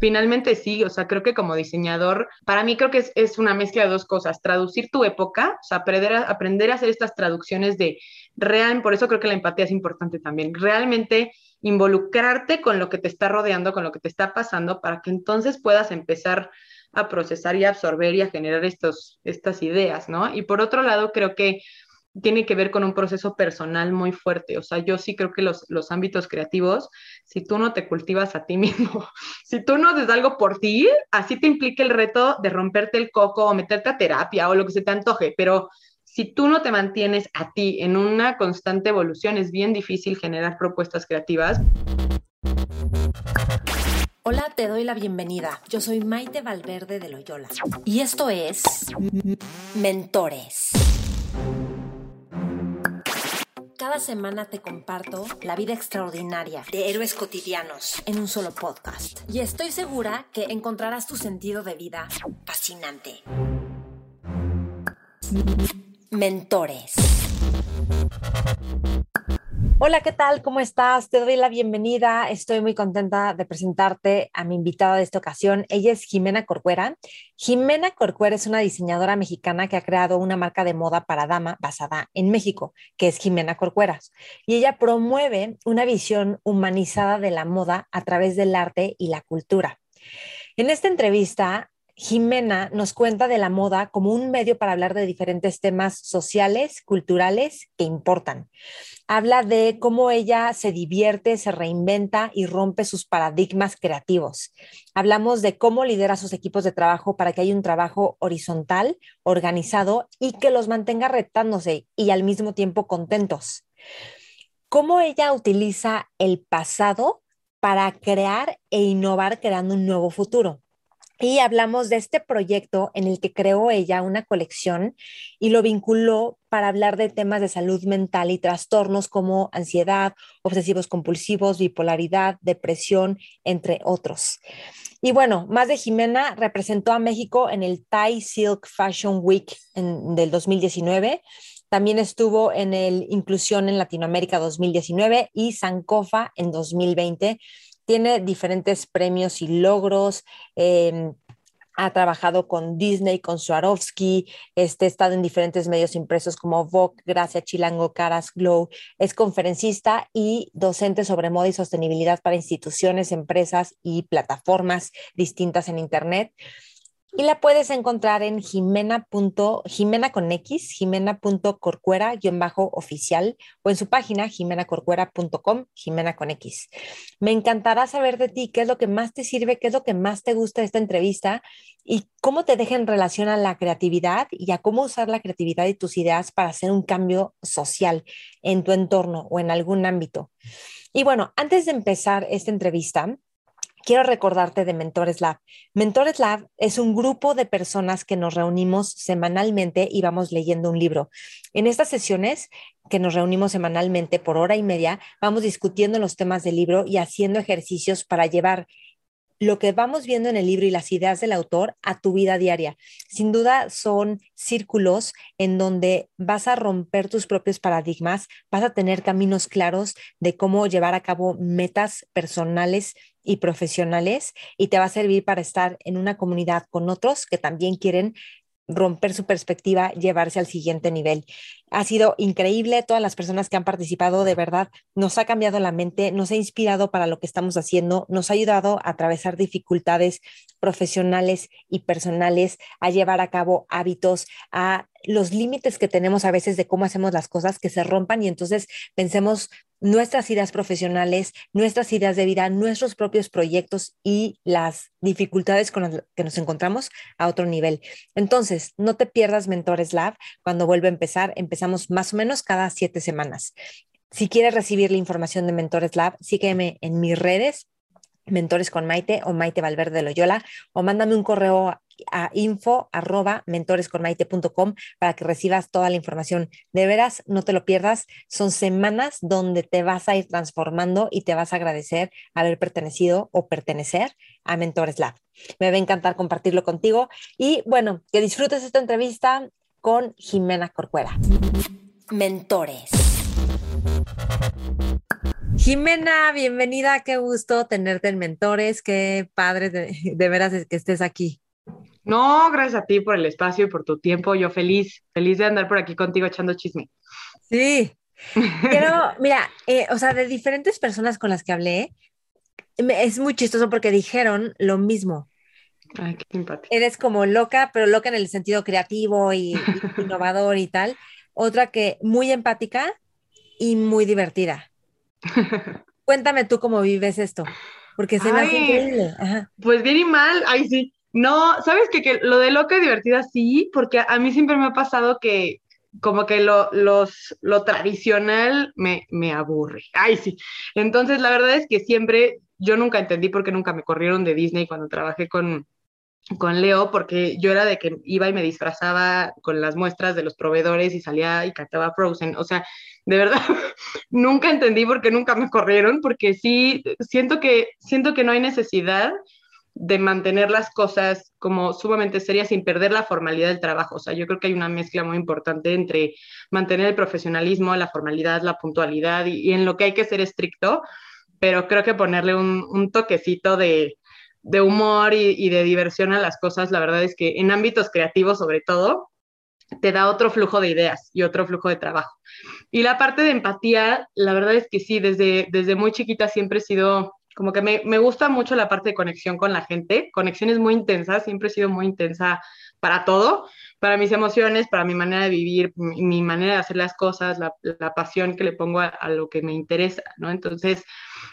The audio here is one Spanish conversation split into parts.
Finalmente sí, o sea, creo que como diseñador, para mí creo que es, una mezcla de dos cosas, traducir tu época, o sea, aprender a, aprender a hacer estas traducciones de real, por eso creo que la empatía es importante también, realmente involucrarte con lo que te está rodeando, con lo que te está pasando, para que entonces puedas empezar a procesar y absorber y a generar estos, estas ideas, ¿no? Y por otro lado, creo que tiene que ver con un proceso personal muy fuerte. O sea, yo sí creo que los, los ámbitos creativos, si tú no te cultivas a ti mismo, si tú no haces algo por ti, así te implica el reto de romperte el coco o meterte a terapia o lo que se te antoje, pero si tú no te mantienes a ti en una constante evolución, es bien difícil generar propuestas creativas. Hola, te doy la bienvenida. Yo soy Maite Valverde de Loyola y esto es Mentores. Cada semana te comparto la vida extraordinaria de héroes cotidianos en un solo podcast. Y estoy segura que encontrarás tu sentido de vida fascinante. Mentores. Hola, ¿qué tal? ¿Cómo estás? Te doy la bienvenida. Estoy muy contenta de presentarte a mi invitada de esta ocasión. Ella es Jimena Corcuera. Jimena Corcuera es una diseñadora mexicana que ha creado una marca de moda para dama basada en México, que es Jimena Corcueras. Y ella promueve una visión humanizada de la moda a través del arte y la cultura. En esta entrevista Jimena nos cuenta de la moda como un medio para hablar de diferentes temas sociales, culturales que importan. Habla de cómo ella se divierte, se reinventa y rompe sus paradigmas creativos. Hablamos de cómo lidera sus equipos de trabajo para que haya un trabajo horizontal, organizado y que los mantenga retándose y al mismo tiempo contentos. Cómo ella utiliza el pasado para crear e innovar creando un nuevo futuro y hablamos de este proyecto en el que creó ella una colección y lo vinculó para hablar de temas de salud mental y trastornos como ansiedad, obsesivos compulsivos, bipolaridad, depresión, entre otros. Y bueno, más de Jimena representó a México en el Thai Silk Fashion Week del 2019. También estuvo en el Inclusión en Latinoamérica 2019 y Sankofa en 2020 tiene diferentes premios y logros. Em, ha trabajado con Disney, con Swarovski, este, ha estado en diferentes medios impresos como Vogue, Gracia, Chilango, Caras, Glow. Es conferencista y docente sobre moda y sostenibilidad para instituciones, empresas y plataformas distintas en Internet. Y la puedes encontrar en jimena. jimena con x, jimena.corcuera-oficial o en su página jimenacorcuera.com, jimena con x. Me encantará saber de ti qué es lo que más te sirve, qué es lo que más te gusta de esta entrevista y cómo te deja en relación a la creatividad y a cómo usar la creatividad y tus ideas para hacer un cambio social en tu entorno o en algún ámbito. Y bueno, antes de empezar esta entrevista, quiero recordarte de Mentores Lab. Mentores Lab es un grupo de personas que nos reunimos semanalmente y vamos leyendo un libro. En estas sesiones que nos reunimos semanalmente por hora y media, vamos discutiendo los temas del libro y haciendo ejercicios para llevar lo que vamos viendo en el libro y las ideas del autor a tu vida diaria. Sin duda son círculos en donde vas a romper tus propios paradigmas, vas a tener caminos claros de cómo llevar a cabo metas personales y profesionales y te va a servir para estar en una comunidad con otros que también quieren romper su perspectiva, llevarse al siguiente nivel. Ha sido increíble, todas las personas que han participado, de verdad, nos ha cambiado la mente, nos ha inspirado para lo que estamos haciendo, nos ha ayudado a atravesar dificultades profesionales y personales, a llevar a cabo hábitos, a los límites que tenemos a veces de cómo hacemos las cosas que se rompan y entonces pensemos nuestras ideas profesionales, nuestras ideas de vida, nuestros propios proyectos y las dificultades con las que nos encontramos a otro nivel. Entonces, no te pierdas Mentores Lab cuando vuelva a empezar. Empezamos más o menos cada siete semanas. Si quieres recibir la información de Mentores Lab, sígueme en mis redes, Mentores con Maite o Maite Valverde Loyola, o mándame un correo a info arroba mentoresconmaite.com para que recibas toda la información. De veras, no te lo pierdas. Son semanas donde te vas a ir transformando y te vas a agradecer haber pertenecido o pertenecer a Mentores Lab. Me va a encantar compartirlo contigo y bueno, que disfrutes esta entrevista con Jimena Corcuera. Mentores. Jimena, bienvenida, qué gusto tenerte en Mentores, qué padre de, de veras que estés aquí. No, gracias a ti por el espacio y por tu tiempo. Yo feliz, feliz de andar por aquí contigo echando chisme. Sí. Pero mira, eh, o sea, de diferentes personas con las que hablé, es muy chistoso porque dijeron lo mismo. Ay, qué simpático. Eres como loca, pero loca en el sentido creativo y, innovador y tal. Otra que muy empática y muy divertida. Cuéntame tú cómo vives esto, porque se me hace increíble. Pues bien y mal, ay sí. No, sabes que, que, lo de loca y divertida sí, porque a, mí siempre me ha pasado que como que lo, los, lo tradicional me, me aburre. Ay, sí. Entonces, la verdad es que siempre, yo nunca entendí por qué nunca me corrieron de Disney cuando trabajé con, con Leo, porque yo era de que iba y me disfrazaba con las muestras de los proveedores y salía y cantaba Frozen. O sea, de verdad, nunca entendí por qué nunca me corrieron, porque sí, siento que, siento que no hay necesidad de mantener las cosas como sumamente serias sin perder la formalidad del trabajo. O sea, yo creo que hay una mezcla muy importante entre mantener el profesionalismo, la formalidad, la puntualidad y, en lo que hay que ser estricto, pero creo que ponerle un, toquecito de, humor y, y, de diversión a las cosas, la verdad es que en ámbitos creativos sobre todo, te da otro flujo de ideas y otro flujo de trabajo. Y la parte de empatía, la verdad es que sí, desde, desde muy chiquita siempre he sido como que me, me, gusta mucho la parte de conexión con la gente, conexiones muy intensas, siempre he sido muy intensa para todo, para mis emociones, para mi manera de vivir, mi, manera de hacer las cosas, la, la pasión que le pongo a, lo que me interesa, ¿no? Entonces,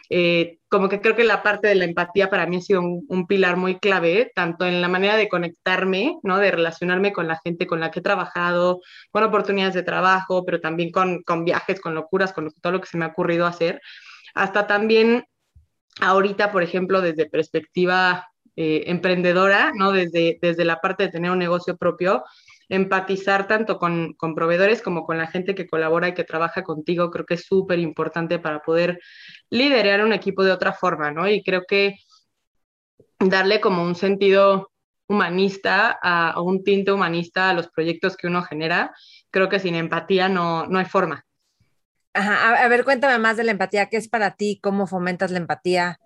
eh, como que creo que la parte de la empatía para mí ha sido un, un, pilar muy clave, tanto en la manera de conectarme, ¿no? De relacionarme con la gente con la que he trabajado, con oportunidades de trabajo, pero también con, con viajes, con locuras, con todo lo que se me ha ocurrido hacer, hasta también ahorita, por ejemplo, desde perspectiva eh, emprendedora, ¿no? Desde, desde la parte de tener un negocio propio, empatizar tanto con, con, proveedores como con la gente que colabora y que trabaja contigo, creo que es súper importante para poder liderar un equipo de otra forma, ¿no? Y creo que darle como un sentido humanista, a, un tinte humanista a los proyectos que uno genera, creo que sin empatía no, no hay forma. Ajá, a, ver, cuéntame más de la empatía. ¿Qué es para ti? ¿Cómo fomentas la empatía?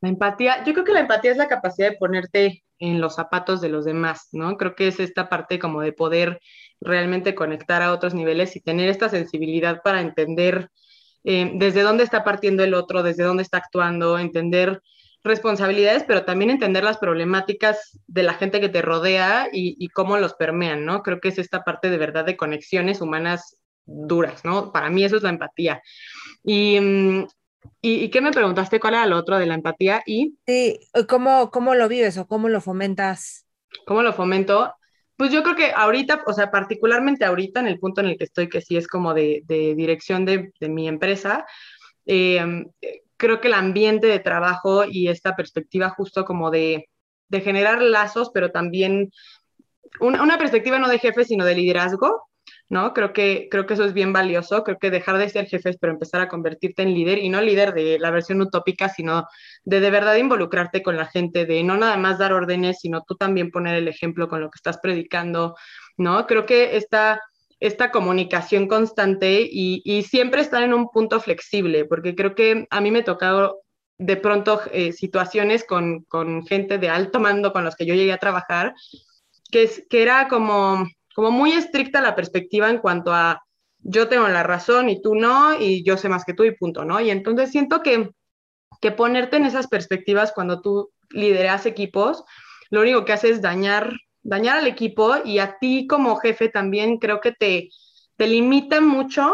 La empatía, yo creo que la empatía es la capacidad de ponerte en los zapatos de los demás, ¿no? Creo que es esta parte como de poder realmente conectar a otros niveles y tener esta sensibilidad para entender eh, desde dónde está partiendo el otro, desde dónde está actuando, entender responsabilidades, pero también entender las problemáticas de la gente que te rodea y, y, cómo los permean, ¿no? Creo que es esta parte de verdad de conexiones humanas duras, ¿no? Para mí eso es la empatía. Y, mm, y, qué me preguntaste? ¿Cuál era lo otro de la empatía? Y, sí, ¿cómo, ¿cómo lo vives o cómo lo fomentas? ¿Cómo lo fomento? Pues yo creo que ahorita, o sea, particularmente ahorita, en el punto en el que estoy, que sí es como de, de dirección de, de, mi empresa, eh, creo que el ambiente de trabajo y esta perspectiva justo como de, de generar lazos, pero también una, una, perspectiva no de jefe, sino de liderazgo, ¿no? Creo que, creo que eso es bien valioso, creo que dejar de ser jefes, pero empezar a convertirte en líder, y no líder de la versión utópica, sino de de verdad involucrarte con la gente, de no nada más dar órdenes, sino tú también poner el ejemplo con lo que estás predicando, ¿no? Creo que esta, esta comunicación constante y, y siempre estar en un punto flexible, porque creo que a mí me ha tocado de pronto eh, situaciones con, con gente de alto mando con los que yo llegué a trabajar, que, es, que era como como muy estricta la perspectiva en cuanto a yo tengo la razón y tú no, y yo sé más que tú y punto, ¿no? Y entonces siento que, que ponerte en esas perspectivas cuando tú lideras equipos, lo único que hace es dañar, dañar al equipo y a ti como jefe también creo que te, te limita mucho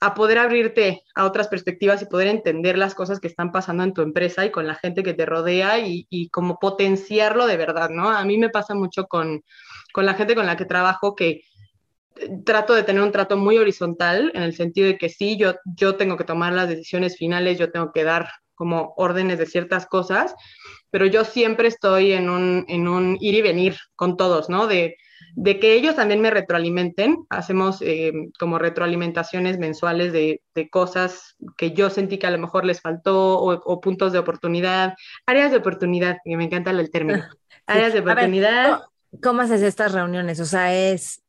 a poder abrirte a otras perspectivas y poder entender las cosas que están pasando en tu empresa y con la gente que te rodea y, y como potenciarlo de verdad, ¿no? A mí me pasa mucho con, con la gente con la que trabajo que eh, trato de tener un trato muy horizontal en el sentido de que sí, yo, yo tengo que tomar las decisiones finales, yo tengo que dar como órdenes de ciertas cosas, pero yo siempre estoy en un, en un ir y venir con todos, ¿no? De, de que ellos también me retroalimenten. Hacemos eh, como retroalimentaciones mensuales de, de, cosas que yo sentí que a lo mejor les faltó o, o puntos de oportunidad, áreas de oportunidad, que me encanta el término. Áreas de oportunidad. ¿Cómo haces estas reuniones? O sea, es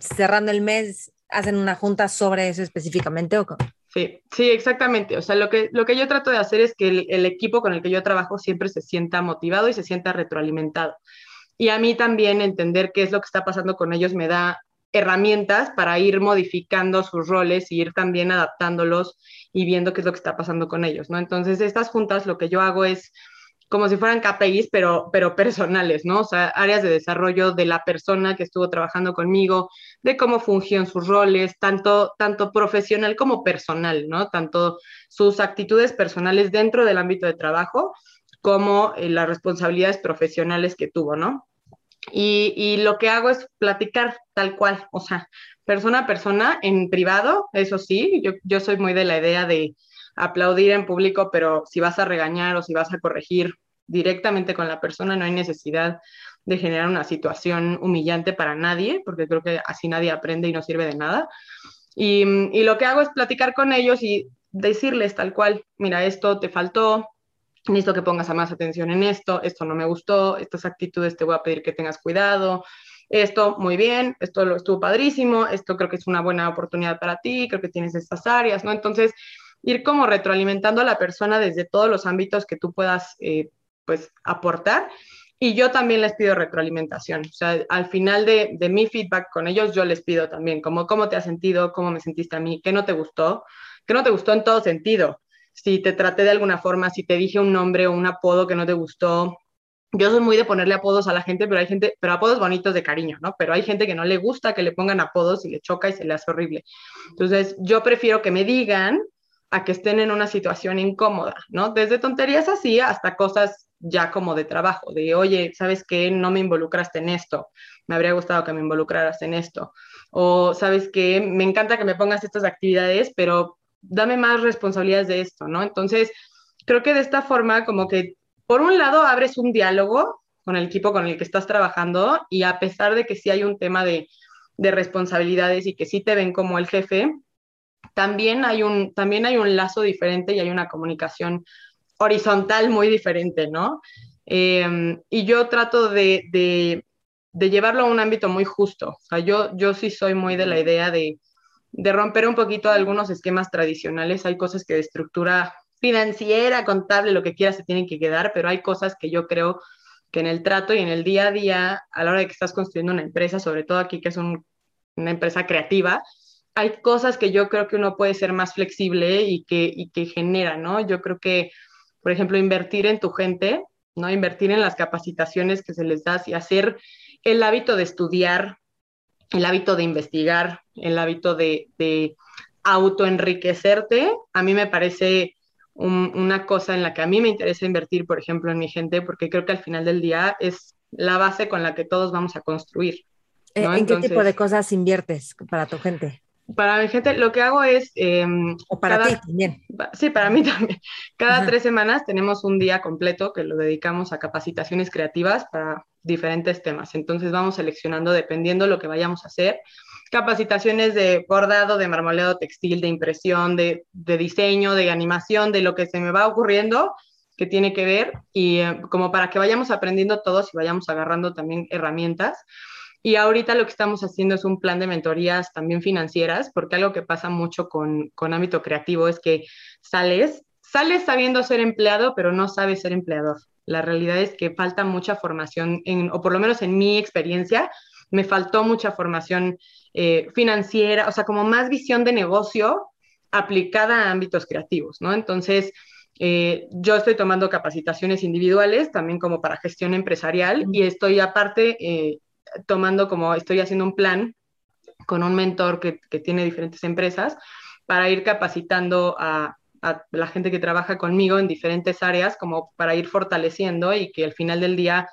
cerrando el mes, hacen una junta sobre eso específicamente o Sí, sí, exactamente. O sea, lo que, lo que yo trato de hacer es que el, equipo con el que yo trabajo siempre se sienta motivado y se sienta retroalimentado. Y a mí también entender qué es lo que está pasando con ellos me da herramientas para ir modificando sus roles y ir también adaptándolos y viendo qué es lo que está pasando con ellos, ¿no? Entonces, estas juntas lo que yo hago es como si fueran KPIs, pero, pero personales, ¿no? O sea, áreas de desarrollo de la persona que estuvo trabajando conmigo, de cómo funcionan sus roles, tanto, tanto profesional como personal, ¿no? Tanto sus actitudes personales dentro del ámbito de trabajo como eh, las responsabilidades profesionales que tuvo, ¿no? Y, y, lo que hago es platicar tal cual, o sea, persona a persona, en privado, eso sí, yo, yo soy muy de la idea de aplaudir en público, pero si vas a regañar o si vas a corregir directamente con la persona, no hay necesidad de generar una situación humillante para nadie, porque creo que así nadie aprende y no sirve de nada. Y, lo que hago es platicar con ellos y decirles tal cual, mira, esto te faltó, necesito que pongas más atención en esto, esto no me gustó, estas actitudes te voy a pedir que tengas cuidado, esto muy bien, esto lo estuvo padrísimo, esto creo que es una buena oportunidad para ti, creo que tienes estas áreas, ¿no? Entonces, ir como retroalimentando a la persona desde todos los ámbitos que tú puedas, eh, pues, aportar. Y yo también les pido retroalimentación. O sea, al final de, de, mi feedback con ellos, yo les pido también, como, ¿cómo te has sentido? ¿Cómo me sentiste a mí? ¿Qué no te gustó? ¿Qué no te gustó en todo sentido? Si te traté de alguna forma, si te dije un nombre o un apodo que no te gustó. Yo soy muy de ponerle apodos a la gente, pero hay gente, pero apodos bonitos de cariño, ¿no? Pero hay gente que no le gusta que le pongan apodos y le choca y se le hace horrible. Entonces, yo prefiero que me digan a que estén en una situación incómoda, ¿no? Desde tonterías así hasta cosas ya como de trabajo, de, oye, ¿sabes qué? No me involucraste en esto, me habría gustado que me involucraras en esto. O, ¿sabes qué? Me encanta que me pongas estas actividades, pero dame más responsabilidades de esto, ¿no? Entonces, creo que de esta forma, como que, por un lado, abres un diálogo con el equipo con el que estás trabajando y a pesar de que sí hay un tema de, de responsabilidades y que sí te ven como el jefe, también hay un, también hay un lazo diferente y hay una comunicación horizontal muy diferente, ¿no? Em, y yo trato de, de, llevarlo a un ámbito muy justo. O sea, yo, yo sí soy muy de la idea de, de romper un poquito algunos esquemas tradicionales. Hay cosas que de estructura financiera, contable, lo que quiera, se tienen que quedar, pero hay cosas que yo creo que en el trato y en el día a día, a la hora de que estás construyendo una empresa, sobre todo aquí que es un, una empresa creativa, hay cosas que yo creo que uno puede ser más flexible y que, y que genera, ¿no? Yo creo que, por ejemplo, invertir en tu gente, ¿no? Invertir en las capacitaciones que se les da y hacer el hábito de estudiar, el hábito de investigar, el hábito de, de autoenriquecerte, a mí me parece una cosa en la que a mí me interesa invertir, por ejemplo, en mi gente, porque creo que al final del día es la base con la que todos vamos a construir. ¿no? ¿En qué tipo de cosas inviertes para tu gente? Para mi gente, lo que hago es... Em, o para ti también. Sí, para mí también. Cada tres semanas tenemos un día completo que lo dedicamos a capacitaciones creativas para diferentes temas. Entonces vamos seleccionando dependiendo lo que vayamos a hacer. Capacitaciones de bordado, de marmoleado textil, de impresión, de, de diseño, de animación, de lo que se me va ocurriendo que tiene que ver y eh, como para que vayamos aprendiendo todos y vayamos agarrando también herramientas. Y ahorita lo que estamos haciendo es un plan de mentorías también financieras, porque algo que pasa mucho con, con ámbito creativo es que sales, sales sabiendo ser empleado, pero no sabes ser empleador. La realidad es que falta mucha formación, en, o por lo menos en mi experiencia, me faltó mucha formación eh, financiera, o sea, como más visión de negocio aplicada a ámbitos creativos, ¿no? Entonces, eh, yo estoy tomando capacitaciones individuales, también como para gestión empresarial, y estoy aparte eh, tomando como estoy haciendo un plan con un mentor que, que tiene diferentes empresas para ir capacitando a, a, la gente que trabaja conmigo en diferentes áreas, como para ir fortaleciendo y que al final del día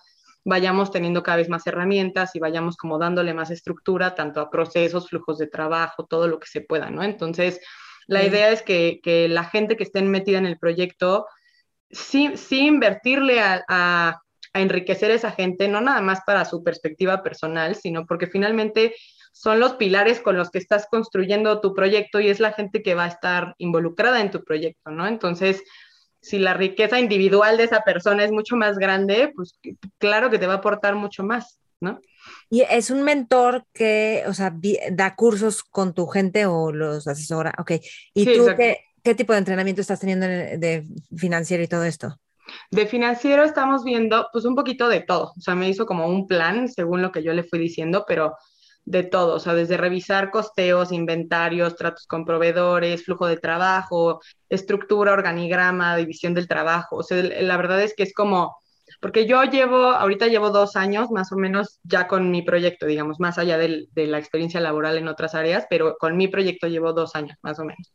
vayamos teniendo cada vez más herramientas y vayamos como dándole más estructura tanto a procesos, flujos de trabajo, todo lo que se pueda, ¿no? Entonces, la idea es que, que, la gente que esté metida en el proyecto, sí, sí invertirle a, a enriquecer a esa gente, no nada más para su perspectiva personal, sino porque finalmente son los pilares con los que estás construyendo tu proyecto y es la gente que va a estar involucrada en tu proyecto, ¿no? Entonces, si la riqueza individual de esa persona es mucho más grande, pues claro que te va a aportar mucho más, ¿no? Y es un mentor que, o sea, da cursos con tu gente o los asesora, ok. ¿Y tú qué, qué, tipo de entrenamiento estás teniendo de financiero y todo esto? De financiero estamos viendo pues un poquito de todo, o sea, me hizo como un plan según lo que yo le fui diciendo, pero de todo, o sea, desde revisar costeos, inventarios, tratos con proveedores, flujo de trabajo, estructura, organigrama, división del trabajo, o sea, la verdad es que es como, porque yo llevo, ahorita llevo dos años más o menos ya con mi proyecto, digamos, más allá de la experiencia laboral en otras áreas, pero con mi proyecto llevo dos años más o menos.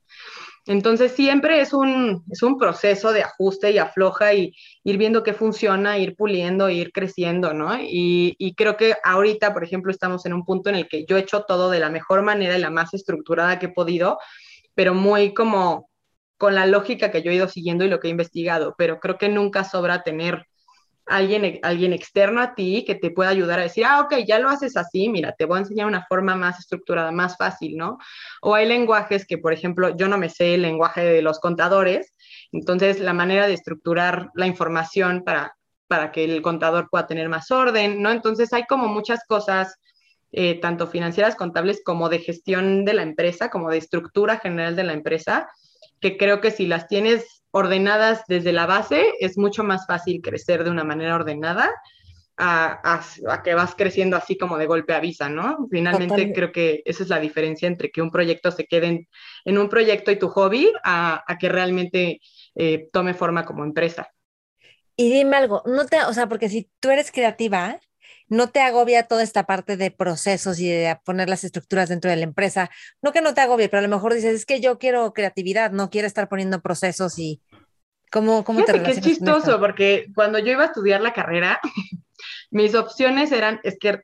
Entonces siempre es un, es un proceso de ajuste y afloja y ir viendo qué funciona, ir puliendo, ir creciendo, ¿no? Y, y, creo que ahorita, por ejemplo, estamos en un punto en el que yo he hecho todo de la mejor manera y la más estructurada que he podido, pero muy como con la lógica que yo he ido siguiendo y lo que he investigado, pero creo que nunca sobra tener alguien, alguien externo a ti que te pueda ayudar a decir, ah, ok, ya lo haces así, mira, te voy a enseñar una forma más estructurada, más fácil, ¿no? O hay lenguajes que, por ejemplo, yo no me sé el lenguaje de los contadores, entonces la manera de estructurar la información para, para que el contador pueda tener más orden, ¿no? Entonces hay como muchas cosas. Eh, tanto financieras, contables, como de gestión de la empresa, como de estructura general de la empresa, que creo que si las tienes ordenadas desde la base, es mucho más fácil crecer de una manera ordenada a, que vas creciendo así como de golpe a visa, ¿no? Finalmente creo que esa es la diferencia entre que un proyecto se quede en, un proyecto y tu hobby a, que realmente eh, tome forma como empresa. Y dime algo, no te, o sea, porque si tú eres creativa, no te agobia toda esta parte de procesos y de poner las estructuras dentro de la empresa. No que no te agobie, pero a lo mejor dices, es que yo quiero creatividad, no quiero estar poniendo procesos y cómo, cómo te que es chistoso, porque cuando yo iba a estudiar la carrera, mis opciones eran, es que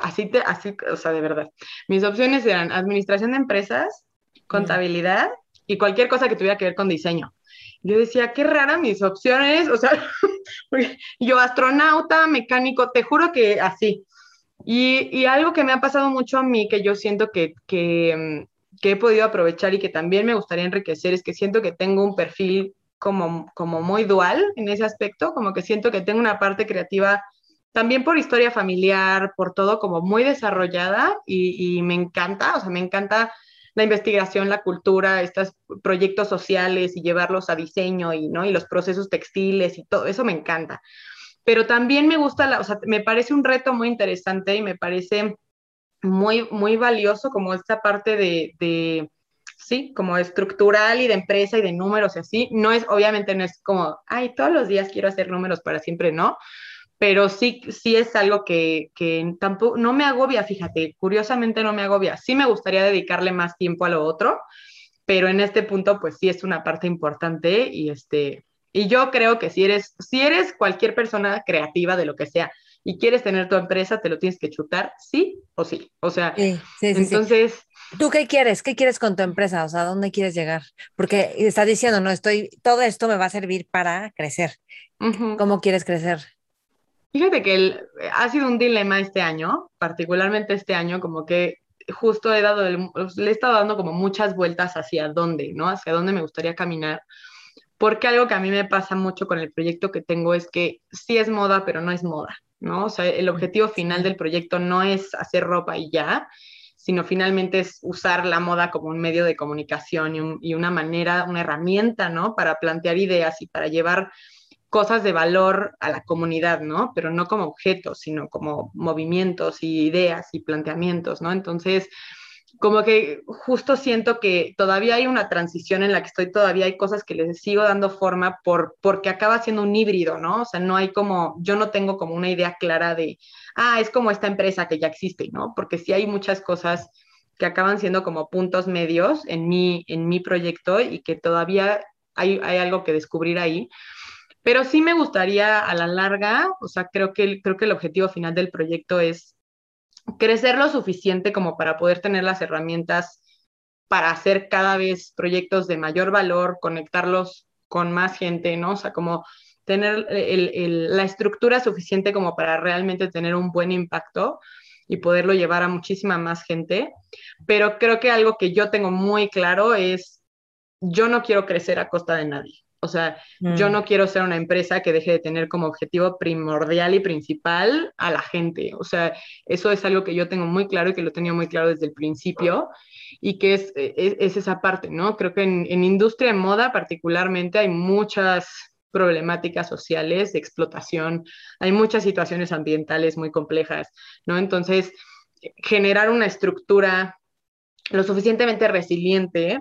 así, te, así, o sea, de verdad, mis opciones eran administración de empresas, contabilidad y cualquier cosa que tuviera que ver con diseño. Yo decía, qué rara mis opciones, o sea, yo astronauta, mecánico, te juro que así. Y, y, algo que me ha pasado mucho a mí, que yo siento que, que, que, he podido aprovechar y que también me gustaría enriquecer, es que siento que tengo un perfil como, como muy dual en ese aspecto, como que siento que tengo una parte creativa también por historia familiar, por todo como muy desarrollada y, y me encanta, o sea, me encanta la investigación, la cultura, estos proyectos sociales y llevarlos a diseño y, ¿no? y los procesos textiles y todo, eso me encanta. Pero también me gusta, la, o sea, me parece un reto muy interesante y me parece muy, muy valioso como esta parte de, de sí, como estructural y de empresa y de números y así. No es, obviamente no es como, ay, todos los días quiero hacer números para siempre, no, pero sí, sí es algo que, que, tampoco, no me agobia, fíjate, curiosamente no me agobia. Sí me gustaría dedicarle más tiempo a lo otro, pero en este punto, pues sí es una parte importante y este, y yo creo que si eres, si eres cualquier persona creativa de lo que sea y quieres tener tu empresa, te lo tienes que chutar, sí o sí. O sea, entonces... ¿Tú qué quieres? ¿Qué quieres con tu empresa? O sea, ¿dónde quieres llegar? Porque estás diciendo, no, estoy, todo esto me va a servir para crecer. ¿Cómo quieres crecer? Fíjate que el, ha sido un dilema este año, particularmente este año, como que justo he dado, le he estado dando como muchas vueltas hacia dónde, ¿no? Hacia dónde me gustaría caminar. Porque algo que a mí me pasa mucho con el proyecto que tengo es que sí es moda, pero no es moda, ¿no? O sea, el objetivo final del proyecto no es hacer ropa y ya, sino finalmente es usar la moda como un medio de comunicación y, y una manera, una herramienta, ¿no? Para plantear ideas y para llevar cosas de valor a la comunidad, ¿no? Pero no como objetos, sino como movimientos y ideas y planteamientos, ¿no? Entonces, como que justo siento que todavía hay una transición en la que estoy, todavía hay cosas que les sigo dando forma por, porque acaba siendo un híbrido, ¿no? O sea, no hay como, yo no tengo como una idea clara de, ah, es como esta empresa que ya existe, ¿no? Porque sí hay muchas cosas que acaban siendo como puntos medios en mi, en mi proyecto y que todavía hay, hay algo que descubrir ahí. Pero sí me gustaría a la larga, o sea, creo que, creo que el objetivo final del proyecto es crecer lo suficiente como para poder tener las herramientas para hacer cada vez proyectos de mayor valor, conectarlos con más gente, ¿no? O sea, como tener la estructura suficiente como para realmente tener un buen impacto y poderlo llevar a muchísima más gente. Pero creo que algo que yo tengo muy claro es, yo no quiero crecer a costa de nadie. O sea, yo mm. no quiero ser una empresa que deje de tener como objetivo primordial y principal a la gente. O sea, eso es algo que yo tengo muy claro y que lo tenía muy claro desde el principio y que es, es, esa parte, ¿no? Creo que en, en industria de moda particularmente hay muchas problemáticas sociales de explotación, hay muchas situaciones ambientales muy complejas, ¿no? Entonces, generar una estructura lo suficientemente resiliente,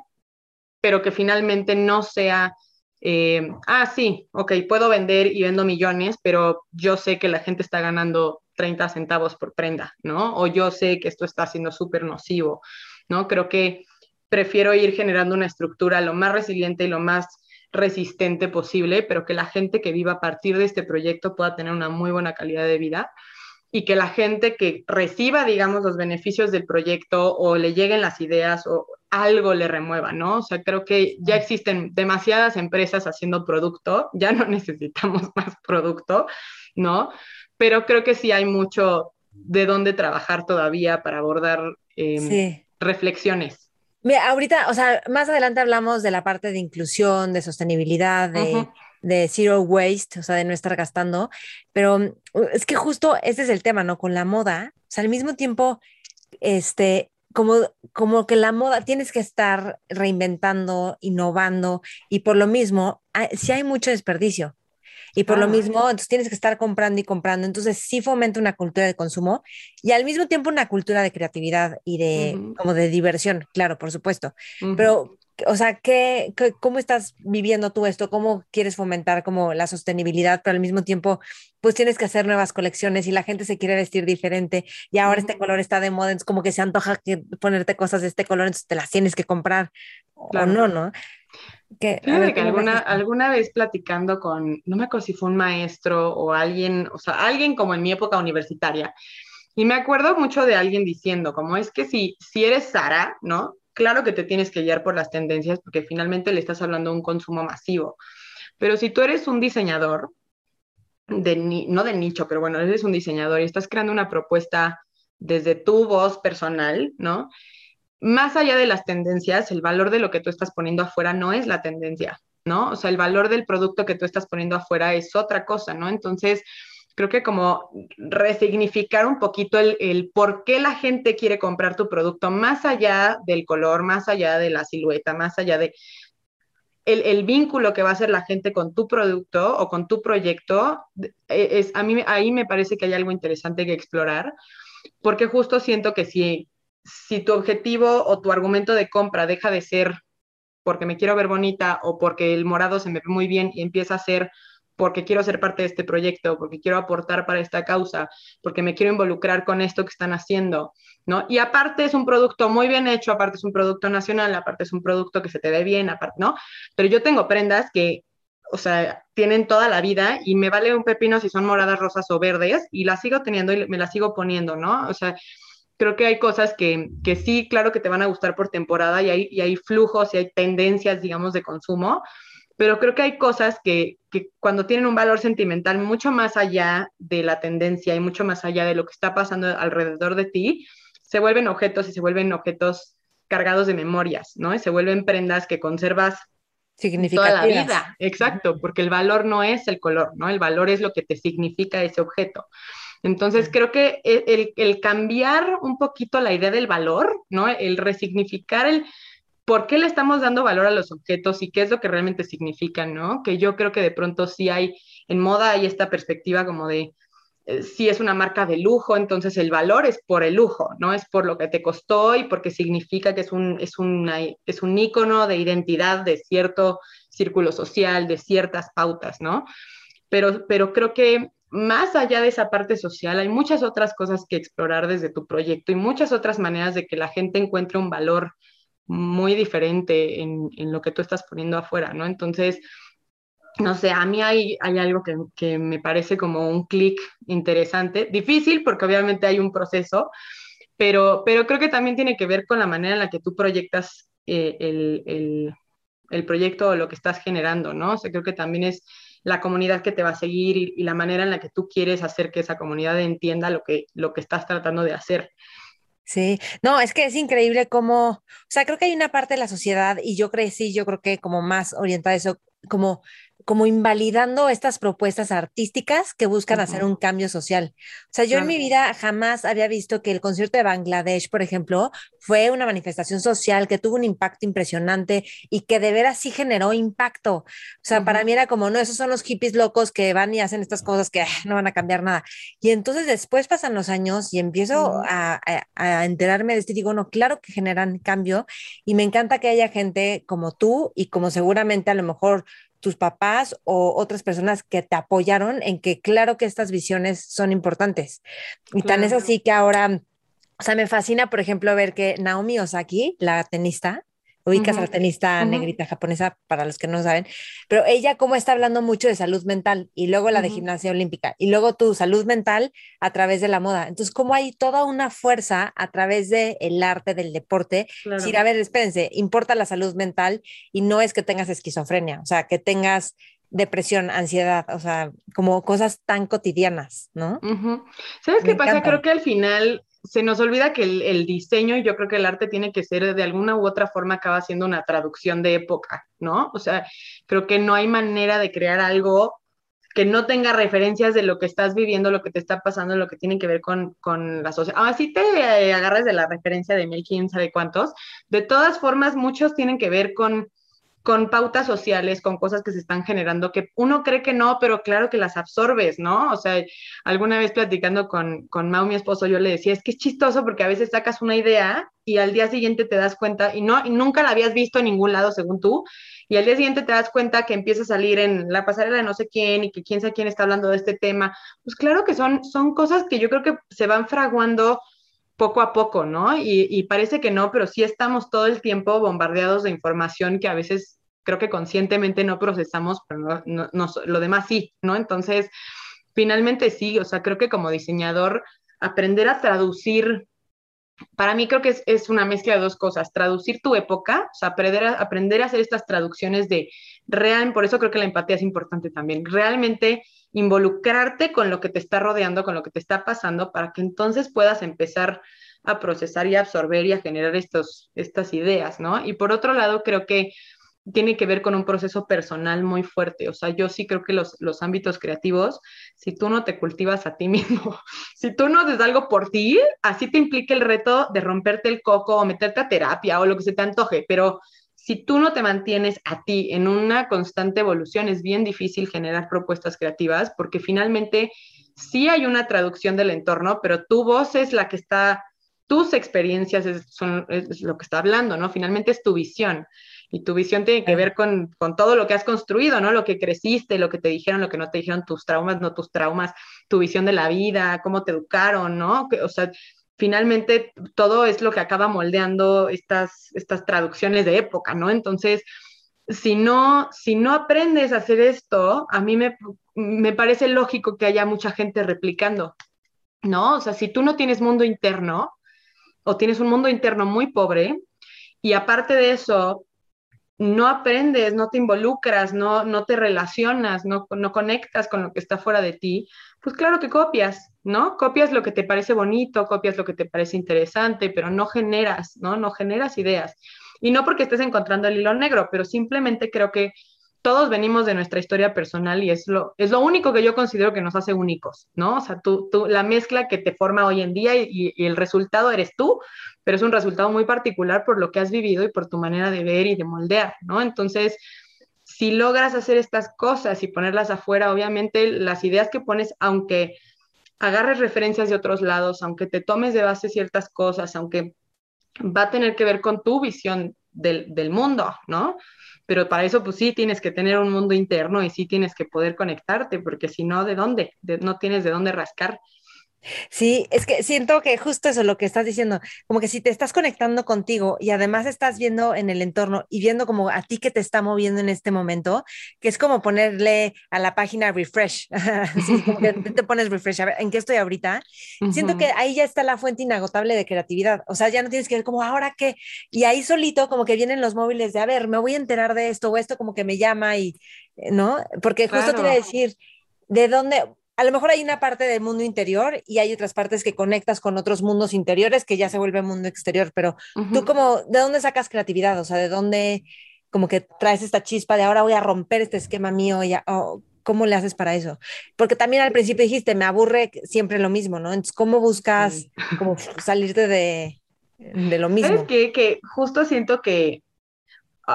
pero que finalmente no sea eh, ah, sí, ok, puedo vender y vendo millones, pero yo sé que la gente está ganando 30 centavos por prenda, ¿no? O yo sé que esto está siendo súper nocivo, ¿no? Creo que prefiero ir generando una estructura lo más resiliente y lo más resistente posible, pero que la gente que viva a partir de este proyecto pueda tener una muy buena calidad de vida y que la gente que reciba, digamos, los beneficios del proyecto o le lleguen las ideas o algo le remueva, ¿no? O sea, creo que ya existen demasiadas empresas haciendo producto, ya no necesitamos más producto, ¿no? Pero creo que sí hay mucho de dónde trabajar todavía para abordar em, reflexiones. Mira, ahorita, o sea, más adelante hablamos de la parte de inclusión, de sostenibilidad, de, de zero waste, o sea, de no estar gastando, pero mm, es que justo ese es el tema, ¿no? Con la moda, o sea, al mismo tiempo, este, como, como que la moda tienes que estar reinventando, innovando y por lo mismo, si hay mucho desperdicio. Y por lo mismo, entonces tienes que estar comprando y comprando. Entonces sí fomenta una cultura de consumo y al mismo tiempo una cultura de creatividad y de como de diversión, claro, por supuesto. Pero o sea, ¿qué, cómo estás viviendo tú esto? ¿Cómo quieres fomentar como la sostenibilidad, pero al mismo tiempo, pues tienes que hacer nuevas colecciones y la gente se quiere vestir diferente y ahora este color está de moda, entonces como que se antoja que ponerte cosas de este color, entonces te las tienes que comprar o no, ¿no? Que, que alguna, alguna vez platicando con, no me acuerdo si fue un maestro o alguien, o sea, alguien como en mi época universitaria, y me acuerdo mucho de alguien diciendo, como es que si, si eres Sara, ¿no? Claro que te tienes que guiar por las tendencias porque finalmente le estás hablando de un consumo masivo. Pero si tú eres un diseñador, de no de nicho, pero bueno, eres un diseñador y estás creando una propuesta desde tu voz personal, ¿no? Más allá de las tendencias, el valor de lo que tú estás poniendo afuera no es la tendencia, ¿no? O sea, el valor del producto que tú estás poniendo afuera es otra cosa, ¿no? Entonces, creo que como resignificar un poquito el, por qué la gente quiere comprar tu producto, más allá del color, más allá de la silueta, más allá de el, vínculo que va a hacer la gente con tu producto o con tu proyecto, e, es, a mí ahí me parece que hay algo interesante que explorar, porque justo siento que si, si tu objetivo o tu argumento de compra deja de ser porque me quiero ver bonita o porque el morado se me ve muy bien y empieza a ser porque quiero ser parte de este proyecto, porque quiero aportar para esta causa, porque me quiero involucrar con esto que están haciendo, ¿no? Y aparte es un producto muy bien hecho, aparte es un producto nacional, aparte es un producto que se te ve bien, aparte, ¿no? Pero yo tengo prendas que, o sea, tienen toda la vida y me vale un pepino si son moradas, rosas o verdes y las sigo teniendo y me las sigo poniendo, ¿no? O sea, creo que hay cosas que, que sí, claro que te van a gustar por temporada y hay, y hay flujos y hay tendencias, digamos, de consumo, pero creo que hay cosas que, cuando tienen un valor sentimental mucho más allá de la tendencia y mucho más allá de lo que está pasando alrededor de ti, se vuelven objetos y se vuelven objetos cargados de memorias, ¿no? Y se vuelven prendas que conservas toda la vida. Exacto, porque el valor no es el color, ¿no? El valor es lo que te significa ese objeto. Entonces, creo que el, el, cambiar un poquito la idea del valor, ¿no? El resignificar el, por qué le estamos dando valor a los objetos y qué es lo que realmente significan, ¿no? Que yo creo que de pronto sí hay, en moda hay esta perspectiva como de, eh, si es una marca de lujo, entonces el valor es por el lujo, ¿no? Es por lo que te costó y porque significa que es un, es es un ícono de identidad de cierto círculo social, de ciertas pautas, ¿no? Pero, pero creo que más allá de esa parte social, hay muchas otras cosas que explorar desde tu proyecto y muchas otras maneras de que la gente encuentre un valor muy diferente en, lo que tú estás poniendo afuera, ¿no? Entonces, no sé, a mí hay, hay algo que, me parece como un clic interesante, difícil porque obviamente hay un proceso, pero, pero creo que también tiene que ver con la manera en la que tú proyectas eh, el, proyecto o lo que estás generando, ¿no? O sea, creo que también es la comunidad que te va a seguir y, y, la manera en la que tú quieres hacer que esa comunidad entienda lo que, lo que estás tratando de hacer. Sí, no, es que es increíble cómo, o sea, creo que hay una parte de la sociedad y yo crecí, yo creo que como más orientada a eso, como como invalidando estas propuestas artísticas que buscan hacer un cambio social. O sea, yo en mi vida jamás había visto que el concierto de Bangladesh, por ejemplo, fue una manifestación social que tuvo un impacto impresionante y que de veras sí generó impacto. O sea, para mí era como, no, esos son los hippies locos que van y hacen estas cosas que ah, no van a cambiar nada. Y entonces después pasan los años y empiezo a, a enterarme de esto y digo, no, claro que generan cambio y me encanta que haya gente como tú y como seguramente a lo mejor tus papás o otras personas que te apoyaron en que claro que estas visiones son importantes. Y tan es así que ahora, o sea, me fascina, por ejemplo, ver que Naomi Osaki, la tenista, ubicas a la tenista negrita japonesa, para los que no saben, pero ella como está hablando mucho de salud mental y luego la de gimnasia olímpica y luego tu salud mental a través de la moda. Entonces, como hay toda una fuerza a través del el arte, del deporte, decir, a ver, espérense, importa la salud mental y no es que tengas esquizofrenia, o sea, que tengas depresión, ansiedad, o sea, como cosas tan cotidianas, ¿no? ¿Sabes qué pasa? Creo que al final se nos olvida que el, diseño y yo creo que el arte tiene que ser de alguna u otra forma acaba siendo una traducción de época, ¿no? O sea, creo que no hay manera de crear algo que no tenga referencias de lo que estás viviendo, lo que te está pasando, lo que tiene que ver con, la sociedad. Ah, si te eh, agarras de la referencia de mil quién sabe cuántos. De todas formas, muchos tienen que ver con con pautas sociales, con cosas que se están generando, que uno cree que no, pero claro que las absorbes, ¿no? O sea, alguna vez platicando con, con Mau, mi esposo, yo le decía, es que es chistoso porque a veces sacas una idea y al día siguiente te das cuenta, y no, nunca la habías visto en ningún lado según tú, y al día siguiente te das cuenta que empieza a salir en la pasarela de no sé quién y que quién sabe quién está hablando de este tema. Pues claro que son, son cosas que yo creo que se van fraguando poco a poco, ¿no? Y, parece que no, pero sí estamos todo el tiempo bombardeados de información que a veces creo que conscientemente no procesamos, pero no, lo demás sí, ¿no? Entonces, finalmente sí, o sea, creo que como diseñador, aprender a traducir, para mí creo que es, es una mezcla de dos cosas, traducir tu época, o sea, aprender a, aprender a hacer estas traducciones de real, por eso creo que la empatía es importante también, realmente involucrarte con lo que te está rodeando, con lo que te está pasando, para que entonces puedas empezar a procesar y absorber y a generar estos, estas ideas, ¿no? Y por otro lado, creo que tiene que ver con un proceso personal muy fuerte. O sea, yo sí creo que los, los ámbitos creativos, si tú no te cultivas a ti mismo, si tú no haces algo por ti, así te implica el reto de romperte el coco o meterte a terapia o lo que se te antoje, pero si tú no te mantienes a ti en una constante evolución, es bien difícil generar propuestas creativas porque finalmente sí hay una traducción del entorno, pero tu voz es la que está, tus experiencias son, es lo que está hablando, ¿no? Finalmente es tu visión. Y tu visión tiene que ver con, todo lo que has construido, ¿no? Lo que creciste, lo que te dijeron, lo que no te dijeron, tus traumas, no tus traumas, tu visión de la vida, cómo te educaron, ¿no? O sea, finalmente todo es lo que acaba moldeando estas, estas traducciones de época, ¿no? Entonces, si no, si no aprendes a hacer esto, a mí me, me parece lógico que haya mucha gente replicando, ¿no? O sea, si tú no tienes mundo interno o tienes un mundo interno muy pobre y aparte de eso no aprendes, no te involucras, no, no te relacionas, no, no conectas con lo que está fuera de ti, pues claro que copias, ¿no? Copias lo que te parece bonito, copias lo que te parece interesante, pero no generas, ¿no? No generas ideas. Y no porque estés encontrando el hilo negro, pero simplemente creo que todos venimos de nuestra historia personal y es lo, es lo único que yo considero que nos hace únicos, ¿no? O sea, tú, tú la mezcla que te forma hoy en día y, y, el resultado eres tú, pero es un resultado muy particular por lo que has vivido y por tu manera de ver y de moldear, ¿no? Entonces, si logras hacer estas cosas y ponerlas afuera, obviamente las ideas que pones, aunque agarres referencias de otros lados, aunque te tomes de base ciertas cosas, aunque va a tener que ver con tu visión del, del mundo, ¿no? pero para eso pues sí tienes que tener un mundo interno y sí tienes que poder conectarte, porque si no, ¿de dónde? no tienes de dónde rascar. Sí, es que siento que justo eso es lo que estás diciendo, como que si te estás conectando contigo y además estás viendo en el entorno y viendo como a ti que te está moviendo en este momento, que es como ponerle a la página refresh, como que te pones refresh, a ver, ¿en qué estoy ahorita? Siento que ahí ya está la fuente inagotable de creatividad, o sea, ya no tienes que ver como ahora qué, y ahí solito como que vienen los móviles de, a ver, me voy a enterar de esto o esto como que me llama y, ¿no? Porque justo te iba a decir, ¿de dónde? A lo mejor hay una parte del mundo interior y hay otras partes que conectas con otros mundos interiores que ya se vuelve mundo exterior, pero tú como, ¿de dónde sacas creatividad? O sea, ¿de dónde, como que traes esta chispa de ahora voy a romper este esquema mío, ya, ¿cómo le haces para eso? Porque también al principio dijiste, me aburre siempre lo mismo, ¿no? Entonces, ¿cómo buscas como salirte de, de lo mismo? ¿Sabes qué? Que justo siento que,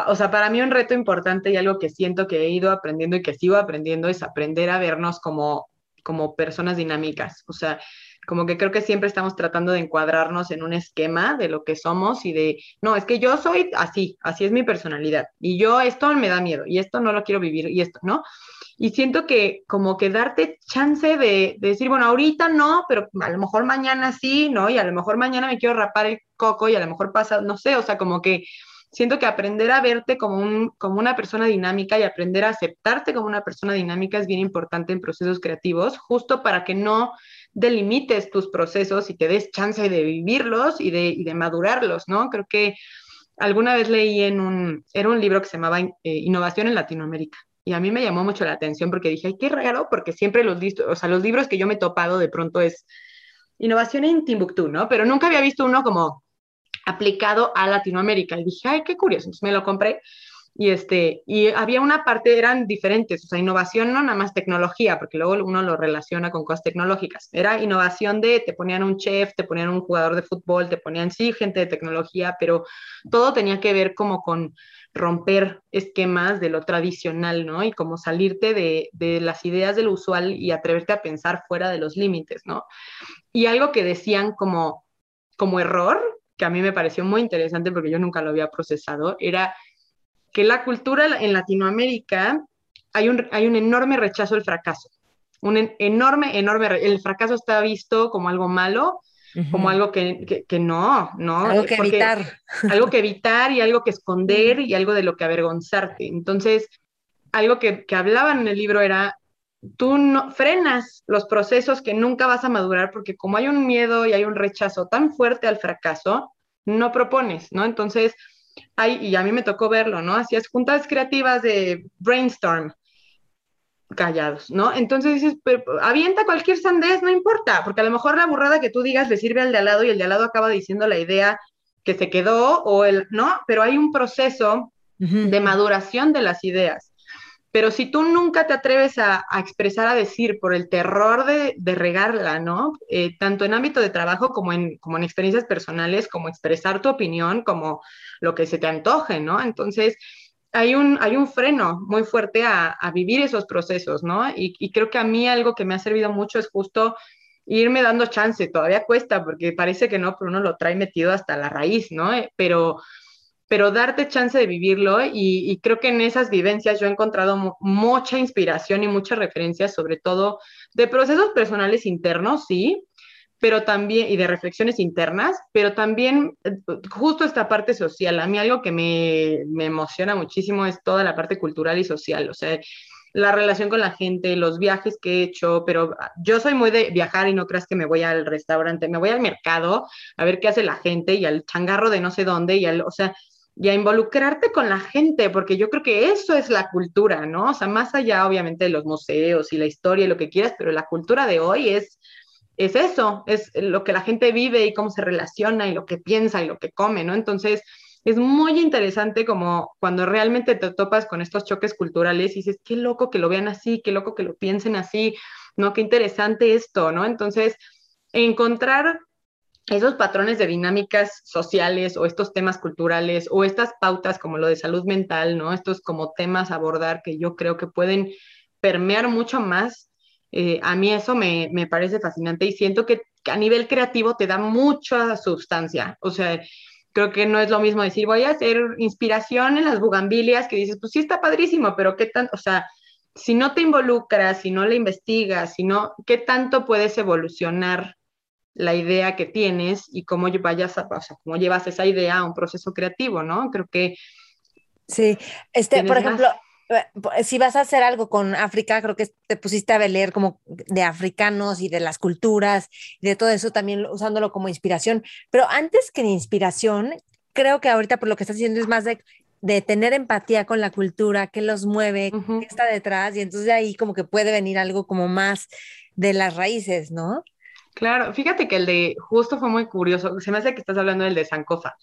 o sea, para mí un reto importante y algo que siento que he ido aprendiendo y que sigo aprendiendo es aprender a vernos como, como personas dinámicas. O sea, como que creo que siempre estamos tratando de encuadrarnos en un esquema de lo que somos y de, no, es que yo soy así, así es mi personalidad y yo esto me da miedo y esto no lo quiero vivir y esto, ¿no? Y siento que como que darte chance de, decir, bueno, ahorita no, pero a lo mejor mañana sí, ¿no? Y a lo mejor mañana me quiero rapar el coco y a lo mejor pasa, no sé, o sea, como que siento que aprender a verte como, un, como una persona dinámica y aprender a aceptarte como una persona dinámica es bien importante en procesos creativos, justo para que no delimites tus procesos y te des chance de vivirlos y de, y de madurarlos, ¿no? Creo que alguna vez leí en un, era un libro que se llamaba eh, Innovación en Latinoamérica y a mí me llamó mucho la atención porque dije, ay, qué raro, porque siempre los, o sea, los libros que yo me he topado de pronto es innovación en Timbuktu, ¿no? Pero nunca había visto uno como aplicado a Latinoamérica. Y dije, ay, qué curioso. Entonces me lo compré y, este, y había una parte, eran diferentes, o sea, innovación no nada más tecnología, porque luego uno lo relaciona con cosas tecnológicas. Era innovación de, te ponían un chef, te ponían un jugador de fútbol, te ponían, sí, gente de tecnología, pero todo tenía que ver como con romper esquemas de lo tradicional, ¿no? Y como salirte de, de las ideas del usual y atreverte a pensar fuera de los límites, ¿no? Y algo que decían como, como error, que a mí me pareció muy interesante porque yo nunca lo había procesado, era que la cultura en Latinoamérica hay un, hay un enorme rechazo al fracaso. Un enorme, enorme, el fracaso está visto como algo malo, como algo que, que, no, ¿no? Algo que evitar. Algo que evitar y algo que esconder y algo de lo que avergonzarte. Entonces, algo que, que hablaban en el libro era, tú no, frenas los procesos que nunca vas a madurar porque como hay un miedo y hay un rechazo tan fuerte al fracaso, no propones, ¿no? Entonces, y a mí me tocó verlo, ¿no? Hacías juntas creativas de brainstorm, callados, ¿no? Entonces dices, avienta cualquier sandez, no importa, porque a lo mejor la burrada que tú digas le sirve al de al lado y el de al lado acaba diciendo la idea que se quedó o el, ¿no? Pero hay un proceso de maduración de las ideas. Pero si tú nunca te atreves a, expresar, a decir, por el terror de, regarla, ¿no? Eh, tanto en ámbito de trabajo como en, como en experiencias personales, como expresar tu opinión, como lo que se te antoje, ¿no? Entonces, hay un, hay un freno muy fuerte a, vivir esos procesos, ¿no? Y, y, creo que a mí algo que me ha servido mucho es justo irme dando chance, todavía cuesta porque parece que no, pero uno lo trae metido hasta la raíz, ¿no? Eh, pero pero darte chance de vivirlo y, creo que en esas vivencias yo he encontrado mucha inspiración y muchas referencias, sobre todo de procesos personales internos, sí, pero también, y de reflexiones internas, pero también eh, justo esta parte social. A mí algo que me, me emociona muchísimo es toda la parte cultural y social, o sea, la relación con la gente, los viajes que he hecho, pero yo soy muy de viajar y no creas que me voy al restaurante, me voy al mercado a ver qué hace la gente y al changarro de no sé dónde y al, o sea, y a involucrarte con la gente, porque yo creo que eso es la cultura, ¿no? O sea, más allá obviamente de los museos y la historia y lo que quieras, pero la cultura de hoy es, es eso, es lo que la gente vive y cómo se relaciona y lo que piensa y lo que come, ¿no? Entonces, es muy interesante como cuando realmente te topas con estos choques culturales y dices, qué loco que lo vean así, qué loco que lo piensen así, ¿no? Qué interesante esto, ¿no? Entonces, encontrar esos patrones de dinámicas sociales o estos temas culturales o estas pautas como lo de salud mental, ¿no? Estos como temas a abordar que yo creo que pueden permear mucho más. Eh, a mí eso me, me, parece fascinante y siento que a nivel creativo te da mucha sustancia. O sea, creo que no es lo mismo decir, voy a hacer inspiración en las bugambilias, que dices, pues sí está padrísimo, pero qué tanto, o sea, si no te involucras, si no le investigas, si no, ¿qué tanto puedes evolucionar la idea que tienes y cómo vayas a, o sea, cómo llevas esa idea a un proceso creativo, ¿no? Creo que Sí, este, por ejemplo, eh, si vas a hacer algo con África, creo que te pusiste a leer como de africanos y de las culturas y de todo eso también usándolo como inspiración. Pero antes que de inspiración, creo que ahorita por lo que estás diciendo es más de, de tener empatía con la cultura, qué los mueve, qué está detrás, y entonces de ahí como que puede venir algo como más de las raíces, ¿no? Claro, fíjate que el de justo fue muy curioso. Se me hace que estás hablando del de Sankofa,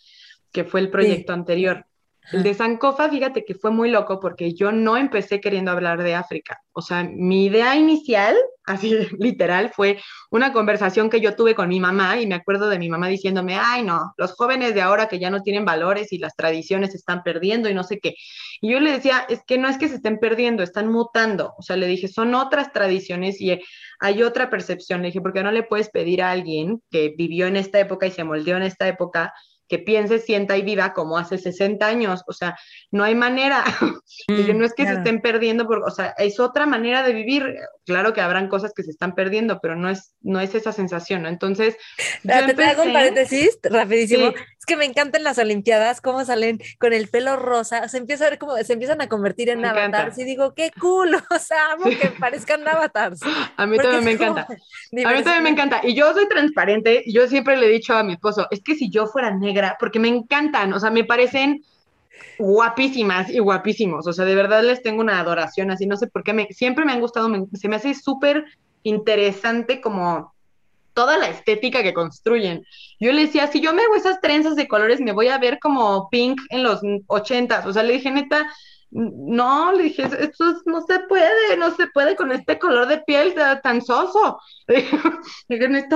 que fue el proyecto anterior. El de Sankofa, fíjate que fue muy loco porque yo no empecé queriendo hablar de África. O sea, mi idea inicial, así literal, fue una conversación que yo tuve con mi mamá y me acuerdo de mi mamá diciéndome, ay no, los jóvenes de ahora que ya no tienen valores y las tradiciones se están perdiendo y no sé qué. Y yo le decía, es que no es que se estén perdiendo, están mutando. O sea, le dije, son otras tradiciones y hay otra percepción. Le dije, porque no le puedes pedir a alguien que vivió en esta época y se moldeó en esta época que piense, sienta y viva como hace 60 años. O sea, no hay manera. Mm, no es que se estén perdiendo, porque, o sea, es otra manera de vivir. Claro que habrán cosas que se están perdiendo, pero no es, no es esa sensación, ¿no? Entonces. te, hago un paréntesis rapidísimo. Es que me encantan las Olimpiadas, cómo salen con el pelo rosa. Se empieza a ver cómo se empiezan a convertir en avatars. Y digo, qué cool. O sea, amo que parezcan avatars. A mí también me encanta. A mí también me encanta. Y yo soy transparente. Yo siempre le he dicho a mi esposo, es que si yo fuera negra, porque me encantan, o sea, me parecen guapísimas y guapísimos. O sea, de verdad les tengo una adoración así. No sé por qué me, siempre me han gustado. se me hace súper interesante como toda la estética que construyen. Yo le decía, si yo me hago esas trenzas de colores, me voy a ver como Pink en los ochentas. O sea, le dije, neta, no, le dije, esto no se puede, no se puede con este color de piel tan soso. Le dije,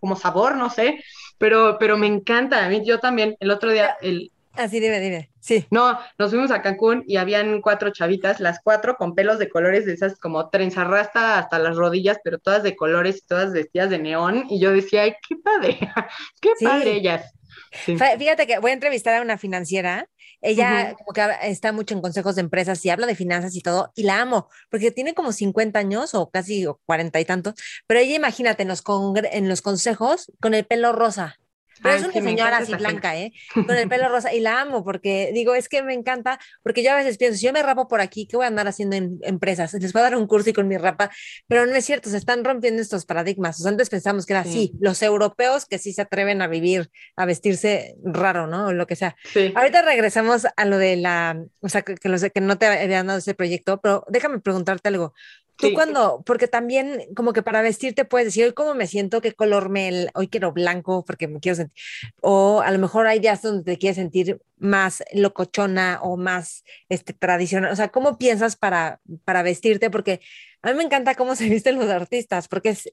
como sabor, no sé, pero, pero me encanta. A mí, yo también, el otro día, el, Así debe, dime. Sí. No, nos fuimos a Cancún y habían cuatro chavitas, las cuatro con pelos de colores de esas como trenzarrasta hasta las rodillas, pero todas de colores, todas vestidas de neón. Y yo decía, ay, qué padre, qué padre ellas. Fíjate que voy a entrevistar a una financiera. Ella como que está mucho en consejos de empresas y habla de finanzas y todo, y la amo, porque tiene como 50 años o casi 40 y tantos, pero ella imagínate en los, en los consejos con el pelo rosa. Pero es una señora así blanca, ¿eh? Con el pelo rosa. Y la amo porque digo, es que me encanta, porque yo a veces pienso, si yo me rapo por aquí, ¿qué voy a andar haciendo en empresas? Les voy a dar un curso y con mi rapa. Pero no es cierto, se están rompiendo estos paradigmas. O sea, antes pensamos que era así, los europeos que sí se atreven a vivir, a vestirse raro, ¿no? O lo que sea. Ahorita regresamos a lo de la, o sea, que, que, que no te habían dado ese proyecto, pero déjame preguntarte algo. Tú cuando, porque también como que para vestirte puedes decir, hoy cómo me siento, qué color me, hoy quiero blanco porque me quiero sentir, o a lo mejor hay días donde te quieres sentir más locochona o más este, tradicional, o sea, ¿cómo piensas para, para vestirte? Porque a mí me encanta cómo se visten los artistas, porque sí,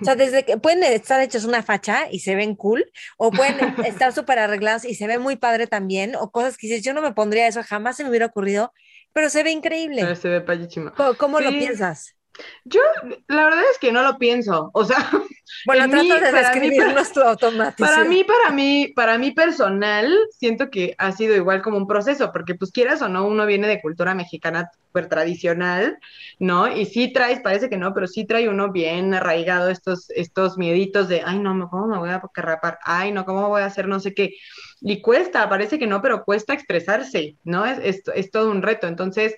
o sea, desde que pueden estar hechos una facha y se ven cool, o pueden estar súper arreglados y se ve muy padre también, o cosas que dices, yo no me pondría eso, jamás se me hubiera ocurrido, pero se ve increíble. se ve payísima. ¿Cómo, lo piensas? Yo, la verdad es que no lo pienso. O sea, bueno, trata de describirnos tu automático. Para mí, para mí, para mí personal, siento que ha sido igual como un proceso, porque pues quieras o no, uno viene de cultura mexicana súper tradicional, ¿no? Y sí traes, parece que no, pero sí trae uno bien arraigado estos, estos mieditos de, ay, no, ¿cómo me voy a rapar? Ay, no, ¿cómo voy a hacer no sé qué? Y cuesta, parece que no, pero cuesta expresarse, ¿no? Es, es, todo un reto. Entonces,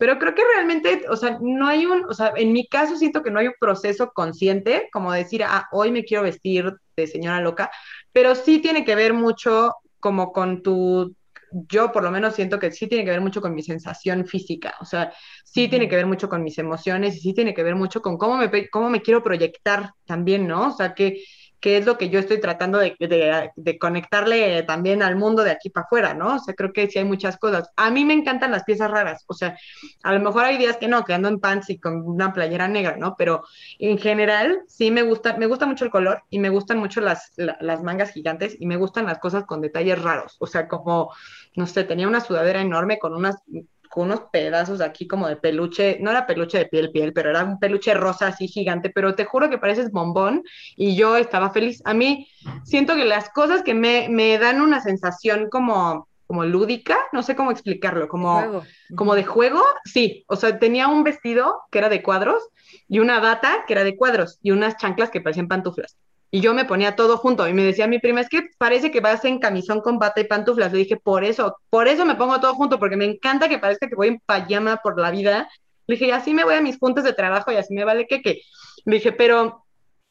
pero creo que realmente, o sea, no hay un, o sea, en mi caso siento que no hay un proceso consciente como decir, ah, hoy me quiero vestir de señora loca, pero sí tiene que ver mucho como con tu, yo por lo menos siento que sí tiene que ver mucho con mi sensación física, o sea, sí tiene que ver mucho con mis emociones y sí tiene que ver mucho con cómo me, cómo me quiero proyectar también, ¿no? O sea, que que es lo que yo estoy tratando de, de, conectarle también al mundo de aquí para afuera, ¿no? O sea, creo que sí hay muchas cosas. A mí me encantan las piezas raras, o sea, a lo mejor hay días que no, que ando en pants y con una playera negra, ¿no? Pero en general sí me gusta, me gusta mucho el color y me gustan mucho las, las mangas gigantes y me gustan las cosas con detalles raros, o sea, como, no sé, tenía una sudadera enorme con unas con unos pedazos aquí como de peluche, no era peluche de piel piel, pero era un peluche rosa así gigante, pero te juro que pareces bombón y yo estaba feliz. A mí siento que las cosas que me, me dan una sensación como como lúdica, no sé cómo explicarlo, como, como de juego, sí, o sea, tenía un vestido que era de cuadros y una bata que era de cuadros y unas chanclas que parecían pantuflas y yo me ponía todo junto y me decía mi prima, es que parece que vas en camisón con bata y pantuflas. Le dije, por eso, por eso me pongo todo junto, porque me encanta que parezca que voy en pijama por la vida. Le dije, y así me voy a mis puntos de trabajo y así me vale que que. Le dije, pero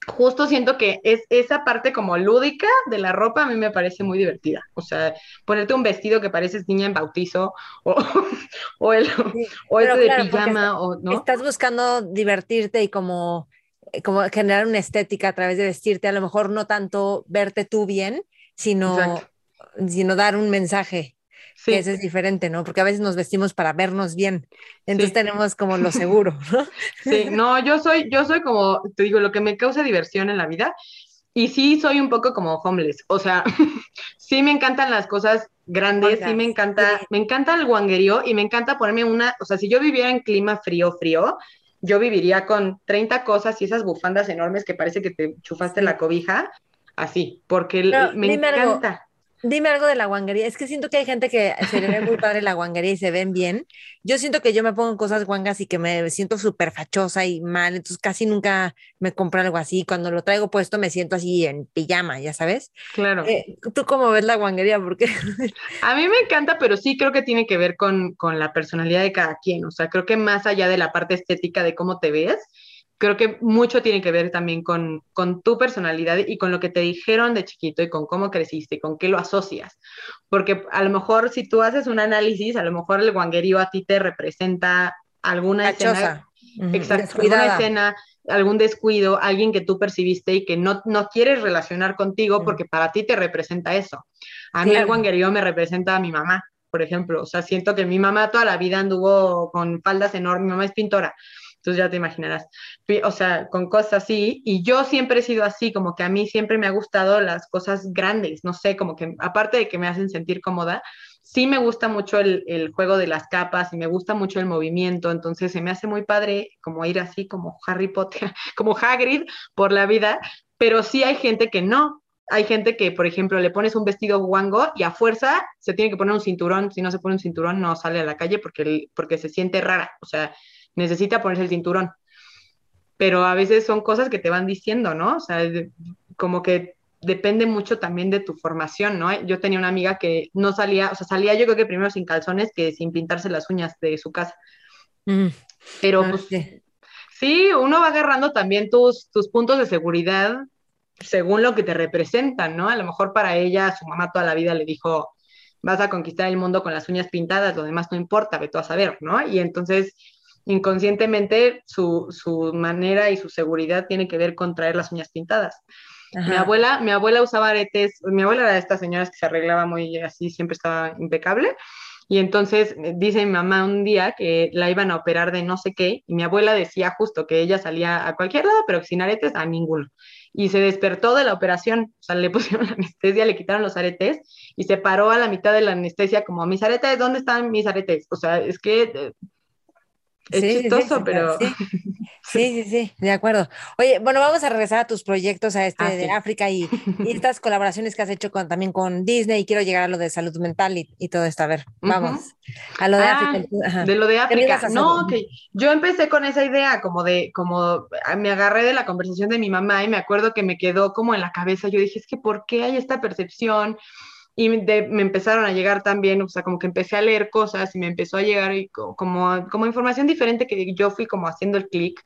justo siento que es esa parte como lúdica de la ropa a mí me parece muy divertida. O sea, ponerte un vestido que pareces niña en bautizo o, o el, o de pijama o no. Estás buscando divertirte y como como generar una estética a través de vestirte, a lo mejor no tanto verte tú bien, sino, sino dar un mensaje. Sí. ese es diferente, ¿no? Porque a veces nos vestimos para vernos bien. Entonces tenemos como lo seguro, ¿no? Sí, no, yo soy, yo soy como, te digo, lo que me causa diversión en la vida. Y sí soy un poco como homeless. O sea, sí me encantan las cosas grandes, sí me encanta, me encanta el guanguerío y me encanta ponerme una, o sea, si yo viviera en clima frío, frío, yo viviría con 30 cosas y esas bufandas enormes que parece que te chufaste la cobija, así, porque me encanta. Dime algo de la guanguería. Es que siento que hay gente que se le ve muy padre la guanguería y se ven bien. Yo siento que yo me pongo cosas guangas y que me siento súper fachosa y mal, entonces casi nunca me compro algo así. Cuando lo traigo puesto me siento así en pijama, ya sabes. Claro. Eh, ¿Tú cómo ves la guanguería? Porque a mí me encanta, pero sí creo que tiene que ver con, con la personalidad de cada quien. O sea, creo que más allá de la parte estética de cómo te ves, creo que mucho tiene que ver también con, con, tu personalidad y con lo que te dijeron de chiquito y con cómo creciste y con qué lo asocias. Porque a lo mejor si tú haces un análisis, a lo mejor el guanguerío a ti te representa alguna escena, exacto, alguna escena, algún descuido, alguien que tú percibiste y que no, no quieres relacionar contigo porque para ti te representa eso. A mí el guanguerío me representa a mi mamá, por ejemplo. O sea, siento que mi mamá toda la vida anduvo con faldas enormes, mi mamá es pintora entonces ya te imaginarás. O sea, con cosas así. Y yo siempre he sido así, como que a mí siempre me ha gustado las cosas grandes, no sé, como que aparte de que me hacen sentir cómoda, sí me gusta mucho el, el juego de las capas y me gusta mucho el movimiento. Entonces se me hace muy padre como ir así como Harry Potter, como Hagrid por la vida. Pero sí hay gente que no, hay gente que, por ejemplo, le pones un vestido guango y a fuerza se tiene que poner un cinturón. Si no se pone un cinturón, no sale a la calle porque, porque se siente rara. O sea, necesita ponerse el cinturón. Pero a veces son cosas que te van diciendo, ¿no? O sea, como que depende mucho también de tu formación, ¿no? Yo tenía una amiga que no salía, o sea, salía yo creo que primero sin calzones que sin pintarse las uñas de su casa. Mm. Pero ah, pues, sí. uno va agarrando también tus, tus puntos de seguridad según lo que te representan, ¿no? A lo mejor para ella, su mamá toda la vida le dijo, vas a conquistar el mundo con las uñas pintadas, lo demás no importa, ve tú a saber, ¿no? Y entonces inconscientemente su, su, manera y su seguridad tiene que ver con traer las uñas pintadas. Mi abuela, mi abuela usaba aretes, mi abuela era de estas señoras que se arreglaba muy así, siempre estaba impecable. Y entonces eh, dice mi mamá un día que la iban a operar de no sé qué, y mi abuela decía justo que ella salía a cualquier lado, pero sin aretes a ninguno. Y se despertó de la operación, o sea, le pusieron la anestesia, le quitaron los aretes y se paró a la mitad de la anestesia como, mis aretes, ¿dónde están mis aretes? O sea, es que es chistoso, pero... Sí. sí, sí, de acuerdo. Oye, bueno, vamos a regresar a tus proyectos a este ah, de África y, estas colaboraciones que has hecho con, también con Disney y quiero llegar a lo de salud mental y, todo esto. A ver, vamos. A lo de ah, África. De lo de África. No, que yo empecé con esa idea como de, como ah, me agarré de la conversación de mi mamá y me acuerdo que me quedó como en la cabeza. Yo dije, es que ¿por qué hay esta percepción? Y me empezaron a llegar también, o sea, como que empecé a leer cosas y me empezó a llegar como, como información diferente que yo fui como haciendo el clic.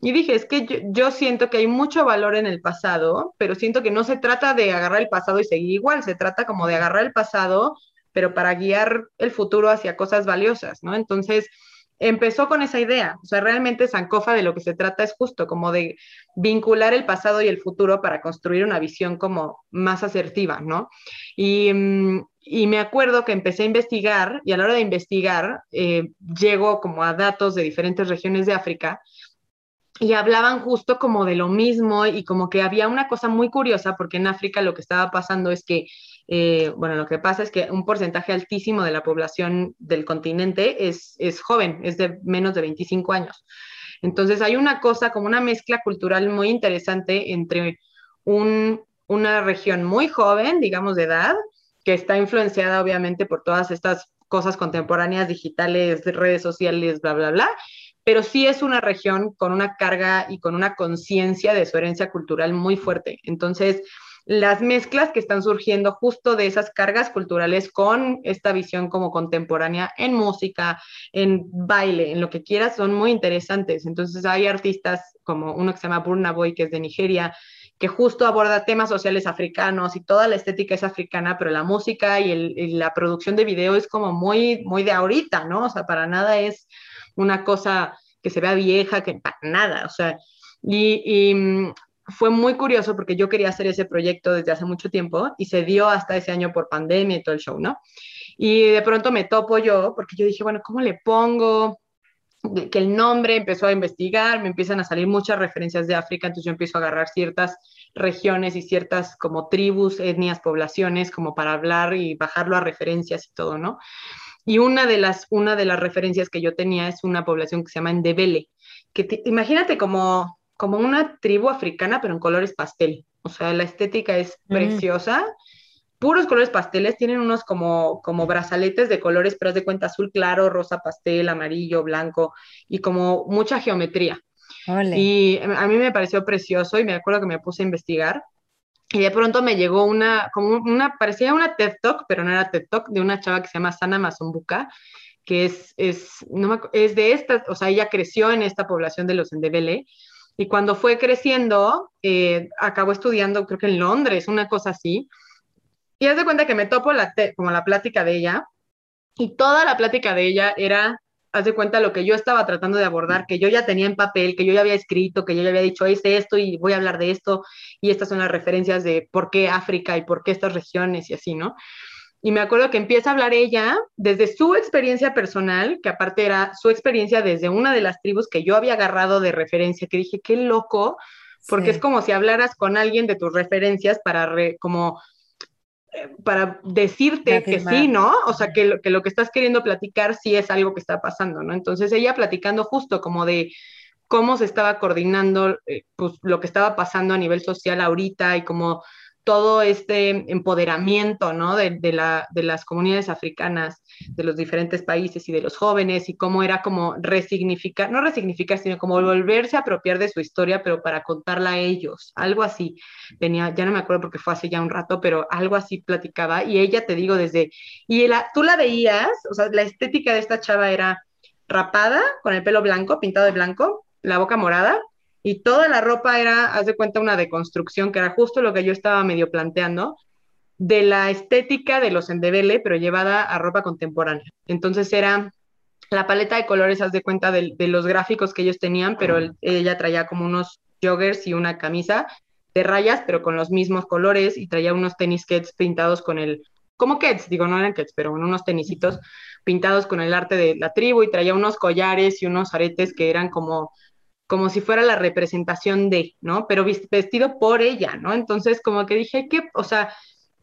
Y dije, es que yo, siento que hay mucho valor en el pasado, pero siento que no se trata de agarrar el pasado y seguir igual, se trata como de agarrar el pasado, pero para guiar el futuro hacia cosas valiosas, ¿no? Entonces, empezó con esa idea. O sea, realmente Sankofa de lo que se trata es justo como de vincular el pasado y el futuro para construir una visión como más asertiva, ¿no? Y, mm, me acuerdo que empecé a investigar y a la hora de investigar eh, llego como a datos de diferentes regiones de África y hablaban justo como de lo mismo y como que había una cosa muy curiosa porque en África lo que estaba pasando es que eh, bueno, lo que pasa es que un porcentaje altísimo de la población del continente es, es joven, es de menos de 25 años. Entonces hay una cosa como una mezcla cultural muy interesante entre una región muy joven, digamos, de edad, que está influenciada obviamente por todas estas cosas contemporáneas, digitales, redes sociales, bla, bla, bla, pero sí es una región con una carga y con una conciencia de su herencia cultural muy fuerte. Entonces, las mezclas que están surgiendo justo de esas cargas culturales con esta visión como contemporánea en música, en baile, en lo que quieras, son muy interesantes. Entonces hay artistas como uno que se llama Burna Boy, que es de Nigeria, que justo aborda temas sociales africanos y toda la estética es africana, pero la música y, la producción de video es como muy, muy de ahorita, ¿no? O sea, para nada es una cosa que se vea vieja, que para nada, o sea, y, y, fue muy curioso porque yo quería hacer ese proyecto desde hace mucho tiempo y se dio hasta ese año por pandemia y todo el show, ¿no? Y de pronto me topo yo, porque yo dije, bueno, ¿cómo le pongo? que el nombre empezó a investigar, me empiezan a salir muchas referencias de África, entonces yo empiezo a agarrar ciertas regiones y ciertas como tribus, etnias, poblaciones, como para hablar y bajarlo a referencias y todo, ¿no? Y una de las, una de las referencias que yo tenía es una población que se llama Ndebele, que imagínate como, como una tribu africana, pero en colores pastel. O sea, la estética es mm. preciosa puros colores pasteles, tienen unos como, como brazaletes de colores, pero es de cuenta azul claro, rosa pastel, amarillo, blanco y como mucha geometría. Y a mí me pareció precioso y me acuerdo que me puse a investigar y de pronto me llegó una, como una, parecía una TED Talk, pero no era TED Talk, de una chava que se llama Sana Mazombuca, que es, es, no es de esta, o sea, ella creció en esta población de los Endebele, y cuando fue creciendo, eh, acabó estudiando, creo que en Londres, una cosa así, y haz de cuenta que me topo la como la plática de ella, y toda la plática de ella era, haz de cuenta lo que yo estaba tratando de abordar, que yo ya tenía en papel, que yo ya había escrito, que yo ya había dicho, es esto y voy a hablar de esto, y estas son las referencias de por qué África y por qué estas regiones y así, ¿no? Y me acuerdo que empieza a hablar ella desde su experiencia personal, que aparte era su experiencia desde una de las tribus que yo había agarrado de referencia, que dije, qué loco, porque es como si hablaras con alguien de tus referencias para como para decirte que sí, ¿no? O sea, que lo, que lo que estás queriendo platicar sí es algo que está pasando, ¿no? Entonces ella platicando justo como de cómo se estaba coordinando eh, pues, lo que estaba pasando a nivel social ahorita y como todo este empoderamiento ¿no? de, la, de, las comunidades africanas, de los diferentes países y de los jóvenes, y cómo era como resignificar, no resignificar, sino como volverse a apropiar de su historia, pero para contarla a ellos, algo así. Tenía, ya no me acuerdo porque fue hace ya un rato, pero algo así platicaba, y ella te digo desde, y la, tú la veías, o sea, la estética de esta chava era rapada, con el pelo blanco, pintado de blanco, la boca morada, y toda la ropa era, haz de cuenta, una deconstrucción, que era justo lo que yo estaba medio planteando, de la estética de los endebele, pero llevada a ropa contemporánea. Entonces era la paleta de colores, haz de cuenta, de, los gráficos que ellos tenían, pero ella traía como unos joggers y una camisa de rayas, pero con los mismos colores, y traía unos tenis kets pintados con el, como kets, digo, no eran kets, pero unos tenisitos pintados con el arte de la tribu, y traía unos collares y unos aretes que eran como como si fuera la representación de, ¿no? Pero vestido por ella, ¿no? Entonces, como que dije, qué, o sea,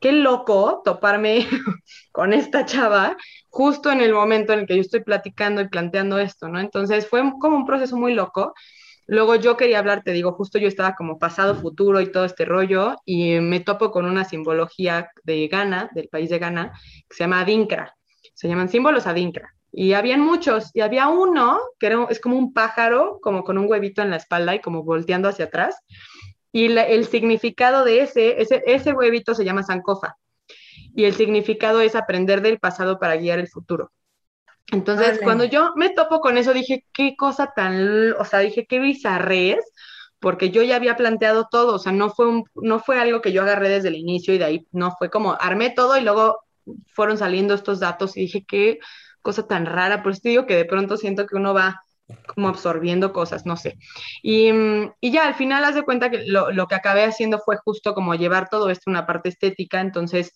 qué loco toparme con esta chava justo en el momento en el que yo estoy platicando y planteando esto, ¿no? Entonces, fue como un proceso muy loco. Luego yo quería hablar, te digo, justo yo estaba como pasado, futuro y todo este rollo, y me topo con una simbología de Ghana, del país de Ghana, que se llama Adinkra. Se llaman símbolos Adinkra. Y habían muchos, y había uno que era, es como un pájaro, como con un huevito en la espalda y como volteando hacia atrás. Y el significado de ese, ese, ese huevito se llama Sankofa. Y el significado es aprender del pasado para guiar el futuro. Entonces, cuando yo me topo con eso, dije, qué cosa tan, o sea, dije, qué bizarrés, porque yo ya había planteado todo, o sea, no fue, un, no fue algo que yo agarré desde el inicio y de ahí no fue como, armé todo y luego fueron saliendo estos datos y dije, qué cosa tan rara, por eso te digo que de pronto siento que uno va como absorbiendo cosas, no sé. Y, y ya al final haz de cuenta que lo, lo, que acabé haciendo fue justo como llevar todo esto a una parte estética, entonces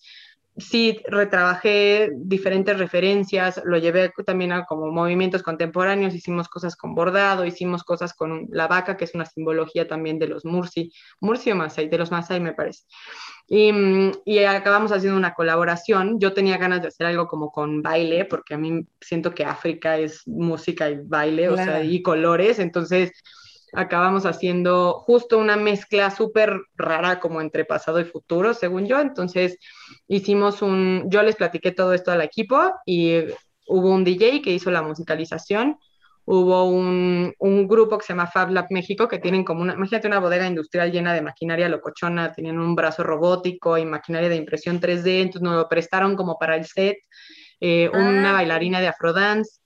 sí retrabajé diferentes referencias, lo llevé también a como movimientos contemporáneos, hicimos cosas con bordado, hicimos cosas con la vaca, que es una simbología también de los Mursi, Mursi o Masai, de los Masai me parece. Y, y, acabamos haciendo una colaboración. Yo tenía ganas de hacer algo como con baile, porque a mí siento que África es música y baile, o sea, y colores, entonces acabamos haciendo justo una mezcla súper rara como entre pasado y futuro, según yo. Entonces hicimos un, yo les platiqué todo esto al equipo y hubo un DJ que hizo la musicalización. Hubo un, un grupo que se llama Fab Lab México, que tienen como una, imagínate una bodega industrial llena de maquinaria locochona, tenían un brazo robótico y maquinaria de impresión 3D, entonces nos lo prestaron como para el set, eh, una ah. bailarina de Afrodance,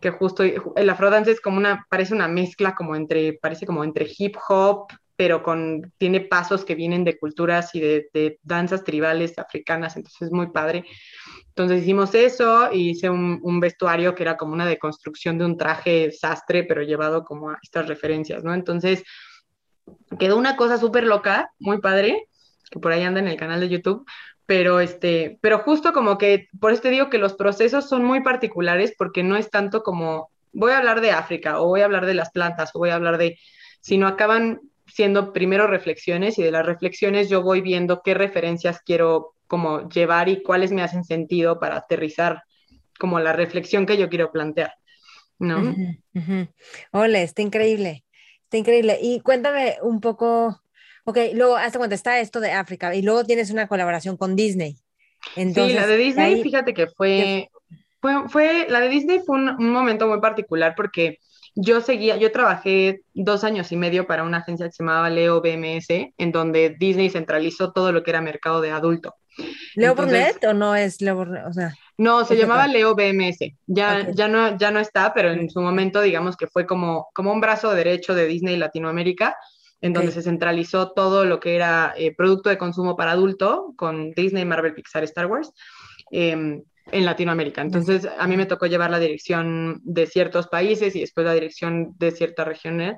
que justo el afrodance es como una, parece una mezcla como entre, parece como entre hip hop, pero con, tiene pasos que vienen de culturas y de, danzas tribales africanas, entonces es muy padre. Entonces hicimos eso, y hice un, un, vestuario que era como una deconstrucción de un traje sastre, pero llevado como a estas referencias, ¿no? Entonces quedó una cosa súper loca, muy padre, que por ahí anda en el canal de YouTube, pero este, pero justo como que, por eso te digo que los procesos son muy particulares porque no es tanto como, voy a hablar de África o voy a hablar de las plantas o voy a hablar de, sino acaban siendo primero reflexiones y de las reflexiones yo voy viendo qué referencias quiero como llevar y cuáles me hacen sentido para aterrizar como la reflexión que yo quiero plantear, ¿no? Ole, está increíble, está increíble. Y cuéntame un poco, ok, luego hasta cuando está esto de África y luego tienes una colaboración con Disney. sí, la de Disney, fíjate que fue, fue, fue, la de Disney fue un momento muy particular porque yo seguía, yo trabajé dos años y medio para una agencia que se llamaba Leo BMS, en donde Disney centralizó todo lo que era mercado de adulto. ¿Leo Burnett o no es Leo Burnett? O sea, no, se llamaba Leo BMS. Ya, ya, no, ya no está, pero en su momento, digamos que fue como, como un brazo derecho de Disney Latinoamérica, en donde se centralizó todo lo que era eh, producto de consumo para adulto con Disney, Marvel, Pixar, Star Wars. Eh, en Latinoamérica. Entonces, a mí me tocó llevar la dirección de ciertos países y después la dirección de cierta región.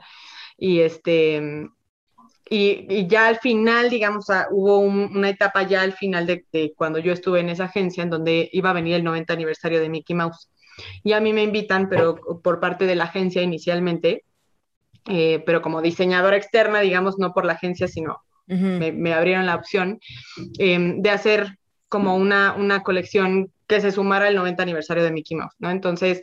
Y, este, y, ya al final, digamos, hubo una etapa ya al final de, cuando yo estuve en esa agencia en donde iba a venir el 90 aniversario de Mickey Mouse. Y a mí me invitan, pero por parte de la agencia inicialmente, eh, pero como diseñadora externa, digamos, no por la agencia, sino me, abrieron la opción eh, de hacer como una, una colección que se sumara el 90 aniversario de Mickey Mouse, ¿no? Entonces,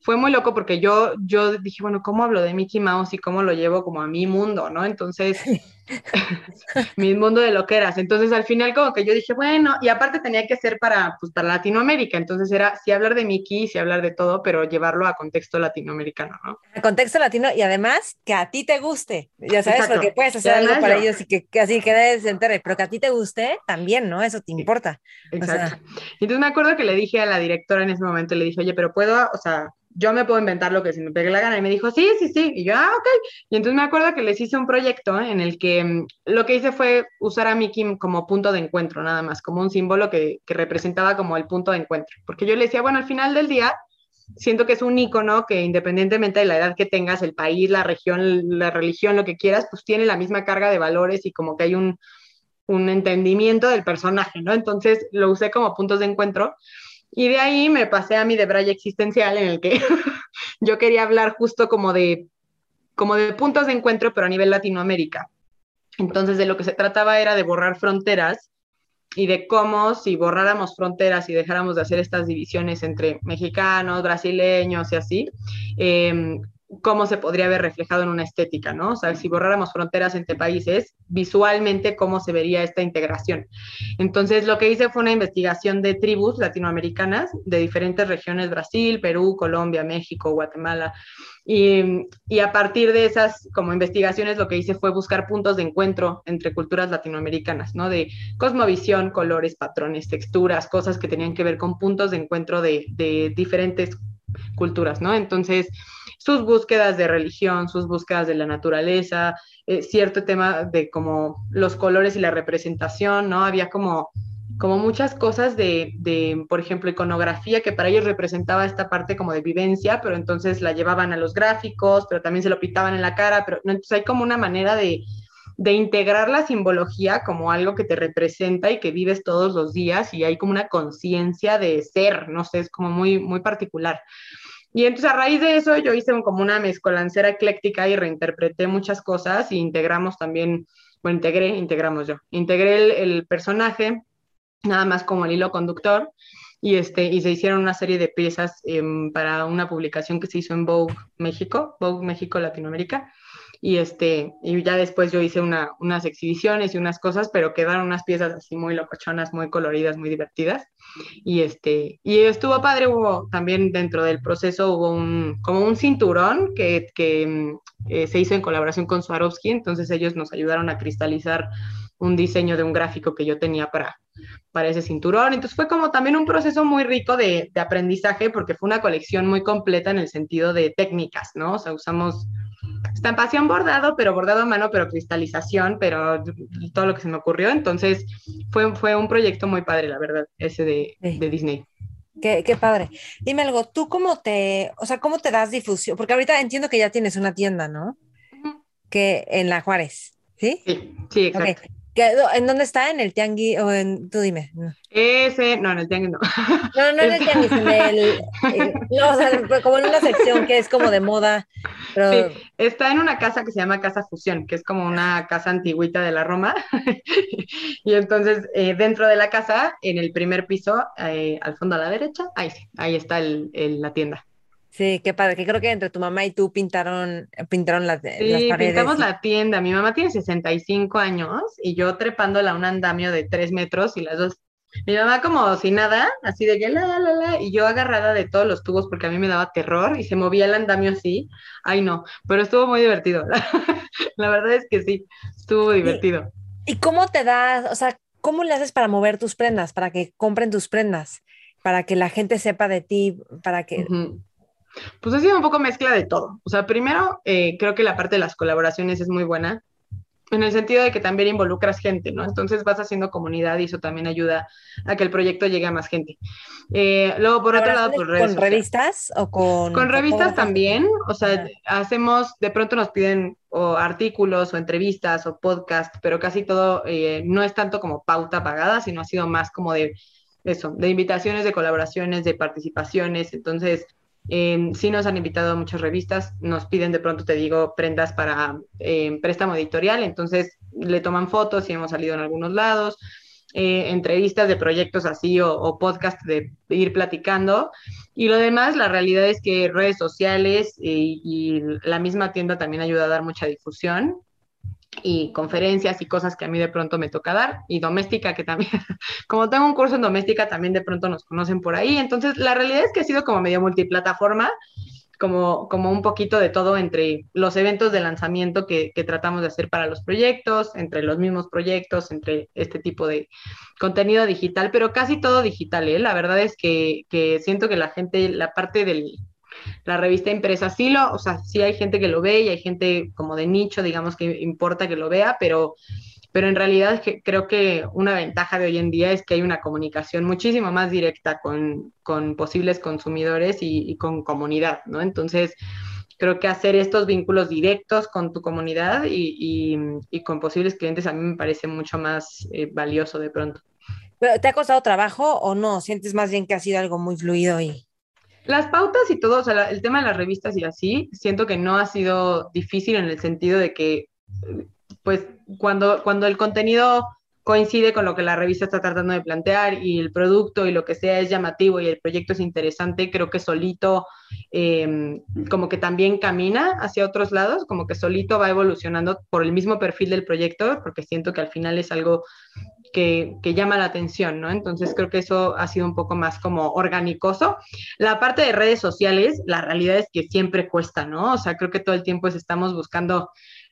fue muy loco porque yo, yo dije, bueno, ¿cómo hablo de Mickey Mouse y cómo lo llevo como a mi mundo, ¿no? Entonces, mi mundo de lo que eras. Entonces, al final como que yo dije, bueno, y aparte tenía que ser para, pues, para Latinoamérica. Entonces era sí hablar de Mickey, sí hablar de todo, pero llevarlo a contexto latinoamericano, ¿no? A contexto latino y además que a ti te guste, ya sabes, porque puedes hacer algo para ellos y que, así quede se entere, pero que a ti te guste también, ¿no? Eso te importa. Exacto. Entonces me acuerdo que le dije a la directora en ese momento, le dije, oye, pero puedo, o sea, yo me puedo inventar lo que se me pegue la gana. Y me dijo, sí, sí, sí. Y yo, ah, ok. Y entonces me acuerdo que les hice un proyecto en el que mm, lo que hice fue usar a Mickey como punto de encuentro, nada más, como un símbolo que, representaba como el punto de encuentro. Porque yo le decía, bueno, al final del día, siento que es un icono que independientemente de la edad que tengas, el país, la región, la religión, lo que quieras, pues tiene la misma carga de valores y como que hay un, un entendimiento del personaje, ¿no? Entonces lo usé como puntos de encuentro. Y de ahí me pasé a mi de Braille existencial en el que yo quería hablar justo como de, como de puntos de encuentro, pero a nivel Latinoamérica. Entonces de lo que se trataba era de borrar fronteras y de cómo si borráramos fronteras y dejáramos de hacer estas divisiones entre mexicanos, brasileños y así, eh, cómo se podría ver reflejado en una estética, ¿no? O sea, si borráramos fronteras entre países, visualmente cómo se vería esta integración. Entonces, lo que hice fue una investigación de tribus latinoamericanas de diferentes regiones, Brasil, Perú, Colombia, México, Guatemala, y, y, a partir de esas como investigaciones lo que hice fue buscar puntos de encuentro entre culturas latinoamericanas, ¿no? De cosmovisión, colores, patrones, texturas, cosas que tenían que ver con puntos de encuentro de, de diferentes culturas, ¿no? Entonces, sus búsquedas de religión, sus búsquedas de la naturaleza, eh, cierto tema de como los colores y la representación, ¿no? Había como, como muchas cosas de, de, por ejemplo, iconografía que para ellos representaba esta parte como de vivencia, pero entonces la llevaban a los gráficos, pero también se lo pintaban en la cara, pero entonces hay como una manera de, de integrar la simbología como algo que te representa y que vives todos los días y hay como una conciencia de ser, no sé, es como muy, muy particular. Y entonces a raíz de eso yo hice como una mezcolancera ecléctica y reinterpreté muchas cosas y integramos también, bueno, integré, integramos yo, integré el, personaje nada más como el hilo conductor y, este, y se hicieron una serie de piezas em, para una publicación que se hizo en Vogue México, Vogue México Latinoamérica. Y este y ya después yo hice una, unas exhibiciones y unas cosas pero quedaron unas piezas así muy locochonas muy coloridas muy divertidas y este y estuvo padre hubo también dentro del proceso hubo un como un cinturón que, que mm, eh, se hizo en colaboración con Swarovski entonces ellos nos ayudaron a cristalizar un diseño de un gráfico que yo tenía para, para ese cinturón. Entonces fue como también un proceso muy rico de, de aprendizaje porque fue una colección muy completa en el sentido de técnicas, ¿no? O sea, usamos estampación bordado, pero bordado a mano, pero cristalización, pero todo lo que se me ocurrió. Entonces fue, fue un proyecto muy padre, la verdad, ese de, de Disney. Qué, qué, padre. Dime algo, ¿tú cómo te, o sea, cómo te das difusión? Porque ahorita entiendo que ya tienes una tienda, ¿no? Que en la Juárez, ¿sí? Sí, sí, exacto. ¿En dónde está? ¿En el tianguis? O en, tú dime. Ese, no, en el tianguis no. No, no en el tianguis, en el. Eh, no, o sea, como en una sección que es como de moda. Sí, está en una casa que se llama Casa Fusión, que es como una casa antigüita de la Roma. y entonces, eh, dentro de la casa, en el primer piso, eh, al fondo a la derecha, ahí sí, ahí está el, la tienda. Sí, qué padre, que creo que entre tu mamá y tú pintaron, pintaron las, sí, pintamos la tienda. Mi mamá tiene 65 años y yo trepándola a un andamio de 3 metros y las dos. Mi mamá como si nada, así de que la, la, la, y yo agarrada de todos los tubos porque a mí me daba terror y se movía el andamio así. Ay, no, pero estuvo muy divertido. la verdad es que sí, estuvo divertido. ¿Y, ¿Y cómo te das, o sea, cómo le haces para mover tus prendas, para que compren tus prendas? para que la gente sepa de ti, para que... Pues ha sido un poco mezcla de todo. O sea, primero, eh, creo que la parte de las colaboraciones es muy buena, en el sentido de que también involucras gente, ¿no? Entonces vas haciendo comunidad y eso también ayuda a que el proyecto llegue a más gente. Eh, luego, por otro lado, pues ¿Con revistas o con...? Con revistas también, o sea, hacemos, de pronto nos piden o artículos o entrevistas o podcast, pero casi todo eh, no es tanto como pauta pagada, sino ha sido más como de eso, de invitaciones, de colaboraciones, de participaciones, entonces eh, sí nos han invitado a muchas revistas, nos piden de pronto, te digo, prendas para eh, préstamo editorial, entonces le toman fotos y hemos salido en algunos lados, eh, entrevistas de proyectos así o, podcast de, ir platicando. Y lo demás, la realidad es que redes sociales y la misma tienda también ayuda a dar mucha difusión y conferencias y cosas que a mí de pronto me toca dar, y doméstica que también, como tengo un curso en doméstica, también de pronto nos conocen por ahí. Entonces, la realidad es que ha sido como medio multiplataforma, como, como un poquito de todo entre los eventos de lanzamiento que, tratamos de hacer para los proyectos, entre los mismos proyectos, entre este tipo de contenido digital, pero casi todo digital, ¿eh? La verdad es que, que siento que la gente, la parte del la revista impresa sí o sea, sí hay gente que lo ve y hay gente como de nicho, digamos, que importa que lo vea, pero, pero en realidad es que creo que una ventaja de hoy en día es que hay una comunicación muchísimo más directa con, posibles consumidores y, con comunidad, ¿no? Entonces, creo que hacer estos vínculos directos con tu comunidad y, con posibles clientes a mí me parece mucho más eh, valioso de pronto. ¿Te ha costado trabajo o no? ¿Sientes más bien que ha sido algo muy fluido y las pautas y todo, o sea, el tema de las revistas y así, siento que no ha sido difícil en el sentido de que, pues, cuando, cuando el contenido coincide con lo que la revista está tratando de plantear y el producto y lo que sea es llamativo y el proyecto es interesante, creo que solito em, como que también camina hacia otros lados, como que solito va evolucionando por el mismo perfil del proyecto, porque siento que al final es algo que, llama la atención, ¿no? Entonces creo que eso ha sido un poco más como organicoso. La parte de redes sociales, la realidad es que siempre cuesta, ¿no? O sea, creo que todo el tiempo estamos buscando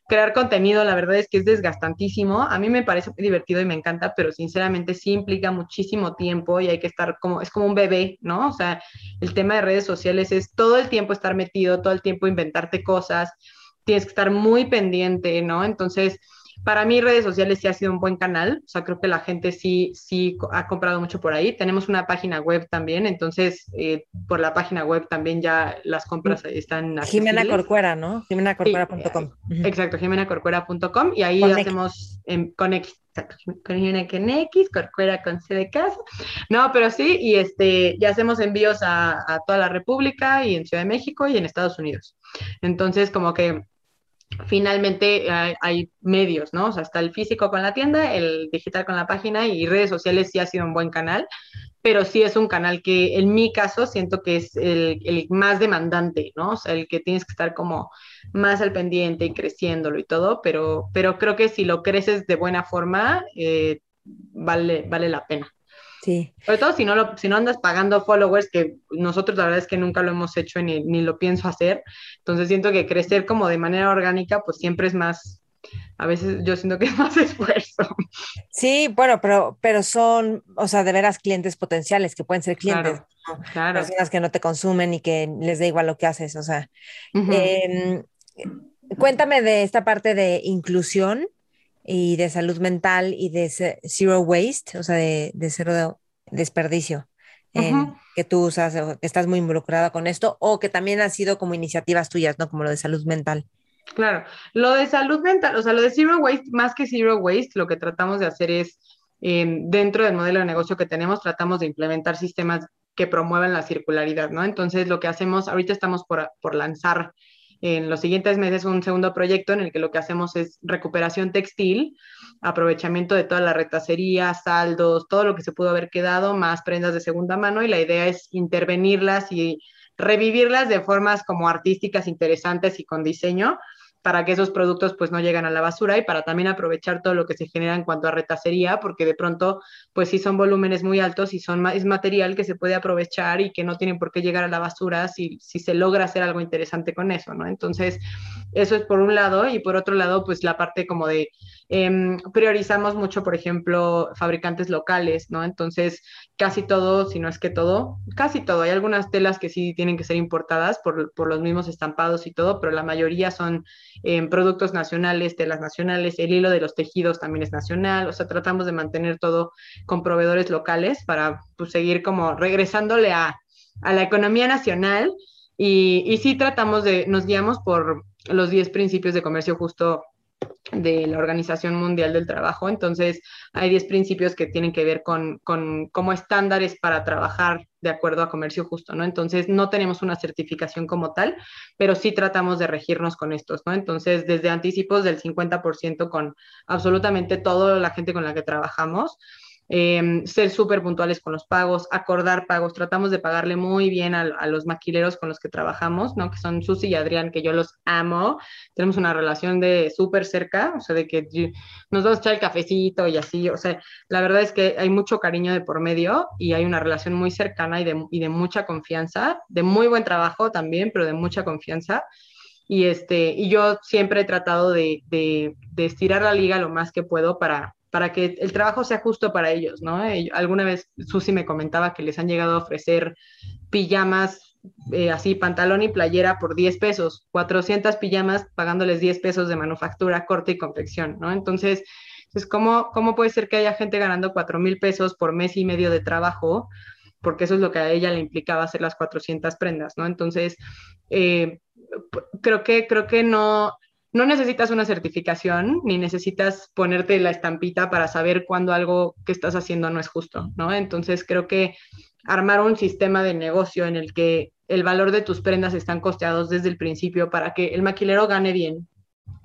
crear contenido, la verdad es que es desgastantísimo. A mí me parece muy divertido y me encanta, pero sinceramente sí implica muchísimo tiempo y hay que estar como, es como un bebé, ¿no? O sea, el tema de redes sociales es todo el tiempo estar metido, todo el tiempo inventarte cosas, tienes que estar muy pendiente, ¿no? Entonces, para mí redes sociales sí ha sido un buen canal, o sea, creo que la gente sí, sí ha comprado mucho por ahí. Tenemos una página web también, entonces eh, por la página web también ya las compras están Jimena Corcuera, ¿no? JimenaCorcuera.com. exacto, jimenacorcuera.com y ahí hacemos con X, con Jimena con X, Corcuera con C de casa. No, pero sí, y este, ya hacemos envíos a, a toda la República y en Ciudad de México y en Estados Unidos. Entonces, como que finalmente hay, medios, ¿no? O sea, está el físico con la tienda, el digital con la página y redes sociales sí ha sido un buen canal, pero sí es un canal que en mi caso siento que es el, más demandante, ¿no? O sea, el que tienes que estar como más al pendiente y creciéndolo y todo, pero, pero creo que si lo creces de buena forma, eh, vale, vale la pena. Sí. Sobre todo si no, lo, si no andas pagando followers, que nosotros la verdad es que nunca lo hemos hecho ni, ni lo pienso hacer. Entonces siento que crecer como de manera orgánica, pues siempre es más, a veces yo siento que es más esfuerzo. Sí, bueno, pero, pero son, o sea, de veras clientes potenciales, que pueden ser clientes, claro, personas que no te consumen y que les da igual lo que haces, o sea. Em, cuéntame de esta parte de inclusión y de salud mental y de zero waste, o sea, de, de cero desperdicio, que tú usas, que estás muy involucrada con esto, o que también ha sido como iniciativas tuyas, ¿no? Como lo de salud mental. Claro, lo de salud mental, o sea, lo de zero waste, más que zero waste, lo que tratamos de hacer es, dentro del modelo de negocio que tenemos, tratamos de implementar sistemas que promuevan la circularidad, ¿no? Entonces, lo que hacemos, ahorita estamos por, por lanzar en los siguientes meses un segundo proyecto en el que lo que hacemos es recuperación textil, aprovechamiento de toda la retacería, saldos, todo lo que se pudo haber quedado, más prendas de segunda mano y la idea es intervenirlas y revivirlas de formas como artísticas interesantes y con diseño para que esos productos pues no lleguen a la basura y para también aprovechar todo lo que se genera en cuanto a retacería, porque de pronto pues sí son volúmenes muy altos y son, es material que se puede aprovechar y que no tienen por qué llegar a la basura si, si se logra hacer algo interesante con eso, ¿no? Entonces, eso es por un lado y por otro lado pues la parte como de Em, priorizamos mucho, por ejemplo, fabricantes locales, ¿no? Entonces, casi todo, si no es que todo, casi todo. Hay algunas telas que sí tienen que ser importadas por, los mismos estampados y todo, pero la mayoría son em, productos nacionales, telas nacionales, el hilo de los tejidos también es nacional, o sea, tratamos de mantener todo con proveedores locales para pues, seguir como regresándole a, la economía nacional. Y, y sí tratamos de, nos guiamos por los 10 principios de comercio justo de la Organización Mundial del Trabajo. Entonces, hay 10 principios que tienen que ver con, con como estándares para trabajar de acuerdo a comercio justo, ¿no? Entonces, no tenemos una certificación como tal, pero sí tratamos de regirnos con estos, ¿no? Entonces, desde anticipos del 50% con absolutamente toda la gente con la que trabajamos, Em, ser súper puntuales con los pagos, acordar pagos, tratamos de pagarle muy bien a, los maquileros con los que trabajamos, ¿no? Que son Susi y Adrián, que yo los amo, tenemos una relación de súper cerca, o sea, de que nos vamos a echar el cafecito y así, o sea, la verdad es que hay mucho cariño de por medio y hay una relación muy cercana y de, y de mucha confianza, de muy buen trabajo también, pero de mucha confianza. Y, este, y yo siempre he tratado de, de, de estirar la liga lo más que puedo para, para que el trabajo sea justo para ellos, ¿no? Alguna vez Susi me comentaba que les han llegado a ofrecer pijamas eh, así, pantalón y playera por 10 pesos, 400 pijamas pagándoles 10 pesos de manufactura, corte y confección, ¿no? Entonces, pues, ¿cómo, ¿cómo puede ser que haya gente ganando 4 mil pesos por mes y medio de trabajo? Porque eso es lo que a ella le implicaba hacer las 400 prendas, ¿no? Entonces, eh, creo que, creo que no, no necesitas una certificación ni necesitas ponerte la estampita para saber cuándo algo que estás haciendo no es justo, ¿no? Entonces creo que armar un sistema de negocio en el que el valor de tus prendas están costeados desde el principio para que el maquilero gane bien,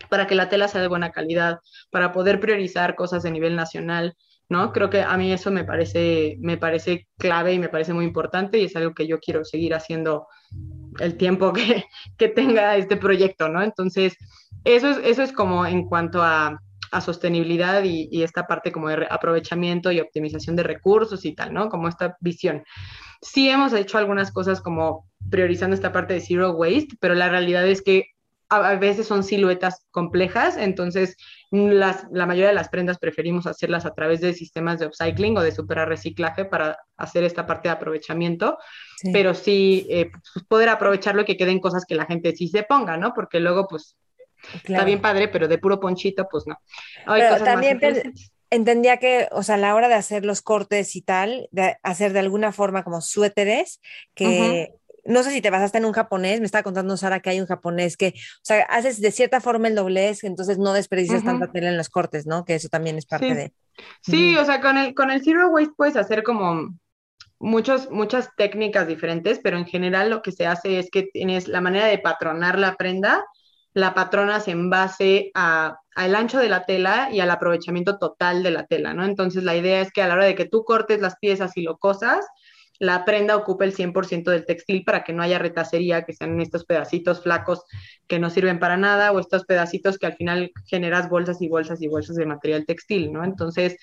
para que la tela sea de buena calidad, para poder priorizar cosas de nivel nacional, ¿no? Creo que a mí eso me parece, me parece clave y me parece muy importante y es algo que yo quiero seguir haciendo el tiempo que, que tenga este proyecto, ¿no? Entonces, eso es, eso es como en cuanto a, sostenibilidad y, esta parte como de aprovechamiento y optimización de recursos y tal, ¿no? Como esta visión. Sí hemos hecho algunas cosas como priorizando esta parte de zero waste, pero la realidad es que a, veces son siluetas complejas, entonces las, la mayoría de las prendas preferimos hacerlas a través de sistemas de upcycling o de super reciclaje para hacer esta parte de aprovechamiento, pero sí eh, pues, poder aprovecharlo y que queden cosas que la gente sí se ponga, ¿no? Porque luego pues Está bien padre, pero de puro ponchito, pues no. pero también entendía que, o sea, a la hora de hacer los cortes y tal, de hacer de alguna forma como suéteres, que no sé si te basaste en un japonés, me estaba contando Sara que hay un japonés que, o sea, haces de cierta forma el doblez, entonces no desperdicias tanta tela en los cortes, ¿no? Que eso también es parte de... Sí, o sea, con el, con el Zero Waste puedes hacer como muchos, muchas técnicas diferentes, pero en general lo que se hace es que tienes la manera de patronar la prenda la patrona se en base al ancho de la tela y al aprovechamiento total de la tela, ¿no? Entonces la idea es que a la hora de que tú cortes las piezas y lo cosas, la prenda ocupe el 100% del textil para que no haya retacería, que sean estos pedacitos flacos que no sirven para nada o estos pedacitos que al final generas bolsas y bolsas y bolsas de material textil, ¿no? Entonces,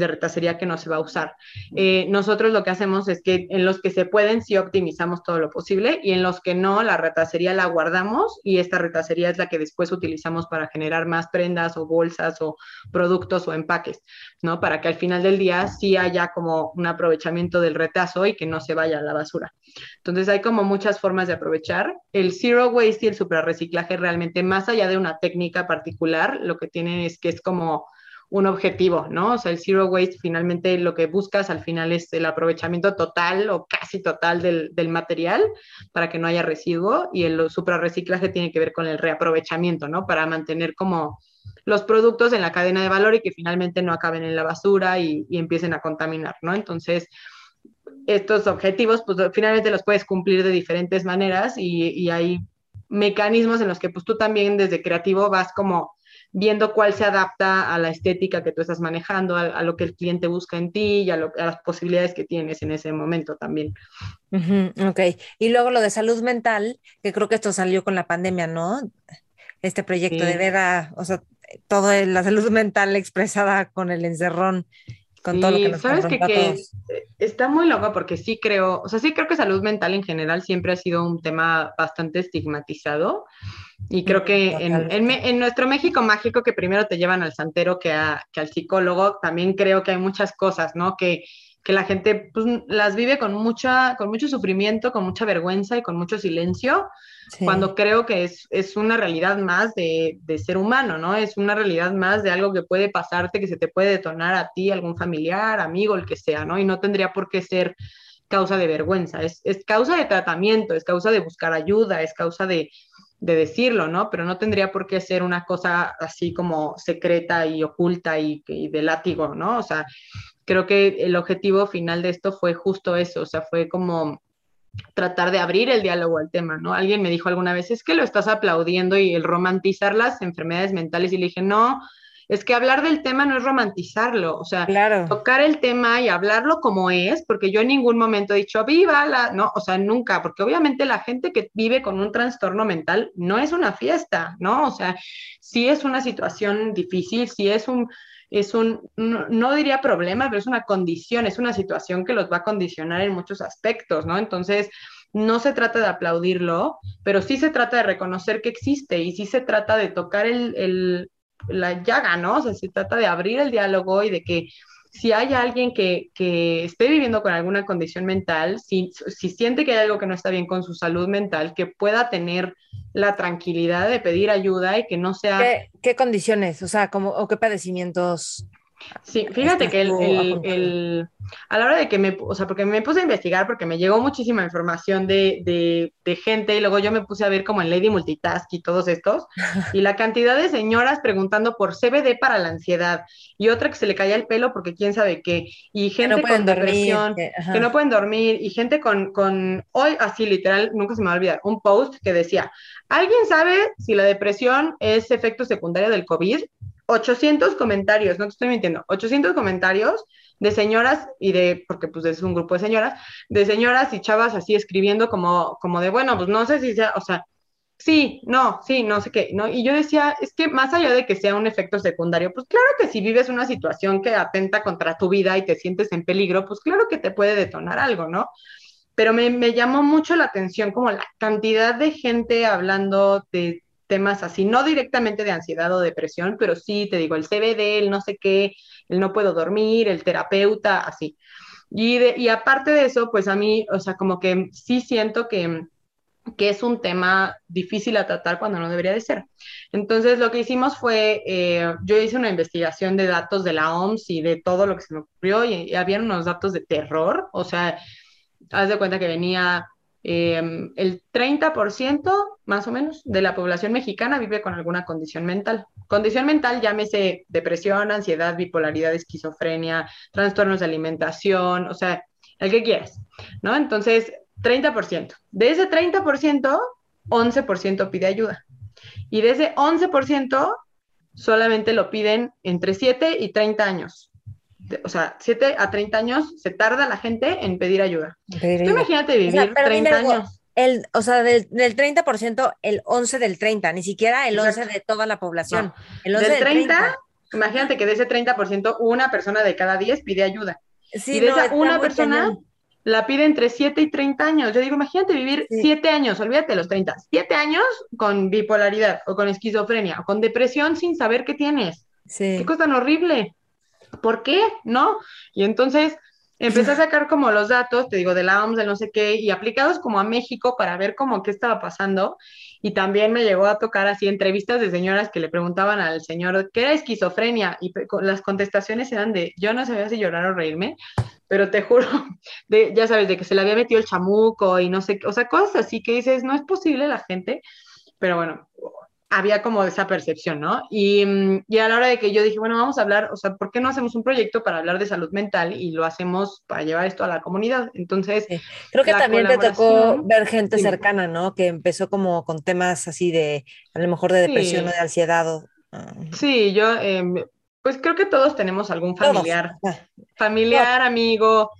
de retacería que no se va a usar. Eh, nosotros lo que hacemos es que en los que se pueden sí optimizamos todo lo posible y en los que no, la retacería la guardamos y esta retacería es la que después utilizamos para generar más prendas o bolsas o productos o empaques, ¿no? Para que al final del día sí haya como un aprovechamiento del retazo y que no se vaya a la basura. Entonces hay como muchas formas de aprovechar. El zero waste y el super reciclaje realmente más allá de una técnica particular, lo que tienen es que es como un objetivo, ¿no? O sea, el zero waste finalmente lo que buscas al final es el aprovechamiento total o casi total del, del material para que no haya residuo y el suprarreciclaje tiene que ver con el reaprovechamiento, ¿no? Para mantener como los productos en la cadena de valor y que finalmente no acaben en la basura y, y empiecen a contaminar, ¿no? Entonces, estos objetivos, pues finalmente los puedes cumplir de diferentes maneras y, y hay mecanismos en los que pues tú también desde creativo vas como viendo cuál se adapta a la estética que tú estás manejando, a, lo que el cliente busca en ti y a, las posibilidades que tienes en ese momento también. ok, y luego lo de salud mental, que creo que esto salió con la pandemia, ¿no? Este proyecto de ver o sea, toda la salud mental expresada con el encerrón con todo lo que nos sabes que, que, está muy loco porque sí creo, o sea, sí creo que salud mental en general siempre ha sido un tema bastante estigmatizado. Y creo que en, en, nuestro México mágico que primero te llevan al santero que, a, que al psicólogo, también creo que hay muchas cosas, ¿no? Que, que la gente pues, las vive con, mucha, con mucho sufrimiento, con mucha vergüenza y con mucho silencio, cuando creo que es, es una realidad más de, de, ser humano, ¿no? Es una realidad más de algo que puede pasarte, que se te puede detonar a ti, algún familiar, amigo, el que sea, ¿no? Y no tendría por qué ser causa de vergüenza, es, es causa de tratamiento, es causa de buscar ayuda, es causa de, de decirlo, ¿no? Pero no tendría por qué ser una cosa así como secreta y oculta y, y, de látigo, ¿no? O sea, creo que el objetivo final de esto fue justo eso, o sea, fue como tratar de abrir el diálogo al tema, ¿no? Alguien me dijo alguna vez, es que lo estás aplaudiendo y el romantizar las enfermedades mentales y le dije, no, es que hablar del tema no es romantizarlo, o sea, tocar el tema y hablarlo como es, porque yo en ningún momento he dicho, viva la, no, o sea, nunca, porque obviamente la gente que vive con un trastorno mental no es una fiesta, ¿no? O sea, sí es una situación difícil, sí es un, es un, no, diría problema, pero es una condición, es una situación que los va a condicionar en muchos aspectos, ¿no? Entonces, no se trata de aplaudirlo, pero sí se trata de reconocer que existe y sí se trata de tocar el, la llaga, ¿no? O sea, se trata de abrir el diálogo y de que si hay alguien que, que esté viviendo con alguna condición mental, si, si siente que hay algo que no está bien con su salud mental, que pueda tener la tranquilidad de pedir ayuda y que no sea... ¿Qué, condiciones? O sea, como, ¿o qué padecimientos Sí, fíjate que el, a la hora de que me, o sea, porque me puse a investigar, porque me llegó muchísima información de, de, de, gente, y luego yo me puse a ver como en Lady Multitask y todos estos, y la cantidad de señoras preguntando por CBD para la ansiedad, y otra que se le caía el pelo porque quién sabe qué, y gente con depresión, que, que, no pueden dormir, y gente con, con, hoy así literal, nunca se me va a olvidar, un post que decía, ¿alguien sabe si la depresión es efecto secundario del COVID? 800 comentarios, no te estoy mintiendo, 800 comentarios de señoras y de, porque pues es un grupo de señoras, de señoras y chavas así escribiendo como, como de, bueno, pues no sé si sea, o sea, sí, no, sí, no sé qué, ¿no? Y yo decía, es que más allá de que sea un efecto secundario, pues claro que si vives una situación que atenta contra tu vida y te sientes en peligro, pues claro que te puede detonar algo, ¿no? Pero me, me llamó mucho la atención como la cantidad de gente hablando de temas así, no directamente de ansiedad o depresión, pero sí, te digo, el CBD, el no sé qué, el no puedo dormir, el terapeuta, así. Y, y aparte de eso, pues a mí, o sea, como que sí siento que, que es un tema difícil a tratar cuando no debería de ser. Entonces, lo que hicimos fue, eh, yo hice una investigación de datos de la OMS y de todo lo que se me ocurrió y, y había unos datos de terror, o sea, haz de cuenta que venía Em, el 30% más o menos de la población mexicana vive con alguna condición mental. Condición mental, llámese depresión, ansiedad, bipolaridad, esquizofrenia, trastornos de alimentación, o sea, el que quieras, ¿no? Entonces, 30%. De ese 30%, 11% pide ayuda. Y de ese 11%, solamente lo piden entre 7 y 30 años o sea, 7 a 30 años se tarda la gente en pedir ayuda. imagínate vivir 30 años. El, o sea, del, del, 30%, el 11 del 30, ni siquiera el 11 de toda la población. El 11 del 30, imagínate que de ese 30%, una persona de cada 10 pide ayuda. Sí, y de esa una persona la pide entre 7 y 30 años. Yo digo, imagínate vivir 7 años, olvídate los 30, 7 años con bipolaridad o con esquizofrenia o con depresión sin saber qué tienes. Sí. Qué cosa tan horrible. ¿Por qué? ¿No? Y entonces empecé a sacar como los datos, te digo, de la OMS, de no sé qué, y aplicados como a México para ver cómo qué estaba pasando. y también me llegó a tocar así entrevistas de señoras que le preguntaban al señor qué era esquizofrenia y las contestaciones eran de yo no sabía si llorar o reírme, pero te juro, de, ya sabes, de que se le había metido el chamuco y no sé, o sea, cosas así que dices, no es posible la gente, pero bueno, había como esa percepción, ¿no? Y, mm, y, a la hora de que yo dije, bueno, vamos a hablar, o sea, ¿por qué no hacemos un proyecto para hablar de salud mental y lo hacemos para llevar esto a la comunidad? Entonces, creo que también te tocó ver gente cercana, ¿no? Que empezó como con temas así de, a lo mejor de depresión o de ansiedad. O, ah. Sí, yo, em, pues creo que todos tenemos algún familiar, familiar, amigo,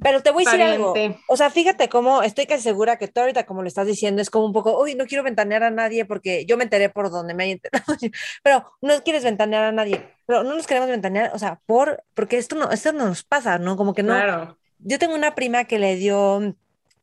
pero te voy a decir algo. O sea, fíjate cómo estoy casi segura que tú ahorita, como lo estás diciendo, es como un poco, uy, no quiero ventanear a nadie porque yo me enteré por donde me hay enterado. Pero no quieres ventanear a nadie. Pero no nos queremos ventanear, o sea, por, porque esto no, esto nos pasa, ¿no? Como que no. Claro. Yo tengo una prima que le dio,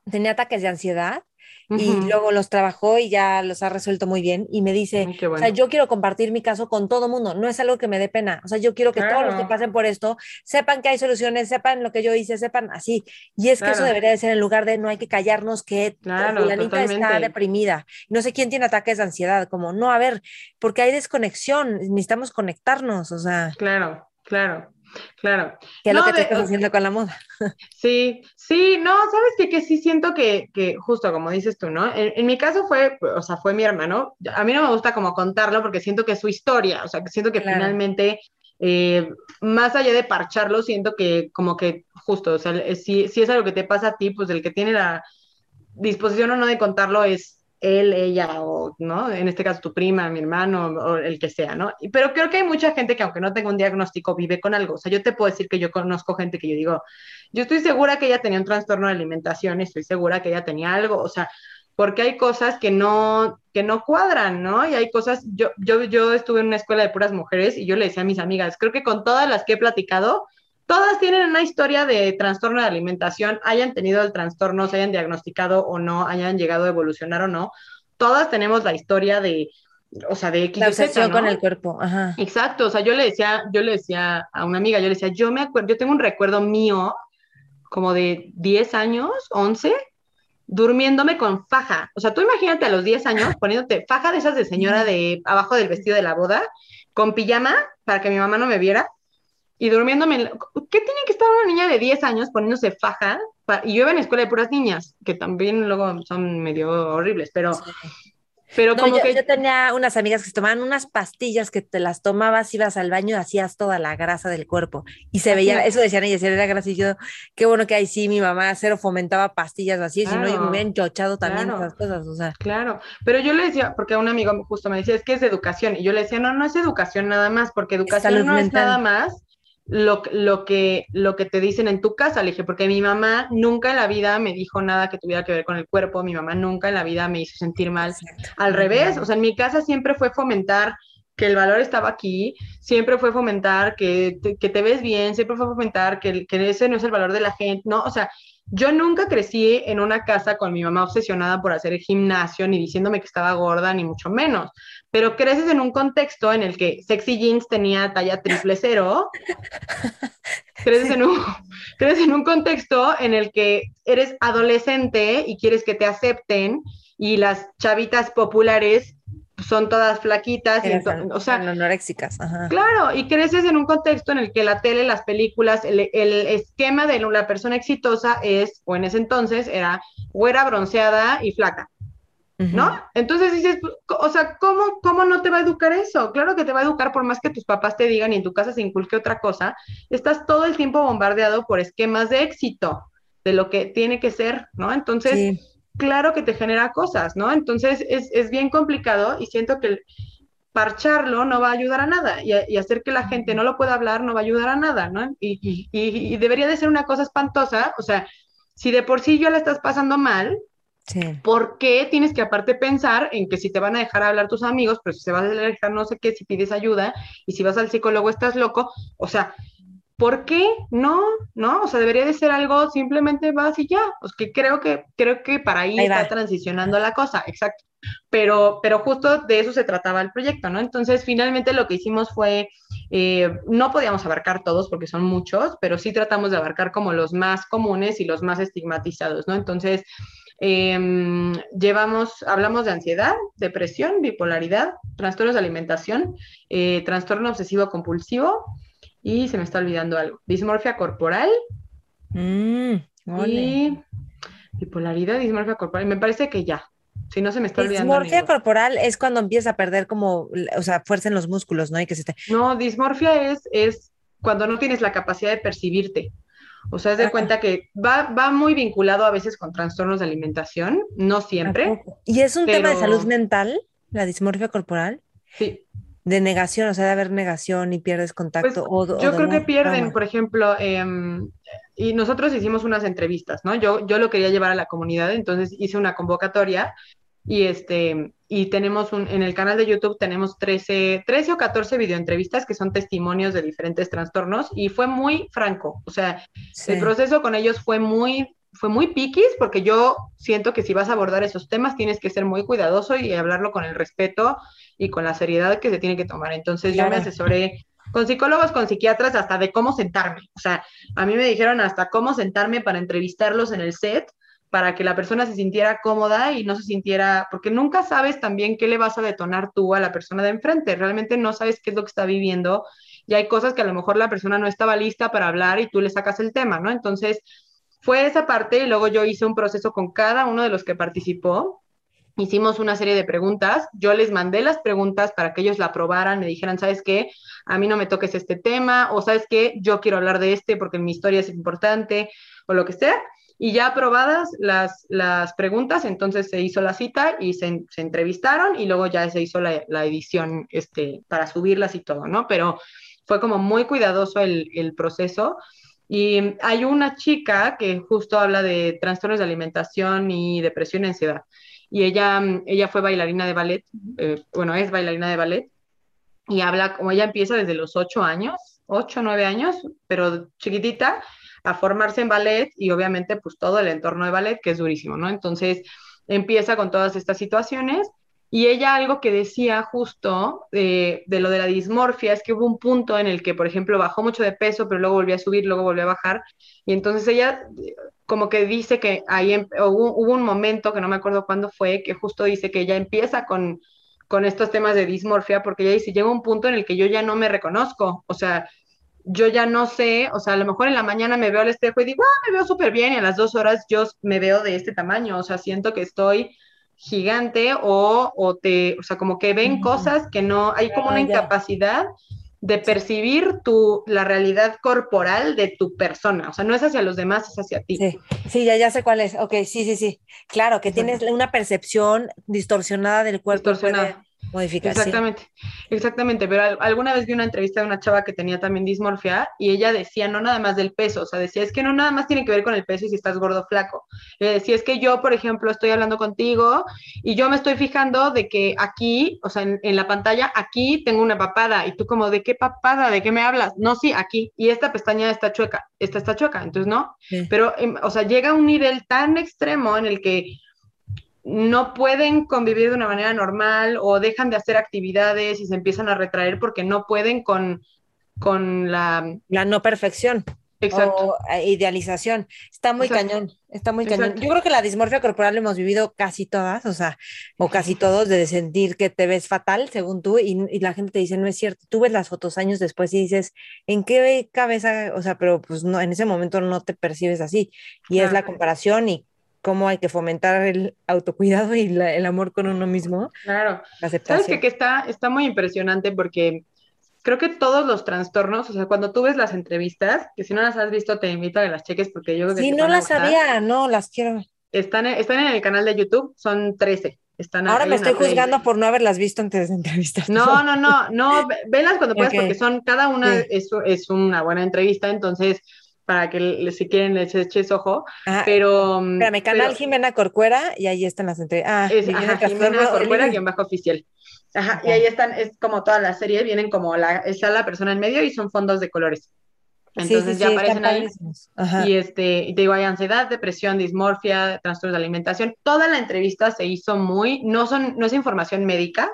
tenía ataques de ansiedad y luego los trabajó y ya los ha resuelto muy bien y me dice, o sea, yo quiero compartir mi caso con todo mundo, no es algo que me dé pena, o sea, yo quiero que todos los que pasen por esto sepan que hay soluciones, sepan lo que yo hice, sepan así. Y es que eso debería de ser en lugar de no hay que callarnos que la niña está deprimida. No sé quién tiene ataques de ansiedad, como no, a ver, porque hay desconexión, necesitamos conectarnos, o sea. Claro, claro. Claro. Que es lo que te estás haciendo con la moda. Sí, sí, no, sabes que, que sí siento que, que, justo como dices tú, ¿no? En, mi caso fue, o sea, fue mi hermano. A mí no me gusta como contarlo porque siento que es su historia, o sea, que siento que finalmente, eh, más allá de parcharlo, siento que como que justo, o sea, si, si es algo que te pasa a ti, pues el que tiene la disposición o no de contarlo es él, ella o, ¿no? En este caso tu prima, mi hermano o el que sea, ¿no? Pero creo que hay mucha gente que aunque no tenga un diagnóstico vive con algo. O sea, yo te puedo decir que yo conozco gente que yo digo, yo estoy segura que ella tenía un trastorno de alimentación, estoy segura que ella tenía algo, o sea, porque hay cosas que no, que no cuadran, ¿no? Y hay cosas, yo, yo, yo estuve en una escuela de puras mujeres y yo le decía a mis amigas, creo que con todas las que he platicado, todas tienen una historia de trastorno de alimentación, hayan tenido el trastorno, se hayan diagnosticado o no, hayan llegado a evolucionar o no. Todas tenemos la historia de, o sea, de X La obsesión con el cuerpo, Ajá. Exacto, o sea, yo le decía, yo le decía a una amiga, yo le decía, yo me acuerdo, yo tengo un recuerdo mío como de 10 años, 11, durmiéndome con faja. O sea, tú imagínate a los 10 años poniéndote faja de esas de señora de abajo del vestido de la boda, con pijama para que mi mamá no me viera y durmiéndome. ¿Qué tiene que estar una niña de 10 años poniéndose faja? Y yo iba en escuela de puras niñas, que también luego son medio horribles, pero. Pero como yo, que... yo tenía unas amigas que se tomaban unas pastillas que te las tomabas, ibas al baño, hacías toda la grasa del cuerpo. Y se veía, eso decían ellas, era grasa. Y yo, qué bueno que ahí sí, mi mamá cero fomentaba pastillas así, si no, yo me hubiera enchochado también esas cosas. O sea. Claro, pero yo le decía, porque un amigo justo me decía, es que es educación. Y yo le decía, no, no es educación nada más, porque educación no es nada más lo, lo, que, lo que te dicen en tu casa, le dije, porque mi mamá nunca en la vida me dijo nada que tuviera que ver con el cuerpo, mi mamá nunca en la vida me hizo sentir mal. Al revés, o sea, en mi casa siempre fue fomentar que el valor estaba aquí, siempre fue fomentar que te, que te ves bien, siempre fue fomentar que, que ese no es el valor de la gente, ¿no? O sea, yo nunca crecí en una casa con mi mamá obsesionada por hacer el gimnasio, ni diciéndome que estaba gorda, ni mucho menos. Pero creces en un contexto en el que Sexy Jeans tenía talla triple cero. creces, en un, creces en un contexto en el que eres adolescente y quieres que te acepten y las chavitas populares son todas flaquitas, o sea, anorexicas. Claro, y creces en un contexto en el que la tele, las películas, el, esquema de la persona exitosa es, o en ese entonces, era güera, bronceada y flaca. ¿No? Entonces dices, o sea, ¿cómo, ¿cómo no te va a educar eso? Claro que te va a educar por más que tus papás te digan y en tu casa se inculque otra cosa. Estás todo el tiempo bombardeado por esquemas de éxito, de lo que tiene que ser, ¿no? Entonces, claro que te genera cosas, ¿no? Entonces es, es, bien complicado y siento que parcharlo no va a ayudar a nada y, hacer que la gente no lo pueda hablar no va a ayudar a nada, ¿no? Y, y, debería de ser una cosa espantosa, o sea, si de por sí ya la estás pasando mal, ¿por qué tienes que aparte pensar en que si te van a dejar hablar tus amigos, pero si se vas a dejar no sé qué, si pides ayuda y si vas al psicólogo estás loco? O sea, ¿Por qué? No, no, o sea, debería de ser algo simplemente vas y ya. Pues que creo que, creo que para ahí, está transicionando la cosa, exacto. Pero, pero justo de eso se trataba el proyecto, ¿no? Entonces, finalmente lo que hicimos fue, eh, no podíamos abarcar todos porque son muchos, pero sí tratamos de abarcar como los más comunes y los más estigmatizados, ¿no? Entonces, Em, llevamos, hablamos de ansiedad, depresión, bipolaridad, trastornos de alimentación, eh, trastorno obsesivo compulsivo y se me está olvidando algo, dismorfia corporal mm, y bipolaridad, dismorfia corporal. Me parece que ya. Si no se me está olvidando. Dismorfia corporal es cuando empieza a perder como, o sea, fuerza en los músculos, ¿no? Y que se No, dismorfia es, es cuando no tienes la capacidad de percibirte. O sea, es de cuenta que va, va muy vinculado a veces con trastornos de alimentación, no siempre. ¿Y es un tema de salud mental, la dismorfia corporal? Sí. De negación, o sea, de haber negación y pierdes contacto. Pues, yo creo que pierden, por ejemplo, em, y nosotros hicimos unas entrevistas, ¿no? Yo, yo lo quería llevar a la comunidad, entonces hice una convocatoria y este y tenemos un, en el canal de YouTube tenemos 13, 13 o 14 videoentrevistas que son testimonios de diferentes trastornos y fue muy franco, o sea, el proceso con ellos fue muy fue muy piquis porque yo siento que si vas a abordar esos temas tienes que ser muy cuidadoso y hablarlo con el respeto y con la seriedad que se tiene que tomar. Entonces yo me asesoré con psicólogos, con psiquiatras, hasta de cómo sentarme. O sea, a mí me dijeron hasta cómo sentarme para entrevistarlos en el set para que la persona se sintiera cómoda y no se sintiera, porque nunca sabes también qué le vas a detonar tú a la persona de enfrente, realmente no sabes qué es lo que está viviendo y hay cosas que a lo mejor la persona no estaba lista para hablar y tú le sacas el tema, ¿no? Entonces, fue esa parte y luego yo hice un proceso con cada uno de los que participó. Hicimos una serie de preguntas, yo les mandé las preguntas para que ellos la aprobaran, me dijeran, ¿sabes qué? A mí no me toques este tema, o ¿sabes qué? Yo quiero hablar de este porque mi historia es importante, o lo que sea. Y ya aprobadas las, las preguntas, entonces se hizo la cita y se, se entrevistaron y luego ya se hizo la, la, edición este, para subirlas y todo, ¿no? Pero fue como muy cuidadoso el, el proceso. Y hay una chica que justo habla de trastornos de alimentación y depresión y ansiedad. Y ella, ella fue bailarina de ballet, eh, bueno, es bailarina de ballet, y habla como ella empieza desde los ocho años, ocho, nueve años, pero chiquitita, a formarse en ballet y obviamente pues todo el entorno de ballet que es durísimo, ¿no? Entonces empieza con todas estas situaciones y ella algo que decía justo de, de, lo de la dismorfia es que hubo un punto en el que, por ejemplo, bajó mucho de peso, pero luego volvió a subir, luego volvió a bajar. Y entonces ella como que dice que ahí em, hubo, hubo, un momento, que no me acuerdo cuándo fue, que justo dice que ella empieza con, con estos temas de dismorfia, porque ella dice, llega un punto en el que yo ya no me reconozco. O sea, yo ya no sé, o sea, a lo mejor en la mañana me veo al espejo y digo, ah, me veo súper bien, y a las dos horas yo me veo de este tamaño, o sea, siento que estoy gigante o, o te, o sea, como que ven cosas que no, hay como una incapacidad de percibir tu, la realidad corporal de tu persona, o sea, no es hacia los demás, es hacia ti. Sí, sí ya, ya sé cuál es, ok, sí, sí, sí, claro, que tienes una percepción distorsionada del cuerpo. Distorsionada. Exactamente, exactamente, pero alguna vez vi una entrevista de una chava que tenía también dismorfia y ella decía no nada más del peso, o sea, decía es que no nada más tiene que ver con el peso y si estás gordo o flaco. Le decía es que yo, por ejemplo, estoy hablando contigo y yo me estoy fijando de que aquí, o sea, en, la pantalla, aquí tengo una papada y tú como, ¿de qué papada? ¿De qué me hablas? No, sí, aquí. Y esta pestaña está chueca, esta está chueca, entonces no. Pero, em, o sea, llega a un nivel tan extremo en el que no pueden convivir de una manera normal o dejan de hacer actividades y se empiezan a retraer porque no pueden con, con la... La no perfección. Exacto. O eh, idealización. Está muy cañón, está muy cañón. Yo creo que la dismorfia corporal la hemos vivido casi todas, o sea, o casi todos, de sentir que te ves fatal, según tú, y, y, la gente te dice, no es cierto. Tú ves las fotos años después y dices, ¿en qué cabeza? O sea, pero pues no, en ese momento no te percibes así. Y es la comparación y cómo hay que fomentar el autocuidado y el amor con uno mismo. Claro. Sabes que, que, está, está muy impresionante porque creo que todos los trastornos, o sea, cuando tú ves las entrevistas, que si no las has visto, te invito a que las cheques porque yo creo que Sí, no las sabía, no, las quiero. Están, están en el canal de YouTube, son 13. Están Ahora me estoy juzgando por no haberlas visto antes de entrevistas. No, no, no, no, velas cuando puedas porque son, cada una es, es una buena entrevista, entonces para que si quieren les eches ojo. pero. Mm, espérame, canal Jimena Corcuera y ahí están las entrevistas. Ah, es, Jimena Corcuera, guion bajo oficial. Ajá, y ahí están, es como todas las series, vienen como la, está la persona en medio y son fondos de colores. Entonces ya aparecen ahí. Y este, y te digo, hay ansiedad, depresión, dismorfia, trastornos de alimentación. Toda la entrevista se hizo muy, no son, no es información médica,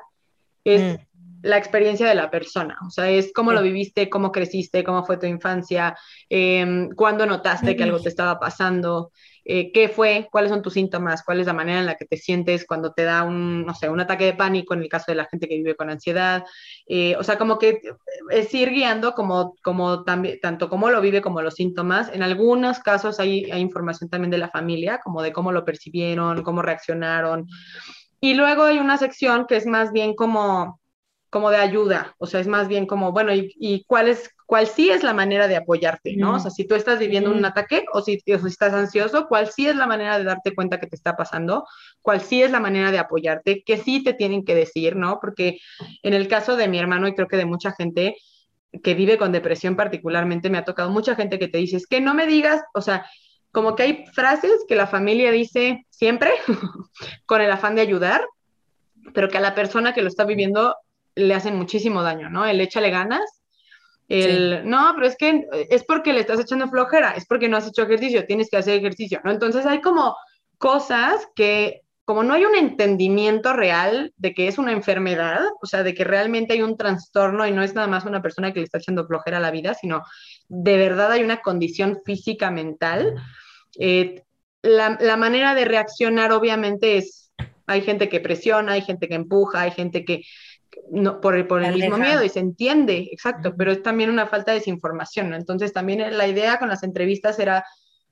es mm la experiencia de la persona, o sea, es cómo lo viviste, cómo creciste, cómo fue tu infancia, eh, cuándo notaste que algo te estaba pasando, eh, qué fue, cuáles son tus síntomas, cuál es la manera en la que te sientes cuando te da un, no sé, un ataque de pánico en el caso de la gente que vive con ansiedad, eh, o sea, como que es ir guiando como, como también, tanto cómo lo vive como los síntomas. En algunos casos hay, hay información también de la familia, como de cómo lo percibieron, cómo reaccionaron. Y luego hay una sección que es más bien como como de ayuda, o sea, es más bien como, bueno, ¿y, cuál, es, cuál sí es la manera de apoyarte, ¿no? O sea, si tú estás viviendo un ataque o si, estás ansioso, cuál sí es la manera de darte cuenta que te está pasando, cuál sí es la manera de apoyarte, qué sí te tienen que decir, ¿no? Porque en el caso de mi hermano y creo que de mucha gente que vive con depresión particularmente, me ha tocado mucha gente que te dice, es que no me digas, o sea, como que hay frases que la familia dice siempre con el afán de ayudar, pero que a la persona que lo está viviendo le hacen muchísimo daño, ¿no? El échale ganas, el, no, pero es que es porque le estás echando flojera, es porque no has hecho ejercicio, tienes que hacer ejercicio, ¿no? Entonces hay como cosas que, como no hay un entendimiento real de que es una enfermedad, o sea, de que realmente hay un trastorno y no es nada más una persona que le está echando flojera a la vida, sino de verdad hay una condición física mental, eh, la, la manera de reaccionar obviamente es, hay gente que presiona, hay gente que empuja, hay gente que no, por, por el mismo miedo y se entiende, exacto, pero es también una falta de desinformación, ¿no? Entonces también la idea con las entrevistas era,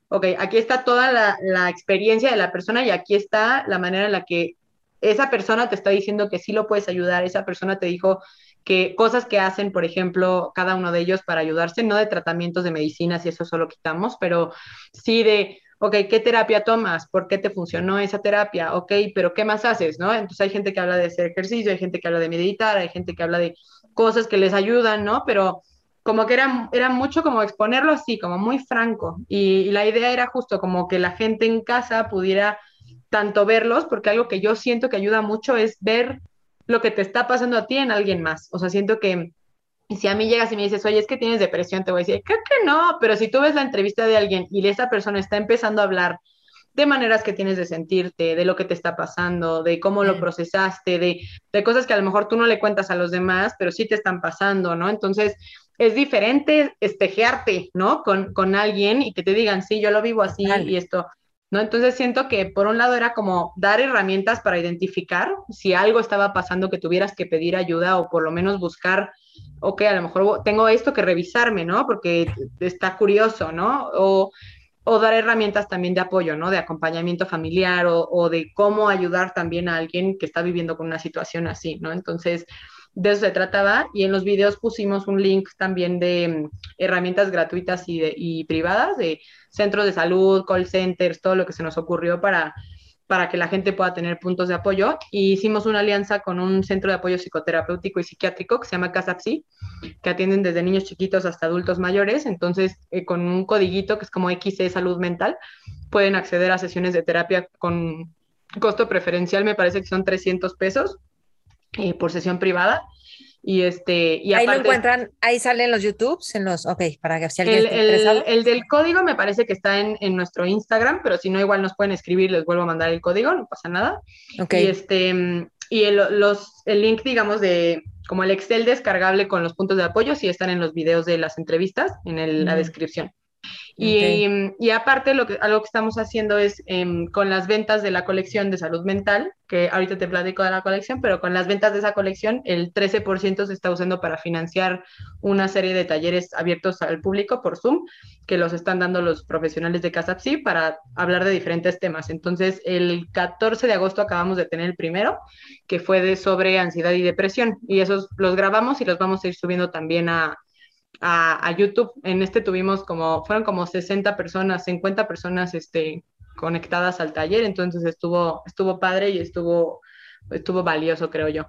ok, aquí está toda la, la, experiencia de la persona y aquí está la manera en la que esa persona te está diciendo que sí lo puedes ayudar, esa persona te dijo que cosas que hacen, por ejemplo, cada uno de ellos para ayudarse, no de tratamientos de medicinas y eso solo quitamos, pero sí de ok, ¿qué terapia tomas? ¿Por qué te funcionó esa terapia? Ok, pero ¿qué más haces? ¿no? Entonces hay gente que habla de hacer ejercicio, hay gente que habla de meditar, hay gente que habla de cosas que les ayudan, ¿no? Pero como que era, mucho como exponerlo así, como muy franco. Y, la idea era justo como que la gente en casa pudiera tanto verlos, porque algo que yo siento que ayuda mucho es ver lo que te está pasando a ti en alguien más. O sea, siento que y si a mí llegas y me dices, oye, es que tienes depresión, te voy a decir, creo que no, pero si tú ves la entrevista de alguien y esa persona está empezando a hablar de maneras que tienes de sentirte, de lo que te está pasando, de cómo lo procesaste, de, de cosas que a lo mejor tú no le cuentas a los demás, pero sí te están pasando, ¿no? Entonces, es diferente espejearte, ¿no? Con, con alguien y que te digan, sí, yo lo vivo así y esto. ¿no? Entonces siento que por un lado era como dar herramientas para identificar si algo estaba pasando que tuvieras que pedir ayuda o por lo menos buscar ok, a lo mejor tengo esto que revisarme, ¿no? Porque está curioso, ¿no? O, dar herramientas también de apoyo, ¿no? De acompañamiento familiar o, de cómo ayudar también a alguien que está viviendo con una situación así, ¿no? Entonces, de eso se trataba y en los videos pusimos un link también de mm, herramientas gratuitas y, y privadas de centros de salud, call centers, todo lo que se nos ocurrió para para que la gente pueda tener puntos de apoyo. Y hicimos una alianza con un centro de apoyo psicoterapéutico y psiquiátrico que se llama Casa Psi, que atienden desde niños chiquitos hasta adultos mayores. Entonces, eh, con un codiguito que es como XC Salud Mental, pueden acceder a sesiones de terapia con costo preferencial, me parece que son 300 pesos eh, por sesión privada. Y este, y ahí lo encuentran, ahí salen los YouTubes, en los, ok, para que si alguien el, el, del código me parece que está en, en, nuestro Instagram, pero si no, igual nos pueden escribir, les vuelvo a mandar el código, no pasa nada. Ok. Y este, y el, los, el link, digamos, de como el Excel descargable con los puntos de apoyo, sí están en los videos de las entrevistas, en la descripción. Y, aparte, lo que, algo que estamos haciendo es em, con las ventas de la colección de salud mental, que ahorita te platico de la colección, pero con las ventas de esa colección, el 13% se está usando para financiar una serie de talleres abiertos al público por Zoom, que los están dando los profesionales de Casapsi para hablar de diferentes temas. Entonces, el 14 de agosto acabamos de tener el primero, que fue de sobre ansiedad y depresión, y esos los grabamos y los vamos a ir subiendo también a a, YouTube. En este tuvimos como, fueron como 60 personas, 50 personas este, conectadas al taller, entonces estuvo, estuvo padre y estuvo, estuvo valioso, creo yo.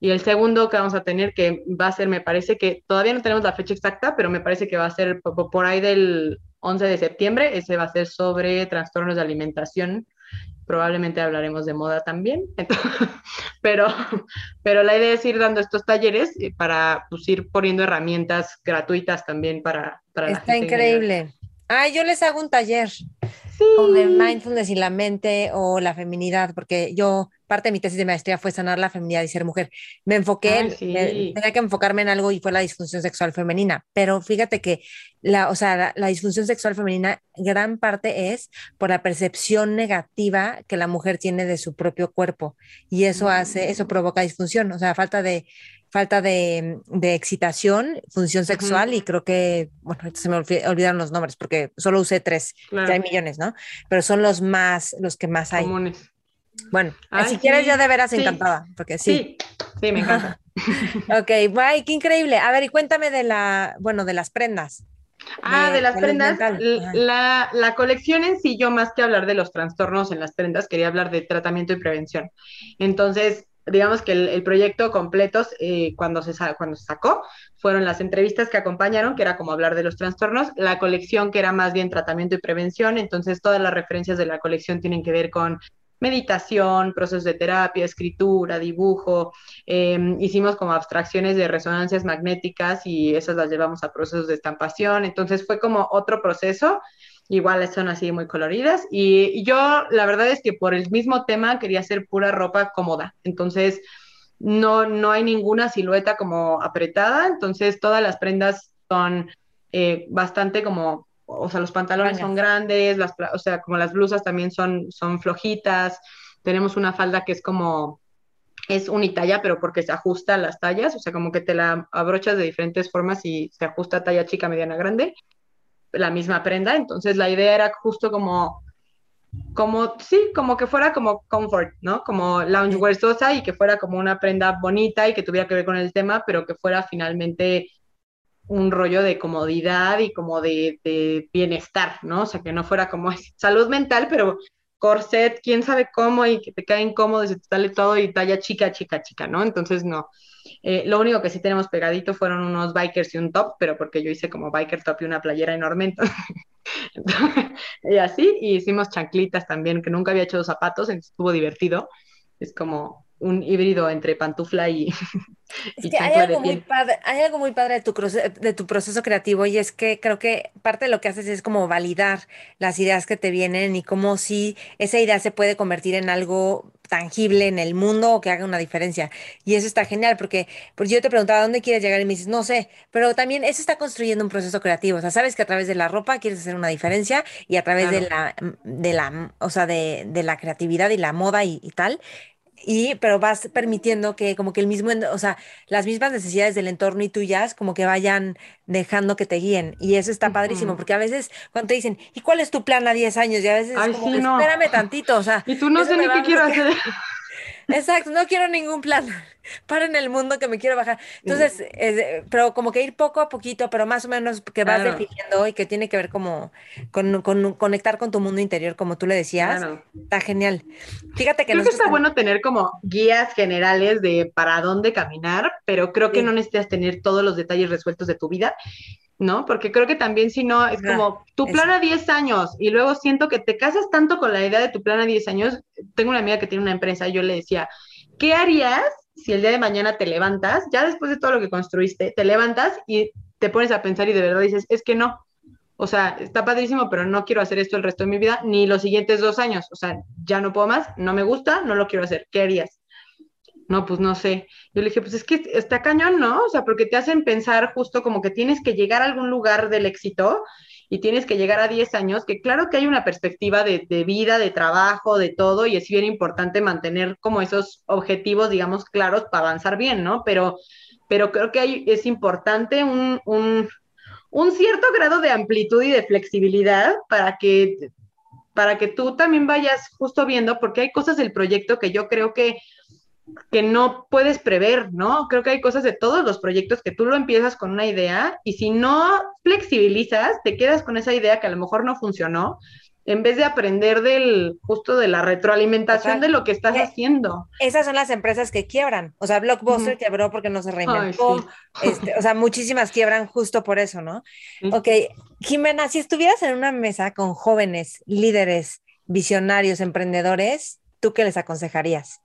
Y el segundo que vamos a tener, que va a ser, me parece que todavía no tenemos la fecha exacta, pero me parece que va a ser por ahí del 11 de septiembre, ese va a ser sobre trastornos de alimentación probablemente hablaremos de moda también, pero, pero la idea es ir dando estos talleres eh, para pues, ir poniendo herramientas gratuitas también para, para Está increíble. Ah, yo les hago un taller. como de mindfulness y la mente o la feminidad, porque yo, parte de mi tesis de maestría fue sanar la feminidad y ser mujer. Me enfoqué, tenía que enfocarme en algo y fue la disfunción sexual femenina, pero fíjate que la, o sea, la, disfunción sexual femenina, gran parte es por la percepción negativa que la mujer tiene de su propio cuerpo y eso hace, eso provoca disfunción, o sea, falta de falta de, de excitación, función sexual y creo que, bueno, se me olvidaron los nombres porque solo usé tres, hay millones, ¿no? Pero son los más, los que más hay. Comunes. Bueno, si quieres yo de veras encantada, porque sí. Sí, me encanta. ok, bye, qué increíble. A ver, y cuéntame de la, bueno, de las prendas. Ah, de, las prendas. La, la, colección en sí, yo más que hablar de los trastornos en las prendas, quería hablar de tratamiento y prevención. Entonces, digamos que el, proyecto completo, eh, cuando, se, cuando se sacó, fueron las entrevistas que acompañaron, que era como hablar de los trastornos, la colección que era más bien tratamiento y prevención, entonces todas las referencias de la colección tienen que ver con meditación, procesos de terapia, escritura, dibujo, em, hicimos como abstracciones de resonancias magnéticas y esas las llevamos a procesos de estampación, entonces fue como otro proceso igual son así muy coloridas. Y, yo la verdad es que por el mismo tema quería hacer pura ropa cómoda. Entonces, no, no hay ninguna silueta como apretada. Entonces, todas las prendas son eh, bastante como, o sea, los pantalones son grandes, las, o sea, como las blusas también son, son flojitas. Tenemos una falda que es como, es unitalla, pero porque se ajusta a las tallas, o sea, como que te la abrochas de diferentes formas y se ajusta a talla chica, mediana, grande la misma prenda, entonces la idea era justo como, como, sí, como que fuera como comfort, ¿no? Como loungewear sosa y que fuera como una prenda bonita y que tuviera que ver con el tema, pero que fuera finalmente un rollo de comodidad y como de, bienestar, ¿no? O sea, que no fuera como salud mental, pero corset, quién sabe cómo y que te cae incómodo y te sale todo y talla chica, chica, chica, ¿no? Entonces, no. Eh, lo único que sí tenemos pegadito fueron unos bikers y un top, pero porque yo hice como biker top y una playera enorme, y así, y hicimos chanclitas también, que nunca había hecho zapatos, entonces estuvo divertido. Es como un híbrido entre pantufla y, hay algo muy padre, hay algo muy padre de tu, de tu proceso creativo y es que creo que parte de lo que haces es como validar las ideas que te vienen y cómo si esa idea se puede convertir en algo tangible en el mundo o que haga una diferencia. Y eso está genial porque, porque yo te preguntaba dónde quieres llegar y me dices, no sé, pero también eso está construyendo un proceso creativo. O sea, sabes que a través de la ropa quieres hacer una diferencia y a través de la, de la, o sea, de, de la creatividad y la moda y, y tal, y pero vas permitiendo que como que el mismo, o sea, las mismas necesidades del entorno y tuyas como que vayan dejando que te guíen y eso está padrísimo porque a veces cuando te dicen, ¿y cuál es tu plan a 10 años? Y a veces es como, espérame tantito, o sea, y tú no sé ni qué quiero hacer. Exacto, no quiero ningún plan. Para en el mundo que me quiero bajar. Entonces, pero como que ir poco a poquito, pero más o menos que vas definiendo y que tiene que ver como con, conectar con tu mundo interior, como tú le decías. Está genial. Fíjate que... Creo que está bueno tener como guías generales de para dónde caminar, pero creo que no necesitas tener todos los detalles resueltos de tu vida. ¿no? Porque creo que también si no, es como tu plan a 10 años y luego siento que te casas tanto con la idea de tu plan a 10 años. Tengo una amiga que tiene una empresa y yo le decía, ¿qué harías si el día de mañana te levantas, ya después de todo lo que construiste, te levantas y te pones a pensar y de verdad dices, es que no, o sea, está padrísimo, pero no quiero hacer esto el resto de mi vida, ni los siguientes dos años, o sea, ya no puedo más, no me gusta, no lo quiero hacer, ¿qué harías? No, pues no sé. Yo le dije, pues es que está cañón, ¿no? O sea, porque te hacen pensar justo como que tienes que llegar a algún lugar del éxito y tienes que llegar a 10 años, que claro que hay una perspectiva de, vida, de trabajo, de todo, y es bien importante mantener como esos objetivos, digamos, claros para avanzar bien, ¿no? Pero, pero creo que es importante un, un, un cierto grado de amplitud y de flexibilidad para que, para que tú también vayas justo viendo, porque hay cosas del proyecto que yo creo que que no puedes prever, ¿no? Creo que hay cosas de todos los proyectos que tú lo empiezas con una idea y si no flexibilizas, te quedas con esa idea que a lo mejor no funcionó, en vez de aprender del justo de la retroalimentación de lo que estás eh, haciendo. Esas son las empresas que quiebran. O sea, Blockbuster quebró porque no se reinventó. Este, o sea, muchísimas quiebran justo por eso, ¿no? Ok, Jimena, si estuvieras en una mesa con jóvenes, líderes, visionarios, emprendedores, ¿tú qué les aconsejarías?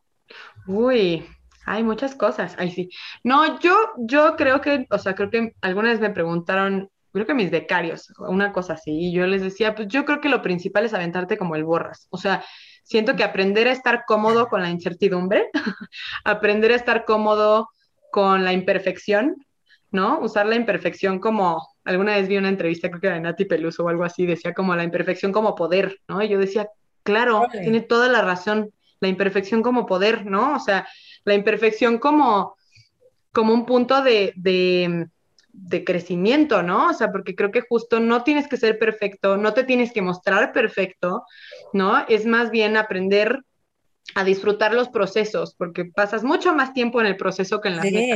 Uy, hay muchas cosas. Ay, sí. No, yo, yo creo que, o sea, creo que alguna vez me preguntaron, creo que mis becarios, una cosa así, y yo les decía, pues yo creo que lo principal es aventarte como el borras, o sea, siento que aprender a estar cómodo con la incertidumbre, aprender a estar cómodo con la imperfección, ¿no? Usar la imperfección como, alguna vez vi una entrevista, creo que de Nati Peluso o algo así, decía como la imperfección como poder, ¿no? Y yo decía, claro, tiene toda la razón, la imperfección como poder, ¿no? O sea, la imperfección como, como un punto de, de, de crecimiento, ¿no? O sea, porque creo que justo no tienes que ser perfecto, no te tienes que mostrar perfecto, ¿no? Es más bien aprender a disfrutar los procesos, porque pasas mucho más tiempo en el proceso que en las sí.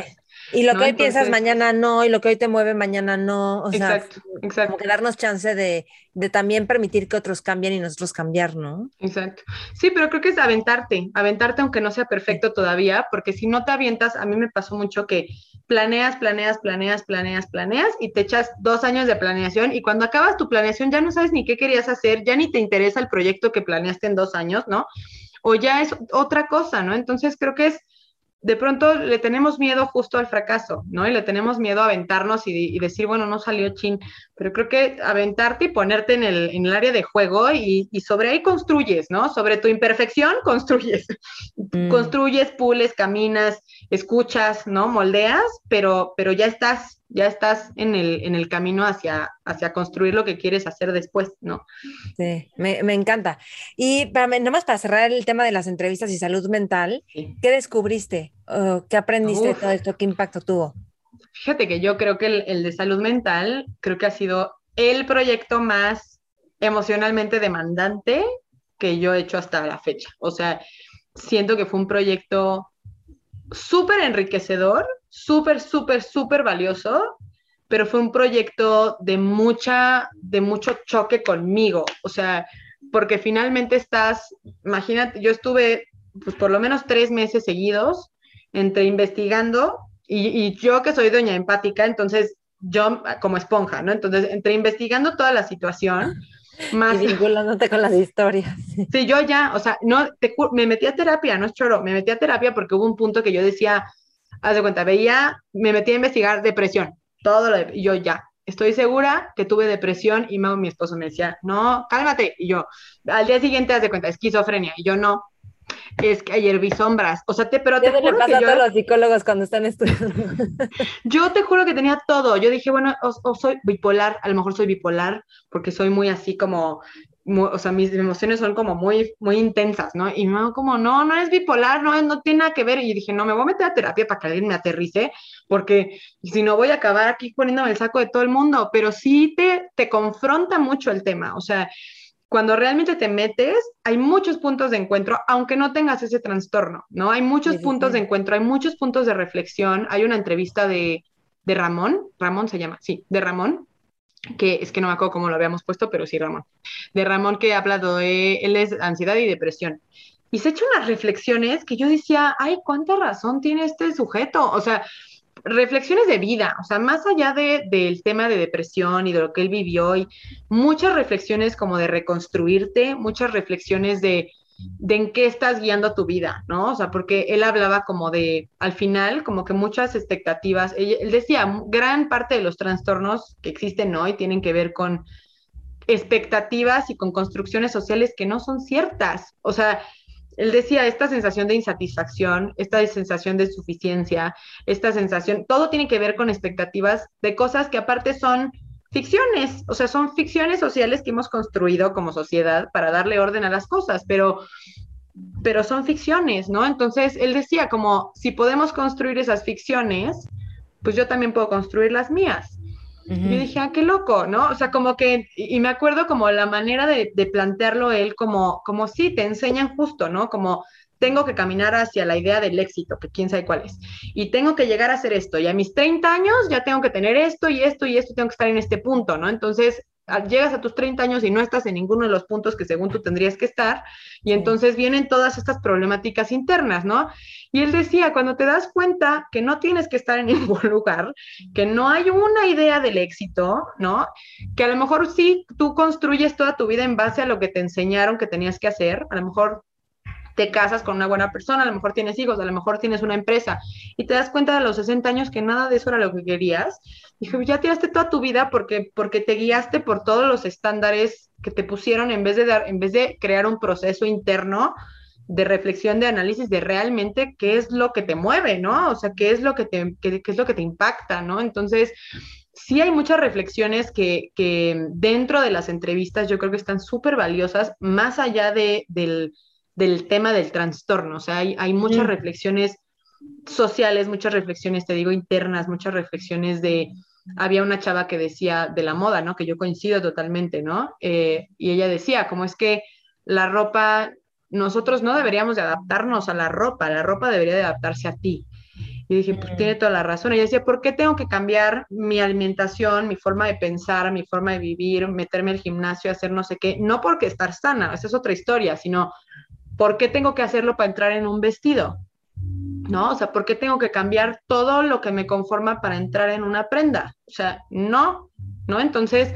Y lo que hoy piensas mañana no, y lo que hoy te mueve mañana no. O exacto, sea, exacto. Como que darnos chance de, de, también permitir que otros cambien y nosotros cambiar, ¿no? Exacto. Sí, pero creo que es aventarte, aventarte aunque no sea perfecto todavía, porque si no te avientas, a mí me pasó mucho que planeas, planeas, planeas, planeas, planeas y te echas dos años de planeación y cuando acabas tu planeación ya no sabes ni qué querías hacer, ya ni te interesa el proyecto que planeaste en dos años, ¿no? O ya es otra cosa, ¿no? Entonces creo que es de pronto le tenemos miedo justo al fracaso, ¿no? Y le tenemos miedo a aventarnos y, decir, bueno, no salió chin, pero creo que aventarte y ponerte en el, en el área de juego y, sobre ahí construyes, ¿no? Sobre tu imperfección construyes. Mm. Construyes, pules, caminas, escuchas, ¿no? Moldeas, pero, pero ya estás ya estás en el, en el camino hacia, hacia construir lo que quieres hacer después, ¿no? Sí, me, me encanta. Y para, nomás para cerrar el tema de las entrevistas y salud mental, ¿qué descubriste? ¿Qué aprendiste de todo esto? ¿Qué impacto tuvo? Fíjate que yo creo que el, el de salud mental, creo que ha sido el proyecto más emocionalmente demandante que yo he hecho hasta la fecha. O sea, siento que fue un proyecto súper enriquecedor, súper, súper, súper valioso, pero fue un proyecto de mucha, de mucho choque conmigo, o sea, porque finalmente estás, imagínate, yo estuve pues por lo menos tres meses seguidos entre investigando y, y yo que soy doña empática, entonces yo como esponja, ¿no? Entonces, entre investigando toda la situación, más... Y vinculándote con las historias. Sí, yo ya, o sea, no, me metí a terapia, no es choro, me metí a terapia porque hubo un punto que yo decía, haz de cuenta, veía, me metí a investigar depresión, todo lo de, y yo ya, estoy segura que tuve depresión y mi esposo me decía, no, cálmate, y yo, al día siguiente, haz de cuenta, esquizofrenia, y yo no, es que ayer vi sombras. O sea, te, pero te juro que yo... a todos los psicólogos cuando están estudiando. yo te juro que tenía todo. Yo dije, bueno, o, soy bipolar, a lo mejor soy bipolar, porque soy muy así como, o sea, mis emociones son como muy, muy intensas, ¿no? Y no, como, no, no es bipolar, no, no tiene nada que ver. Y dije, no, me voy a meter a terapia para que alguien me aterrice, porque si no voy a acabar aquí poniéndome el saco de todo el mundo. Pero sí te, te confronta mucho el tema. O sea, cuando realmente te metes, hay muchos puntos de encuentro, aunque no tengas ese trastorno, ¿no? Hay muchos puntos de encuentro, hay muchos puntos de reflexión. Hay una entrevista de, de Ramón, Ramón se llama, sí, de Ramón, que es que no me acuerdo cómo lo habíamos puesto, pero sí, Ramón. De Ramón que ha hablado de, él es ansiedad y depresión. Y se ha hecho unas reflexiones que yo decía, ay, cuánta razón tiene este sujeto. O sea, reflexiones de vida, o sea, más allá de, del tema de depresión y de lo que él vivió, y muchas reflexiones como de reconstruirte, muchas reflexiones de, de en qué estás guiando tu vida, ¿no? O sea, porque él hablaba como de, al final, como que muchas expectativas, él, decía, gran parte de los trastornos que existen hoy tienen que ver con expectativas y con construcciones sociales que no son ciertas, o sea, él decía, esta sensación de insatisfacción, esta sensación de suficiencia, esta sensación, todo tiene que ver con expectativas de cosas que aparte son ficciones, o sea, son ficciones sociales que hemos construido como sociedad para darle orden a las cosas, pero, pero son ficciones, ¿no? Entonces, él decía, como si podemos construir esas ficciones, pues yo también puedo construir las mías. Y dije, ah, qué loco, ¿no? O sea, como que, y me acuerdo como la manera de, de, plantearlo él, como, como sí, te enseñan justo, ¿no? Como tengo que caminar hacia la idea del éxito, que quién sabe cuál es, y tengo que llegar a hacer esto, y a mis 30 años ya tengo que tener esto y esto y esto, tengo que estar en este punto, ¿no? Entonces, llegas a tus 30 años y no estás en ninguno de los puntos que según tú tendrías que estar, y entonces vienen todas estas problemáticas internas, ¿no? Y él decía, cuando te das cuenta que no tienes que estar en ningún lugar, que no hay una idea del éxito, ¿no? Que a lo mejor sí tú construyes toda tu vida en base a lo que te enseñaron que tenías que hacer, a lo mejor casas con una buena persona, a lo mejor tienes hijos, a lo mejor tienes una empresa y te das cuenta a los 60 años que nada de eso era lo que querías. Dije, ya tiraste toda tu vida porque, porque te guiaste por todos los estándares que te pusieron en vez de, dar, en vez de crear un proceso interno de reflexión, de análisis de realmente qué es lo que te mueve, ¿no? O sea, qué es lo que te, qué, es lo que te impacta, ¿no? Entonces, sí hay muchas reflexiones que, que dentro de las entrevistas yo creo que están súper valiosas, más allá de, del, del tema del trastorno. O sea, hay, hay muchas reflexiones sociales, muchas reflexiones, te digo, internas, muchas reflexiones de, había una chava que decía de la moda, ¿no? Que yo coincido totalmente, ¿no? Eh, y ella decía, como es que la ropa, nosotros no deberíamos de adaptarnos a la ropa, la ropa debería de adaptarse a ti. Y dije, pues tiene toda la razón. Y ella decía, ¿por qué tengo que cambiar mi alimentación, mi forma de pensar, mi forma de vivir, meterme al gimnasio, hacer no sé qué? No porque estar sana, esa es otra historia, sino ¿por qué tengo que hacerlo para entrar en un vestido? ¿No? O sea, ¿por qué tengo que cambiar todo lo que me conforma para entrar en una prenda? O sea, no, ¿no? Entonces,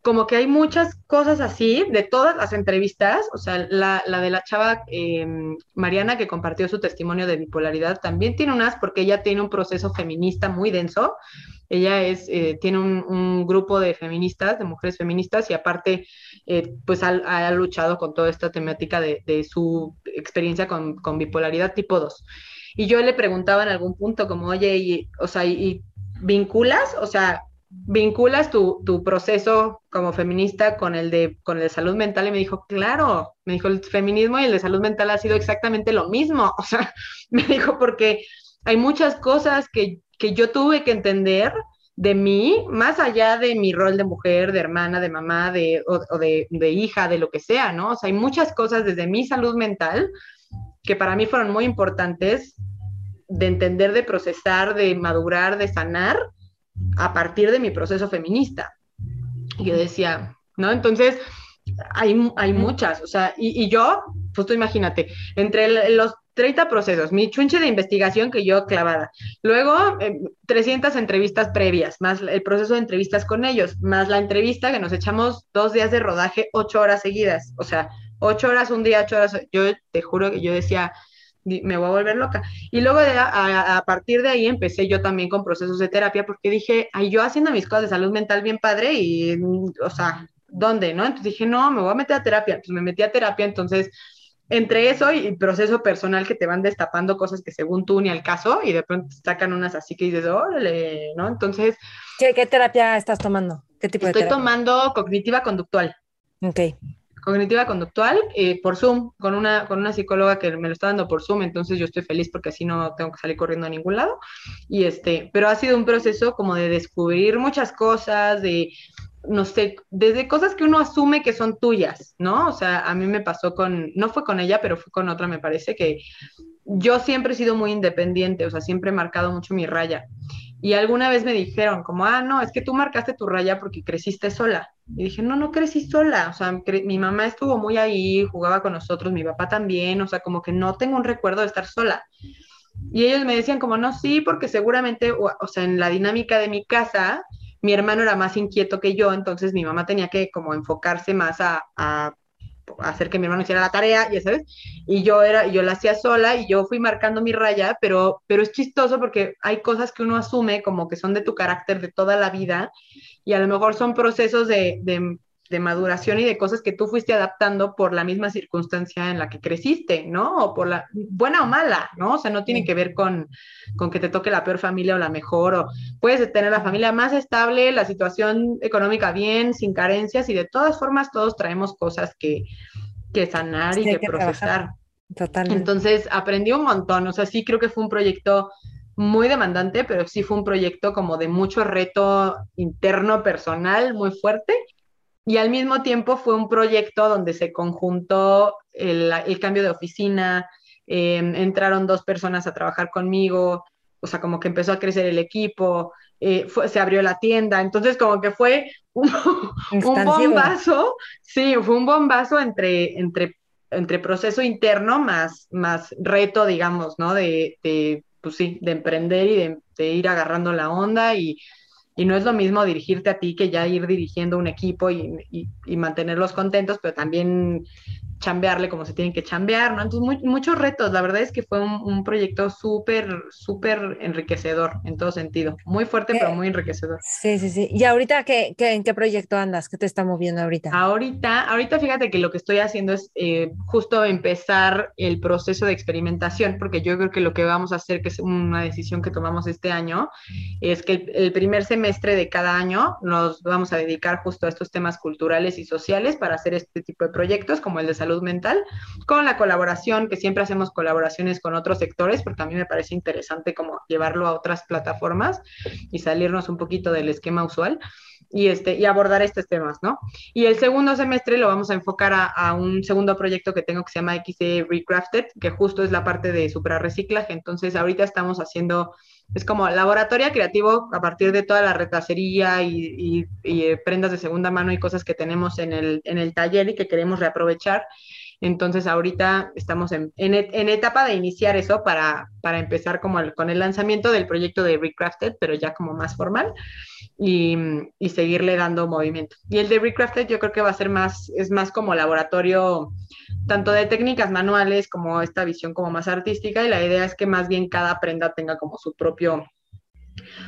como que hay muchas cosas así de todas las entrevistas, o sea, la, de la chava em, Mariana que compartió su testimonio de bipolaridad también tiene unas porque ella tiene un proceso feminista muy denso ella es, eh, tiene un, grupo de feministas, de mujeres feministas, y aparte, eh, pues ha, luchado con toda esta temática de, su experiencia con, bipolaridad tipo 2. Y yo le preguntaba en algún punto, como, oye, y, o sea, vinculas, o sea, vinculas tu, proceso como feminista con el de con el de salud mental y me dijo, claro, me dijo, el feminismo y el de salud mental ha sido exactamente lo mismo, o sea, me dijo, porque hay muchas cosas que que yo tuve que entender de mí, más allá de mi rol de mujer, de hermana, de mamá, de, o, de, hija, de lo que sea, ¿no? O sea, hay muchas cosas desde mi salud mental que para mí fueron muy importantes de entender, de procesar, de madurar, de sanar a partir de mi proceso feminista. Yo decía, ¿no? Entonces, hay, hay muchas, o sea, y, y yo, pues tú imagínate, entre los 30 procesos, mi chunche de investigación que yo clavada. Luego, 300 em, entrevistas previas, más el proceso de entrevistas con ellos, más la entrevista que nos echamos dos días de rodaje, ocho horas seguidas. O sea, ocho horas un día, ocho horas. Yo te juro que yo decía, me voy a volver loca. Y luego a, partir de ahí empecé yo también con procesos de terapia porque dije, ay, yo haciendo mis cosas de salud mental bien padre y, o sea, ¿dónde? ¿No? Entonces dije, no, me voy a meter a terapia. Entonces me metí a terapia, entonces entre eso y proceso personal que te van destapando cosas que según tú ni al caso y de pronto sacan unas así que dices, órale, ¿no? Entonces... ¿Qué, terapia estás tomando? ¿Qué tipo de Estoy tomando cognitiva conductual. Ok. Cognitiva conductual eh, por Zoom, con una, con una psicóloga que me lo está dando por Zoom, entonces yo estoy feliz porque así no tengo que salir corriendo a ningún lado. Y este, pero ha sido un proceso como de descubrir muchas cosas, de no sé, desde cosas que uno asume que son tuyas, ¿no? O sea, a mí me pasó con, no fue con ella, pero fue con otra, me parece, que yo siempre he sido muy independiente, o sea, siempre he marcado mucho mi raya. Y alguna vez me dijeron, como, ah, no, es que tú marcaste tu raya porque creciste sola. Y dije, no, no crecí sola, o sea, mi mamá estuvo muy ahí, jugaba con nosotros, mi papá también, o sea, como que no tengo un recuerdo de estar sola. Y ellos me decían como, no, sí, porque seguramente, o sea, en la dinámica de mi casa, mi hermano era más inquieto que yo, entonces mi mamá tenía que como enfocarse más a, hacer que mi hermano hiciera la tarea, ya sabes, y yo era, yo la hacía sola y yo fui marcando mi raya, pero, pero es chistoso porque hay cosas que uno asume como que son de tu carácter de toda la vida y a lo mejor son procesos de, de maduración y de cosas que tú fuiste adaptando por la misma circunstancia en la que creciste, ¿no? O por la buena o mala, ¿no? O sea, no tiene que ver con, con que te toque la peor familia o la mejor, o puedes tener la familia más estable, la situación económica bien, sin carencias, y de todas formas todos traemos cosas que, que sanar y que, procesar. Totalmente. Entonces aprendí un montón, o sea, sí creo que fue un proyecto muy demandante, pero sí fue un proyecto como de mucho reto interno, personal, muy fuerte y al mismo tiempo fue un proyecto donde se conjuntó el, cambio de oficina, em, entraron dos personas a trabajar conmigo, o sea, como que empezó a crecer el equipo, eh, se abrió la tienda, entonces como que fue un, bombazo, sí, fue un bombazo entre, entre, entre proceso interno más, más reto, digamos, ¿no? De, de pues sí, de emprender y de, de ir agarrando la onda y y no es lo mismo dirigirte a ti que ya ir dirigiendo un equipo y, mantenerlos contentos, pero también chambearle como se tienen que chambear, ¿no? Entonces, muchos retos. La verdad es que fue un, proyecto súper, súper enriquecedor en todo sentido. Muy fuerte, pero muy enriquecedor. Sí, sí, sí. ¿Y ahorita qué, en qué proyecto andas? ¿Qué te está moviendo ahorita? Ahorita, ahorita fíjate que lo que estoy haciendo es eh, justo empezar el proceso de experimentación, porque yo creo que lo que vamos a hacer, que es una decisión que tomamos este año, es que el, el primer semestre de cada año nos vamos a dedicar justo a estos temas culturales y sociales para hacer este tipo de proyectos, como el de salud salud mental, con la colaboración, que siempre hacemos colaboraciones con otros sectores, porque a mí me parece interesante como llevarlo a otras plataformas y salirnos un poquito del esquema usual y, este, y abordar estos temas, ¿no? Y el segundo semestre lo vamos a enfocar a, un segundo proyecto que tengo que se llama XD Recrafted, que justo es la parte de suprarreciclaje. Entonces, ahorita estamos haciendo, es como laboratorio creativo a partir de toda la retacería y, eh, prendas de segunda mano y cosas que tenemos en el, en el taller y que queremos reaprovechar. Entonces ahorita estamos en, en, etapa de iniciar eso para, para empezar como con el lanzamiento del proyecto de Recrafted, pero ya como más formal y, y, seguirle dando movimiento. Y el de Recrafted yo creo que va a ser más, es más como laboratorio tanto de técnicas manuales como esta visión como más artística y la idea es que más bien cada prenda tenga como su propio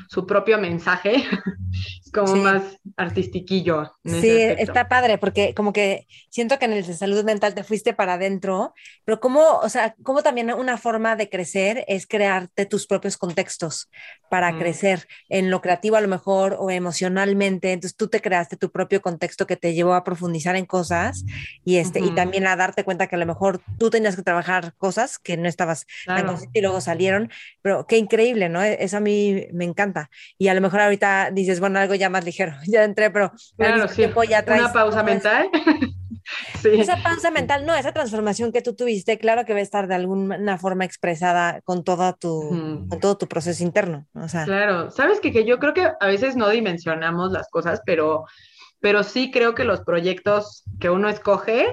su propio mensaje, como más artistiquillo. sí, está padre, porque como que siento que en el de salud mental te fuiste para adentro, pero como, o sea, como también una forma de crecer es crearte tus propios contextos para mm. crecer en lo creativo a lo mejor o emocionalmente, entonces tú te creaste tu propio contexto que te llevó a profundizar en cosas y, este, y también a darte cuenta que a lo mejor tú tenías que trabajar cosas que no estabas y luego salieron, pero qué increíble, ¿no? E, eso a mí me encanta. Y a lo mejor ahorita dices, bueno, algo ya más ligero, ya entré, pero claro, sí. ya traes una pausa mental. sí. Esa pausa mental, no, esa transformación que tú tuviste, claro que va a estar de alguna forma expresada con, todo tu, con todo tu proceso interno. O sea. Claro, sabes que, que yo creo que a veces no dimensionamos las cosas, pero, pero sí creo que los proyectos que uno escoge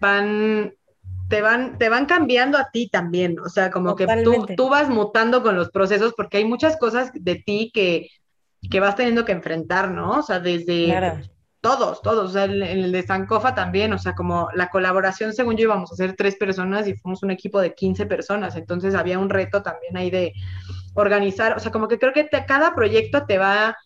van te van, te van cambiando a ti también, o sea, como que tú, tú, vas mutando con los procesos porque hay muchas cosas de ti que, que vas teniendo que enfrentar, ¿no? O sea, desde todos, todos, o sea, en el, de Sankofa también, o sea, como la colaboración, según yo, íbamos a ser tres personas y fuimos un equipo de 15 personas, entonces había un reto también ahí de organizar, o sea, como que creo que cada proyecto te va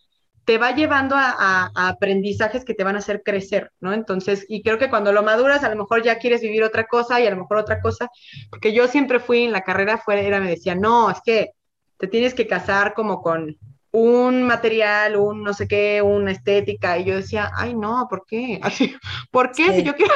te va llevando a, aprendizajes que te van a hacer crecer, ¿no? Entonces, y creo que cuando lo maduras, a lo mejor ya quieres vivir otra cosa y a lo mejor otra cosa, porque yo siempre fui en la carrera fuera, me decía, no, es que te tienes que casar como con un material, un no sé qué, una estética, y yo decía, ay, no, ¿por qué? Así, ¿por qué? Si yo quiero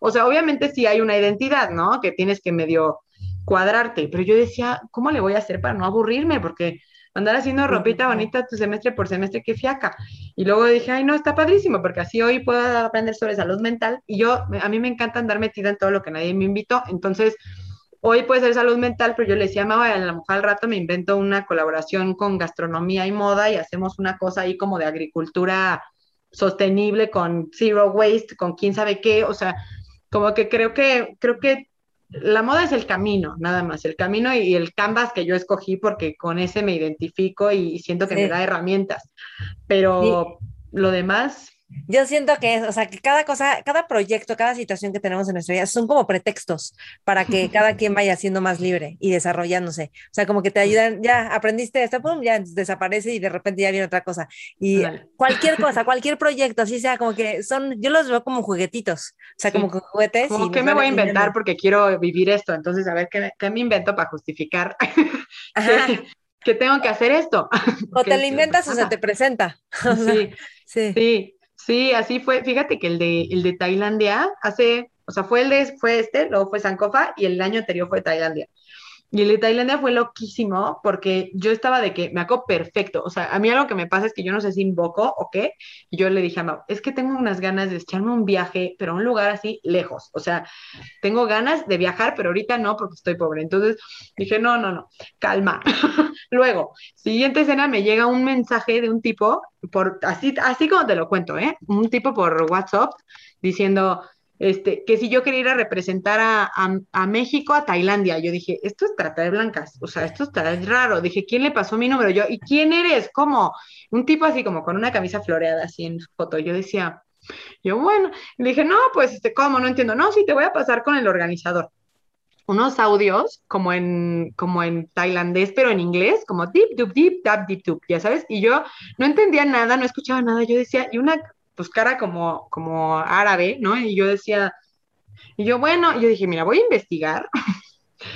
o sea, obviamente sí hay una identidad, ¿no? Que tienes que medio cuadrarte, pero yo decía, ¿cómo le voy a hacer para no aburrirme? Porque andar haciendo ropita bonita tu semestre por semestre, qué fiaca. Y luego dije, ay, no, está padrísimo, porque así hoy puedo aprender sobre salud mental. Y yo, a mí me encanta andar metida en todo lo que nadie me invitó. Entonces, hoy puede ser salud mental, pero yo le decía, a la mujer al rato me invento una colaboración con gastronomía y moda y hacemos una cosa ahí como de agricultura sostenible con zero waste, con quién sabe qué, o sea, como que creo que creo que la moda es el camino, nada más, el camino y el canvas que yo escogí porque con ese me identifico y siento que me da herramientas, pero lo demás yo siento que es, o sea, que cada cosa, cada proyecto, cada situación que tenemos en nuestra vida son como pretextos para que cada quien vaya siendo más libre y desarrollándose. O sea, como que te ayudan, ya aprendiste esto, pum, ya desaparece y de repente ya viene otra cosa. Y cualquier cosa, cualquier proyecto, así sea, como que son, yo los veo como juguetitos, o sea, como juguetes. Como que me voy a inventar porque quiero vivir esto, entonces a ver qué, qué me invento para justificar. que, tengo que hacer esto. O te lo inventas o se te presenta. sí, sí. sí. Sí, así fue. Fíjate que el de, el de Tailandia hace, o sea, fue el de, fue este, luego fue Sankofa y el año anterior fue Tailandia. Y el de Tailandia fue loquísimo porque yo estaba de que me hago perfecto. O sea, a mí algo que me pasa es que yo no sé si invoco o qué. Y yo le dije a Mau, es que tengo unas ganas de echarme un viaje, pero a un lugar así lejos. O sea, tengo ganas de viajar, pero ahorita no porque estoy pobre. Entonces dije, no, no, no, calma. Luego, siguiente escena, me llega un mensaje de un tipo, por, así, así como te lo cuento, ¿eh? Un tipo por WhatsApp diciendo, este, que si yo quería ir a representar a, México, a Tailandia, yo dije, esto es trata de blancas, o sea, esto está raro, dije, ¿quién le pasó mi número? Yo, ¿y quién eres? ¿Cómo? Un tipo así como con una camisa floreada, así en foto, yo decía, Yo, bueno, dije, no, pues, este, ¿cómo? No entiendo. No, sí, te voy a pasar con el organizador. Unos audios como en, como en tailandés, pero en inglés, como deep, deep, deep, tap, deep, deep, ya sabes. Y yo no entendía nada, no escuchaba nada. Yo decía, y una, pues, cara como, como árabe, ¿no? Y yo decía, y yo, bueno, yo dije, mira, voy a investigar.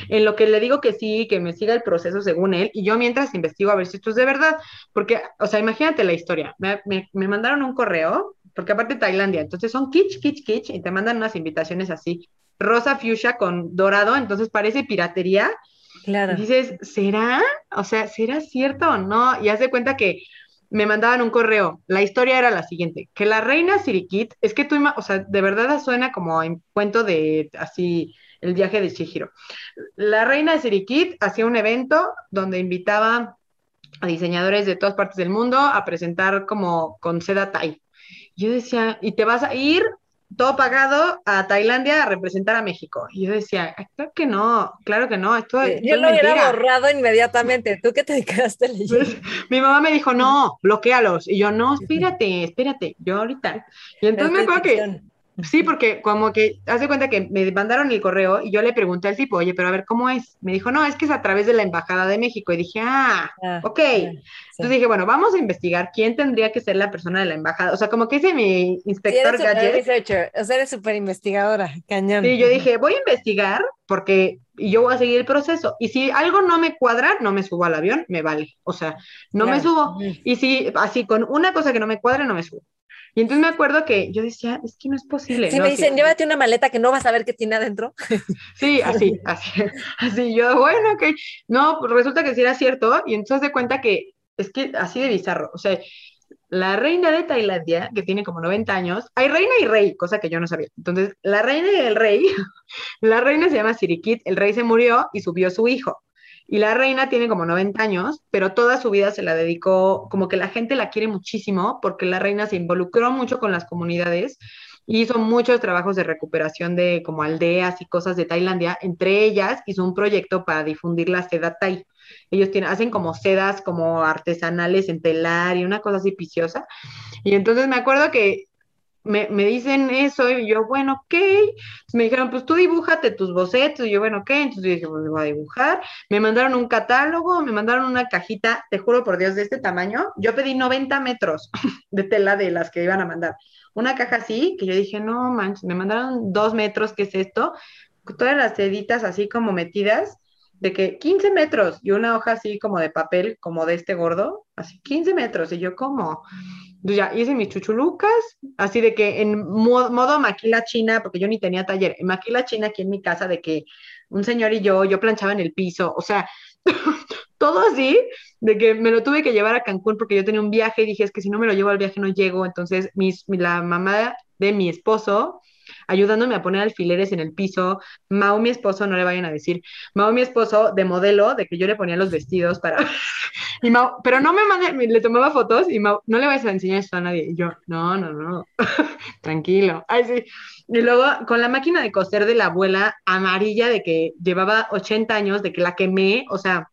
en lo que le digo que sí, que me siga el proceso según él, y yo mientras investigo a ver si esto es de verdad, porque, o sea, imagínate la historia, me, me, mandaron un correo, porque aparte Tailandia, entonces son kitsch, kitsch, kitsch, y te mandan unas invitaciones así, rosa fuchsia con dorado, entonces parece piratería. Claro. Y dices, ¿será? O sea, ¿será cierto o no? Y haz de cuenta que me mandaban un correo. La historia era la siguiente, que la reina Sirikit, es que tú, o sea, de verdad suena como en cuento de así el viaje de Chihiro. La reina Sirikit hacía un evento donde invitaba a diseñadores de todas partes del mundo a presentar como con seda Thai. Yo decía, ¿y te vas a ir todo pagado a Tailandia a representar a México. Y yo decía, claro que no, claro que no, esto, Yo lo hubiera borrado inmediatamente, tú que te quedaste leyendo. Pues, mi mamá me dijo, no, bloquealos. Y yo, no, espérate, espérate, yo ahorita. Y entonces me acuerdo que Sí, porque como que hace cuenta que me mandaron el correo y yo le pregunté al tipo, oye, pero a ver, ¿cómo es? Me dijo, no, es que es a través de la Embajada de México. Y dije, ah, ah ok. Entonces dije, bueno, vamos a investigar quién tendría que ser la persona de la embajada. O sea, como que hice mi inspector sí, gadget. O sea, eres súper investigadora, cañón. Sí, yo dije, voy a investigar porque yo voy a seguir el proceso. Y si algo no me cuadra, no me subo al avión, me vale. O sea, no me subo. Y si así con una cosa que no me cuadre, no me subo. Y entonces me acuerdo que yo decía, es que no es posible. Si me dicen, llévate una maleta que no vas a ver qué tiene adentro. Sí, así, así, así. Yo, bueno, ok. No, pues resulta que sí era cierto. Y entonces de cuenta que es que así de bizarro. O sea, la reina de Tailandia, que tiene como 90 años, hay reina y rey, cosa que yo no sabía. Entonces, la reina y el rey, la reina se llama Sirikit, el rey se murió y subió su hijo. Y la reina tiene como 90 años, pero toda su vida se la dedicó, como que la gente la quiere muchísimo porque la reina se involucró mucho con las comunidades y hizo muchos trabajos de recuperación de como aldeas y cosas de Tailandia. Entre ellas hizo un proyecto para difundir la seda Thai. Ellos tienen, hacen como sedas como artesanales en telar y una cosa así piciosa. Y entonces me acuerdo que me, me, dicen eso y yo, bueno, ok. Me dijeron, pues tú dibújate tus bocetos. Y yo, bueno, ok. Entonces yo dije, pues voy a dibujar. Me mandaron un catálogo, me mandaron una cajita, te juro por Dios, de este tamaño. Yo pedí 90 metros de tela de las que iban a mandar. Una caja así, que yo dije, no manches, me mandaron dos metros, ¿qué es esto? Todas las seditas así como metidas, de que 15 metros y una hoja así como de papel, como de este gordo, así 15 metros. Y yo, ¿cómo? ya hice mis chuchulucas, así de que en modo, maquila china, porque yo ni tenía taller, en maquila china aquí en mi casa, de que un señor y yo, yo planchaba en el piso, o sea, todo así, de que me lo tuve que llevar a Cancún porque yo tenía un viaje y dije, es que si no me lo llevo al viaje no llego, entonces mis, la mamá de mi esposo ayudándome a poner alfileres en el piso. Mao, mi esposo, no le vayan a decir, Mao, mi esposo, de modelo, de que yo le ponía los vestidos para... y Mao, pero no me mandé, le tomaba fotos y Mao, no le vais a enseñar esto a nadie. Y yo, no, no, no, tranquilo. Ay, sí. Y luego con la máquina de coser de la abuela amarilla de que llevaba 80 años, de que la quemé, o sea,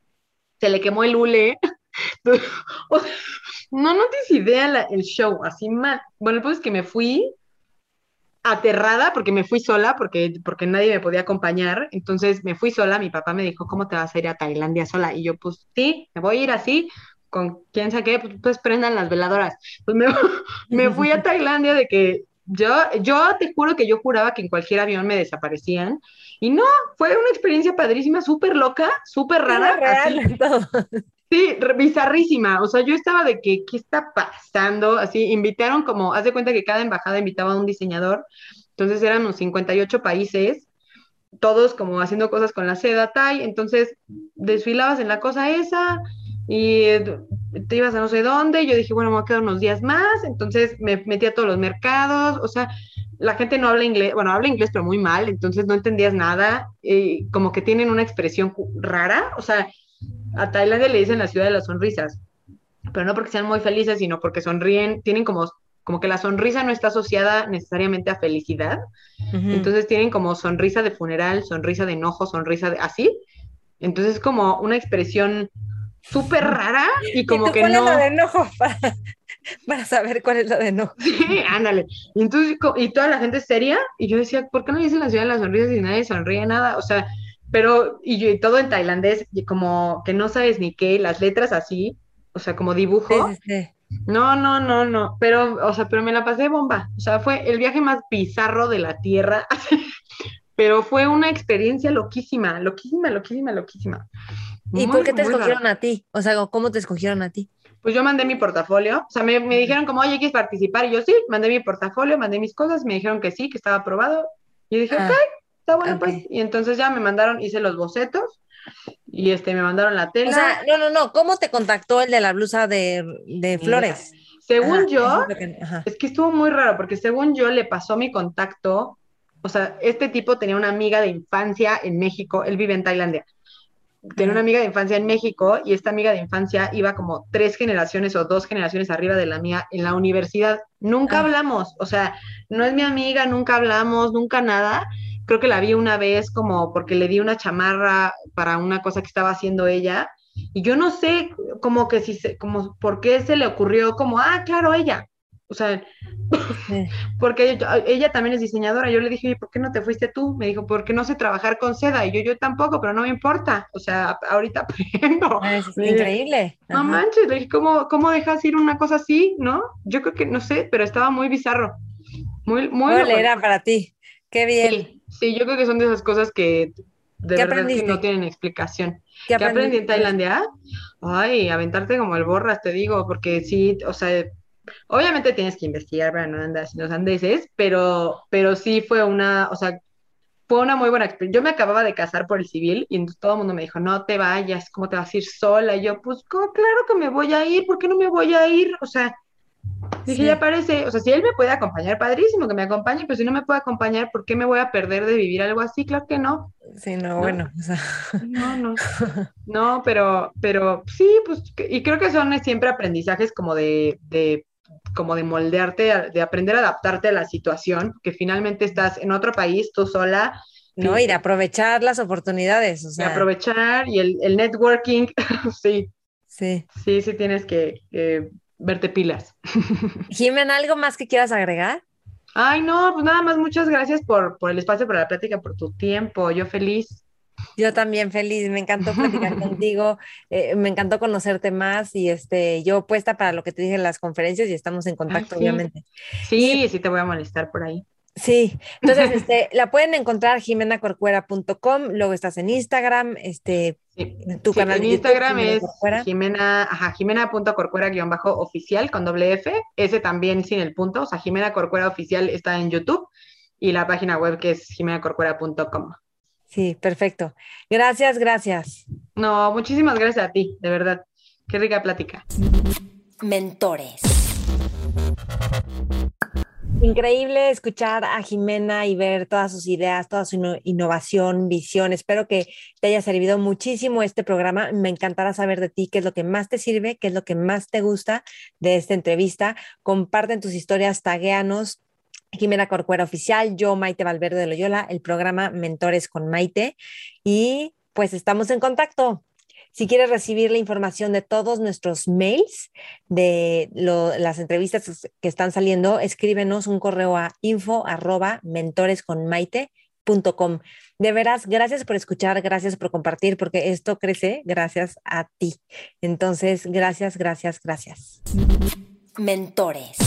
se le quemó el hule. no, no tienes idea el show, así mal. Bueno, pues es que me fui aterrada porque me fui sola, porque, porque nadie me podía acompañar. Entonces me fui sola, mi papá me dijo, ¿cómo te vas a ir a Tailandia sola? Y yo, pues sí, me voy a ir así, con quién sabe qué, pues, pues prendan las veladoras. Pues me, me, fui a Tailandia de que yo, yo te juro que yo juraba que en cualquier avión me desaparecían. Y no, fue una experiencia padrísima, súper loca, súper rara. Real, Sí, bizarrísima. O sea, yo estaba de que, ¿qué está pasando? Así, invitaron como, haz de cuenta que cada embajada invitaba a un diseñador. Entonces eran unos 58 países, todos como haciendo cosas con la seda Thai. Entonces desfilabas en la cosa esa y te ibas a no sé dónde. Yo dije, bueno, me voy a quedar unos días más. Entonces me metí a todos los mercados. O sea, la gente no habla inglés, bueno, habla inglés, pero muy mal. Entonces no entendías nada. Y como que tienen una expresión rara. O sea, a Tailandia le dicen la ciudad de las sonrisas, pero no porque sean muy felices, sino porque sonríen, tienen como, como que la sonrisa no está asociada necesariamente a felicidad, entonces tienen como sonrisa de funeral, sonrisa de enojo, sonrisa de así, entonces como una expresión súper rara y como que no... de enojo para saber cuál es la de no. Sí, ándale. Y entonces, y toda la gente seria, y yo decía, ¿por qué no dicen la ciudad de las sonrisas y nadie sonríe nada? O sea, pero, y, todo en tailandés, y como que no sabes ni qué, las letras así, o sea, como dibujo. No, no, no, no, pero, o sea, pero me la pasé bomba. O sea, fue el viaje más bizarro de la Tierra, pero fue una experiencia loquísima, loquísima, loquísima, loquísima. ¿Y por qué te escogieron a ti? O sea, ¿cómo te escogieron a ti? Pues yo mandé mi portafolio, o sea, me, dijeron como, oye, ¿quieres participar? Y yo sí, mandé mi portafolio, mandé mis cosas, me dijeron que sí, que estaba aprobado. Y dije, ah, ok, está bueno, pues. Y entonces ya me mandaron, hice los bocetos y este, me mandaron la tela. O sea, no, no, no, ¿cómo te contactó el de la blusa de, flores? Según yo, es que estuvo muy raro, porque según yo le pasó mi contacto, o sea, este tipo tenía una amiga de infancia en México, él vive en Tailandia. Tenía una amiga de infancia en México y esta amiga de infancia iba como tres generaciones o dos generaciones arriba de la mía en la universidad. Nunca ah. hablamos, o sea, no es mi amiga, nunca hablamos, nunca nada creo que la vi una vez como porque le di una chamarra para una cosa que estaba haciendo ella y yo no sé como que si se, como por qué se le ocurrió como, ah, claro, ella. O sea, porque ella, también es diseñadora. Yo le dije, ¿por qué no te fuiste tú? Me dijo, porque no sé trabajar con seda. Y yo, yo tampoco, pero no me importa. O sea, ahorita aprendo. Ah, es increíble. no manches, le dije, ¿cómo, ¿cómo dejas ir una cosa así? ¿No? Yo creo que, no sé, pero estaba muy bizarro. Muy, muy. era para ti. Qué bien. Sí, yo creo que son de esas cosas que de verdad que no tienen explicación. ¿Qué, aprendí en Tailandia? Ay, aventarte como el borras, te digo, porque sí, o sea, obviamente tienes que investigar para no andar sin los andeses, pero, pero sí fue una, o sea, fue una muy buena experiencia. Yo me acababa de casar por el civil y entonces todo el mundo me dijo, no te vayas, ¿cómo te vas a ir sola? Y yo, pues, claro que me voy a ir, ¿por qué no me voy a ir? O sea, Dije, ya parece, o sea, si él me puede acompañar, padrísimo que me acompañe, pero si no me puede acompañar, ¿por qué me voy a perder de vivir algo así? Claro que no. Sí, no, bueno. No, no. No, pero, pero sí, pues, y creo que son siempre aprendizajes como de, de como de moldearte, de aprender a adaptarte a la situación, que finalmente estás en otro país, tú sola. No, y de aprovechar las oportunidades, o sea. De aprovechar y el, el networking, sí. Sí. Sí, sí tienes que, que verte pilas. Jimena, ¿algo más que quieras agregar? Ay, no, pues nada más, muchas gracias por, por el espacio, por la plática, por tu tiempo. Yo feliz. Yo también feliz, me encantó platicar contigo, eh, me encantó conocerte más y este, yo puesta para lo que te dije en las conferencias y estamos en contacto, obviamente. Sí, sí te voy a molestar por ahí. Sí, entonces este, la pueden encontrar jimenacorcuera.com, luego estás en Instagram, este, tu canal en Instagram es Jimena, ajá, Jimena.corcuera-oficial con doble F, ese también sin el punto, o sea, Jimena Corcuera Oficial está en YouTube y la página web que es jimenacorcuera.com. Sí, perfecto. Gracias, gracias. No, muchísimas gracias a ti, de verdad. Qué rica plática. Mentores. Increíble escuchar a Jimena y ver todas sus ideas, toda su innovación, visión. Espero que te haya servido muchísimo este programa. Me encantará saber de ti qué es lo que más te sirve, qué es lo que más te gusta de esta entrevista. Comparten tus historias, tagueanos. Jimena Corcuera Oficial, yo Maite Valverde de Loyola, el programa Mentores con Maite. Y pues estamos en contacto. Si quieres recibir la información de todos nuestros mails, de las entrevistas que están saliendo, escríbenos un correo a info arroba mentoresconmaite.com. De veras, gracias por escuchar, gracias por compartir, porque esto crece gracias a ti. Entonces, gracias, gracias, gracias. Mentores.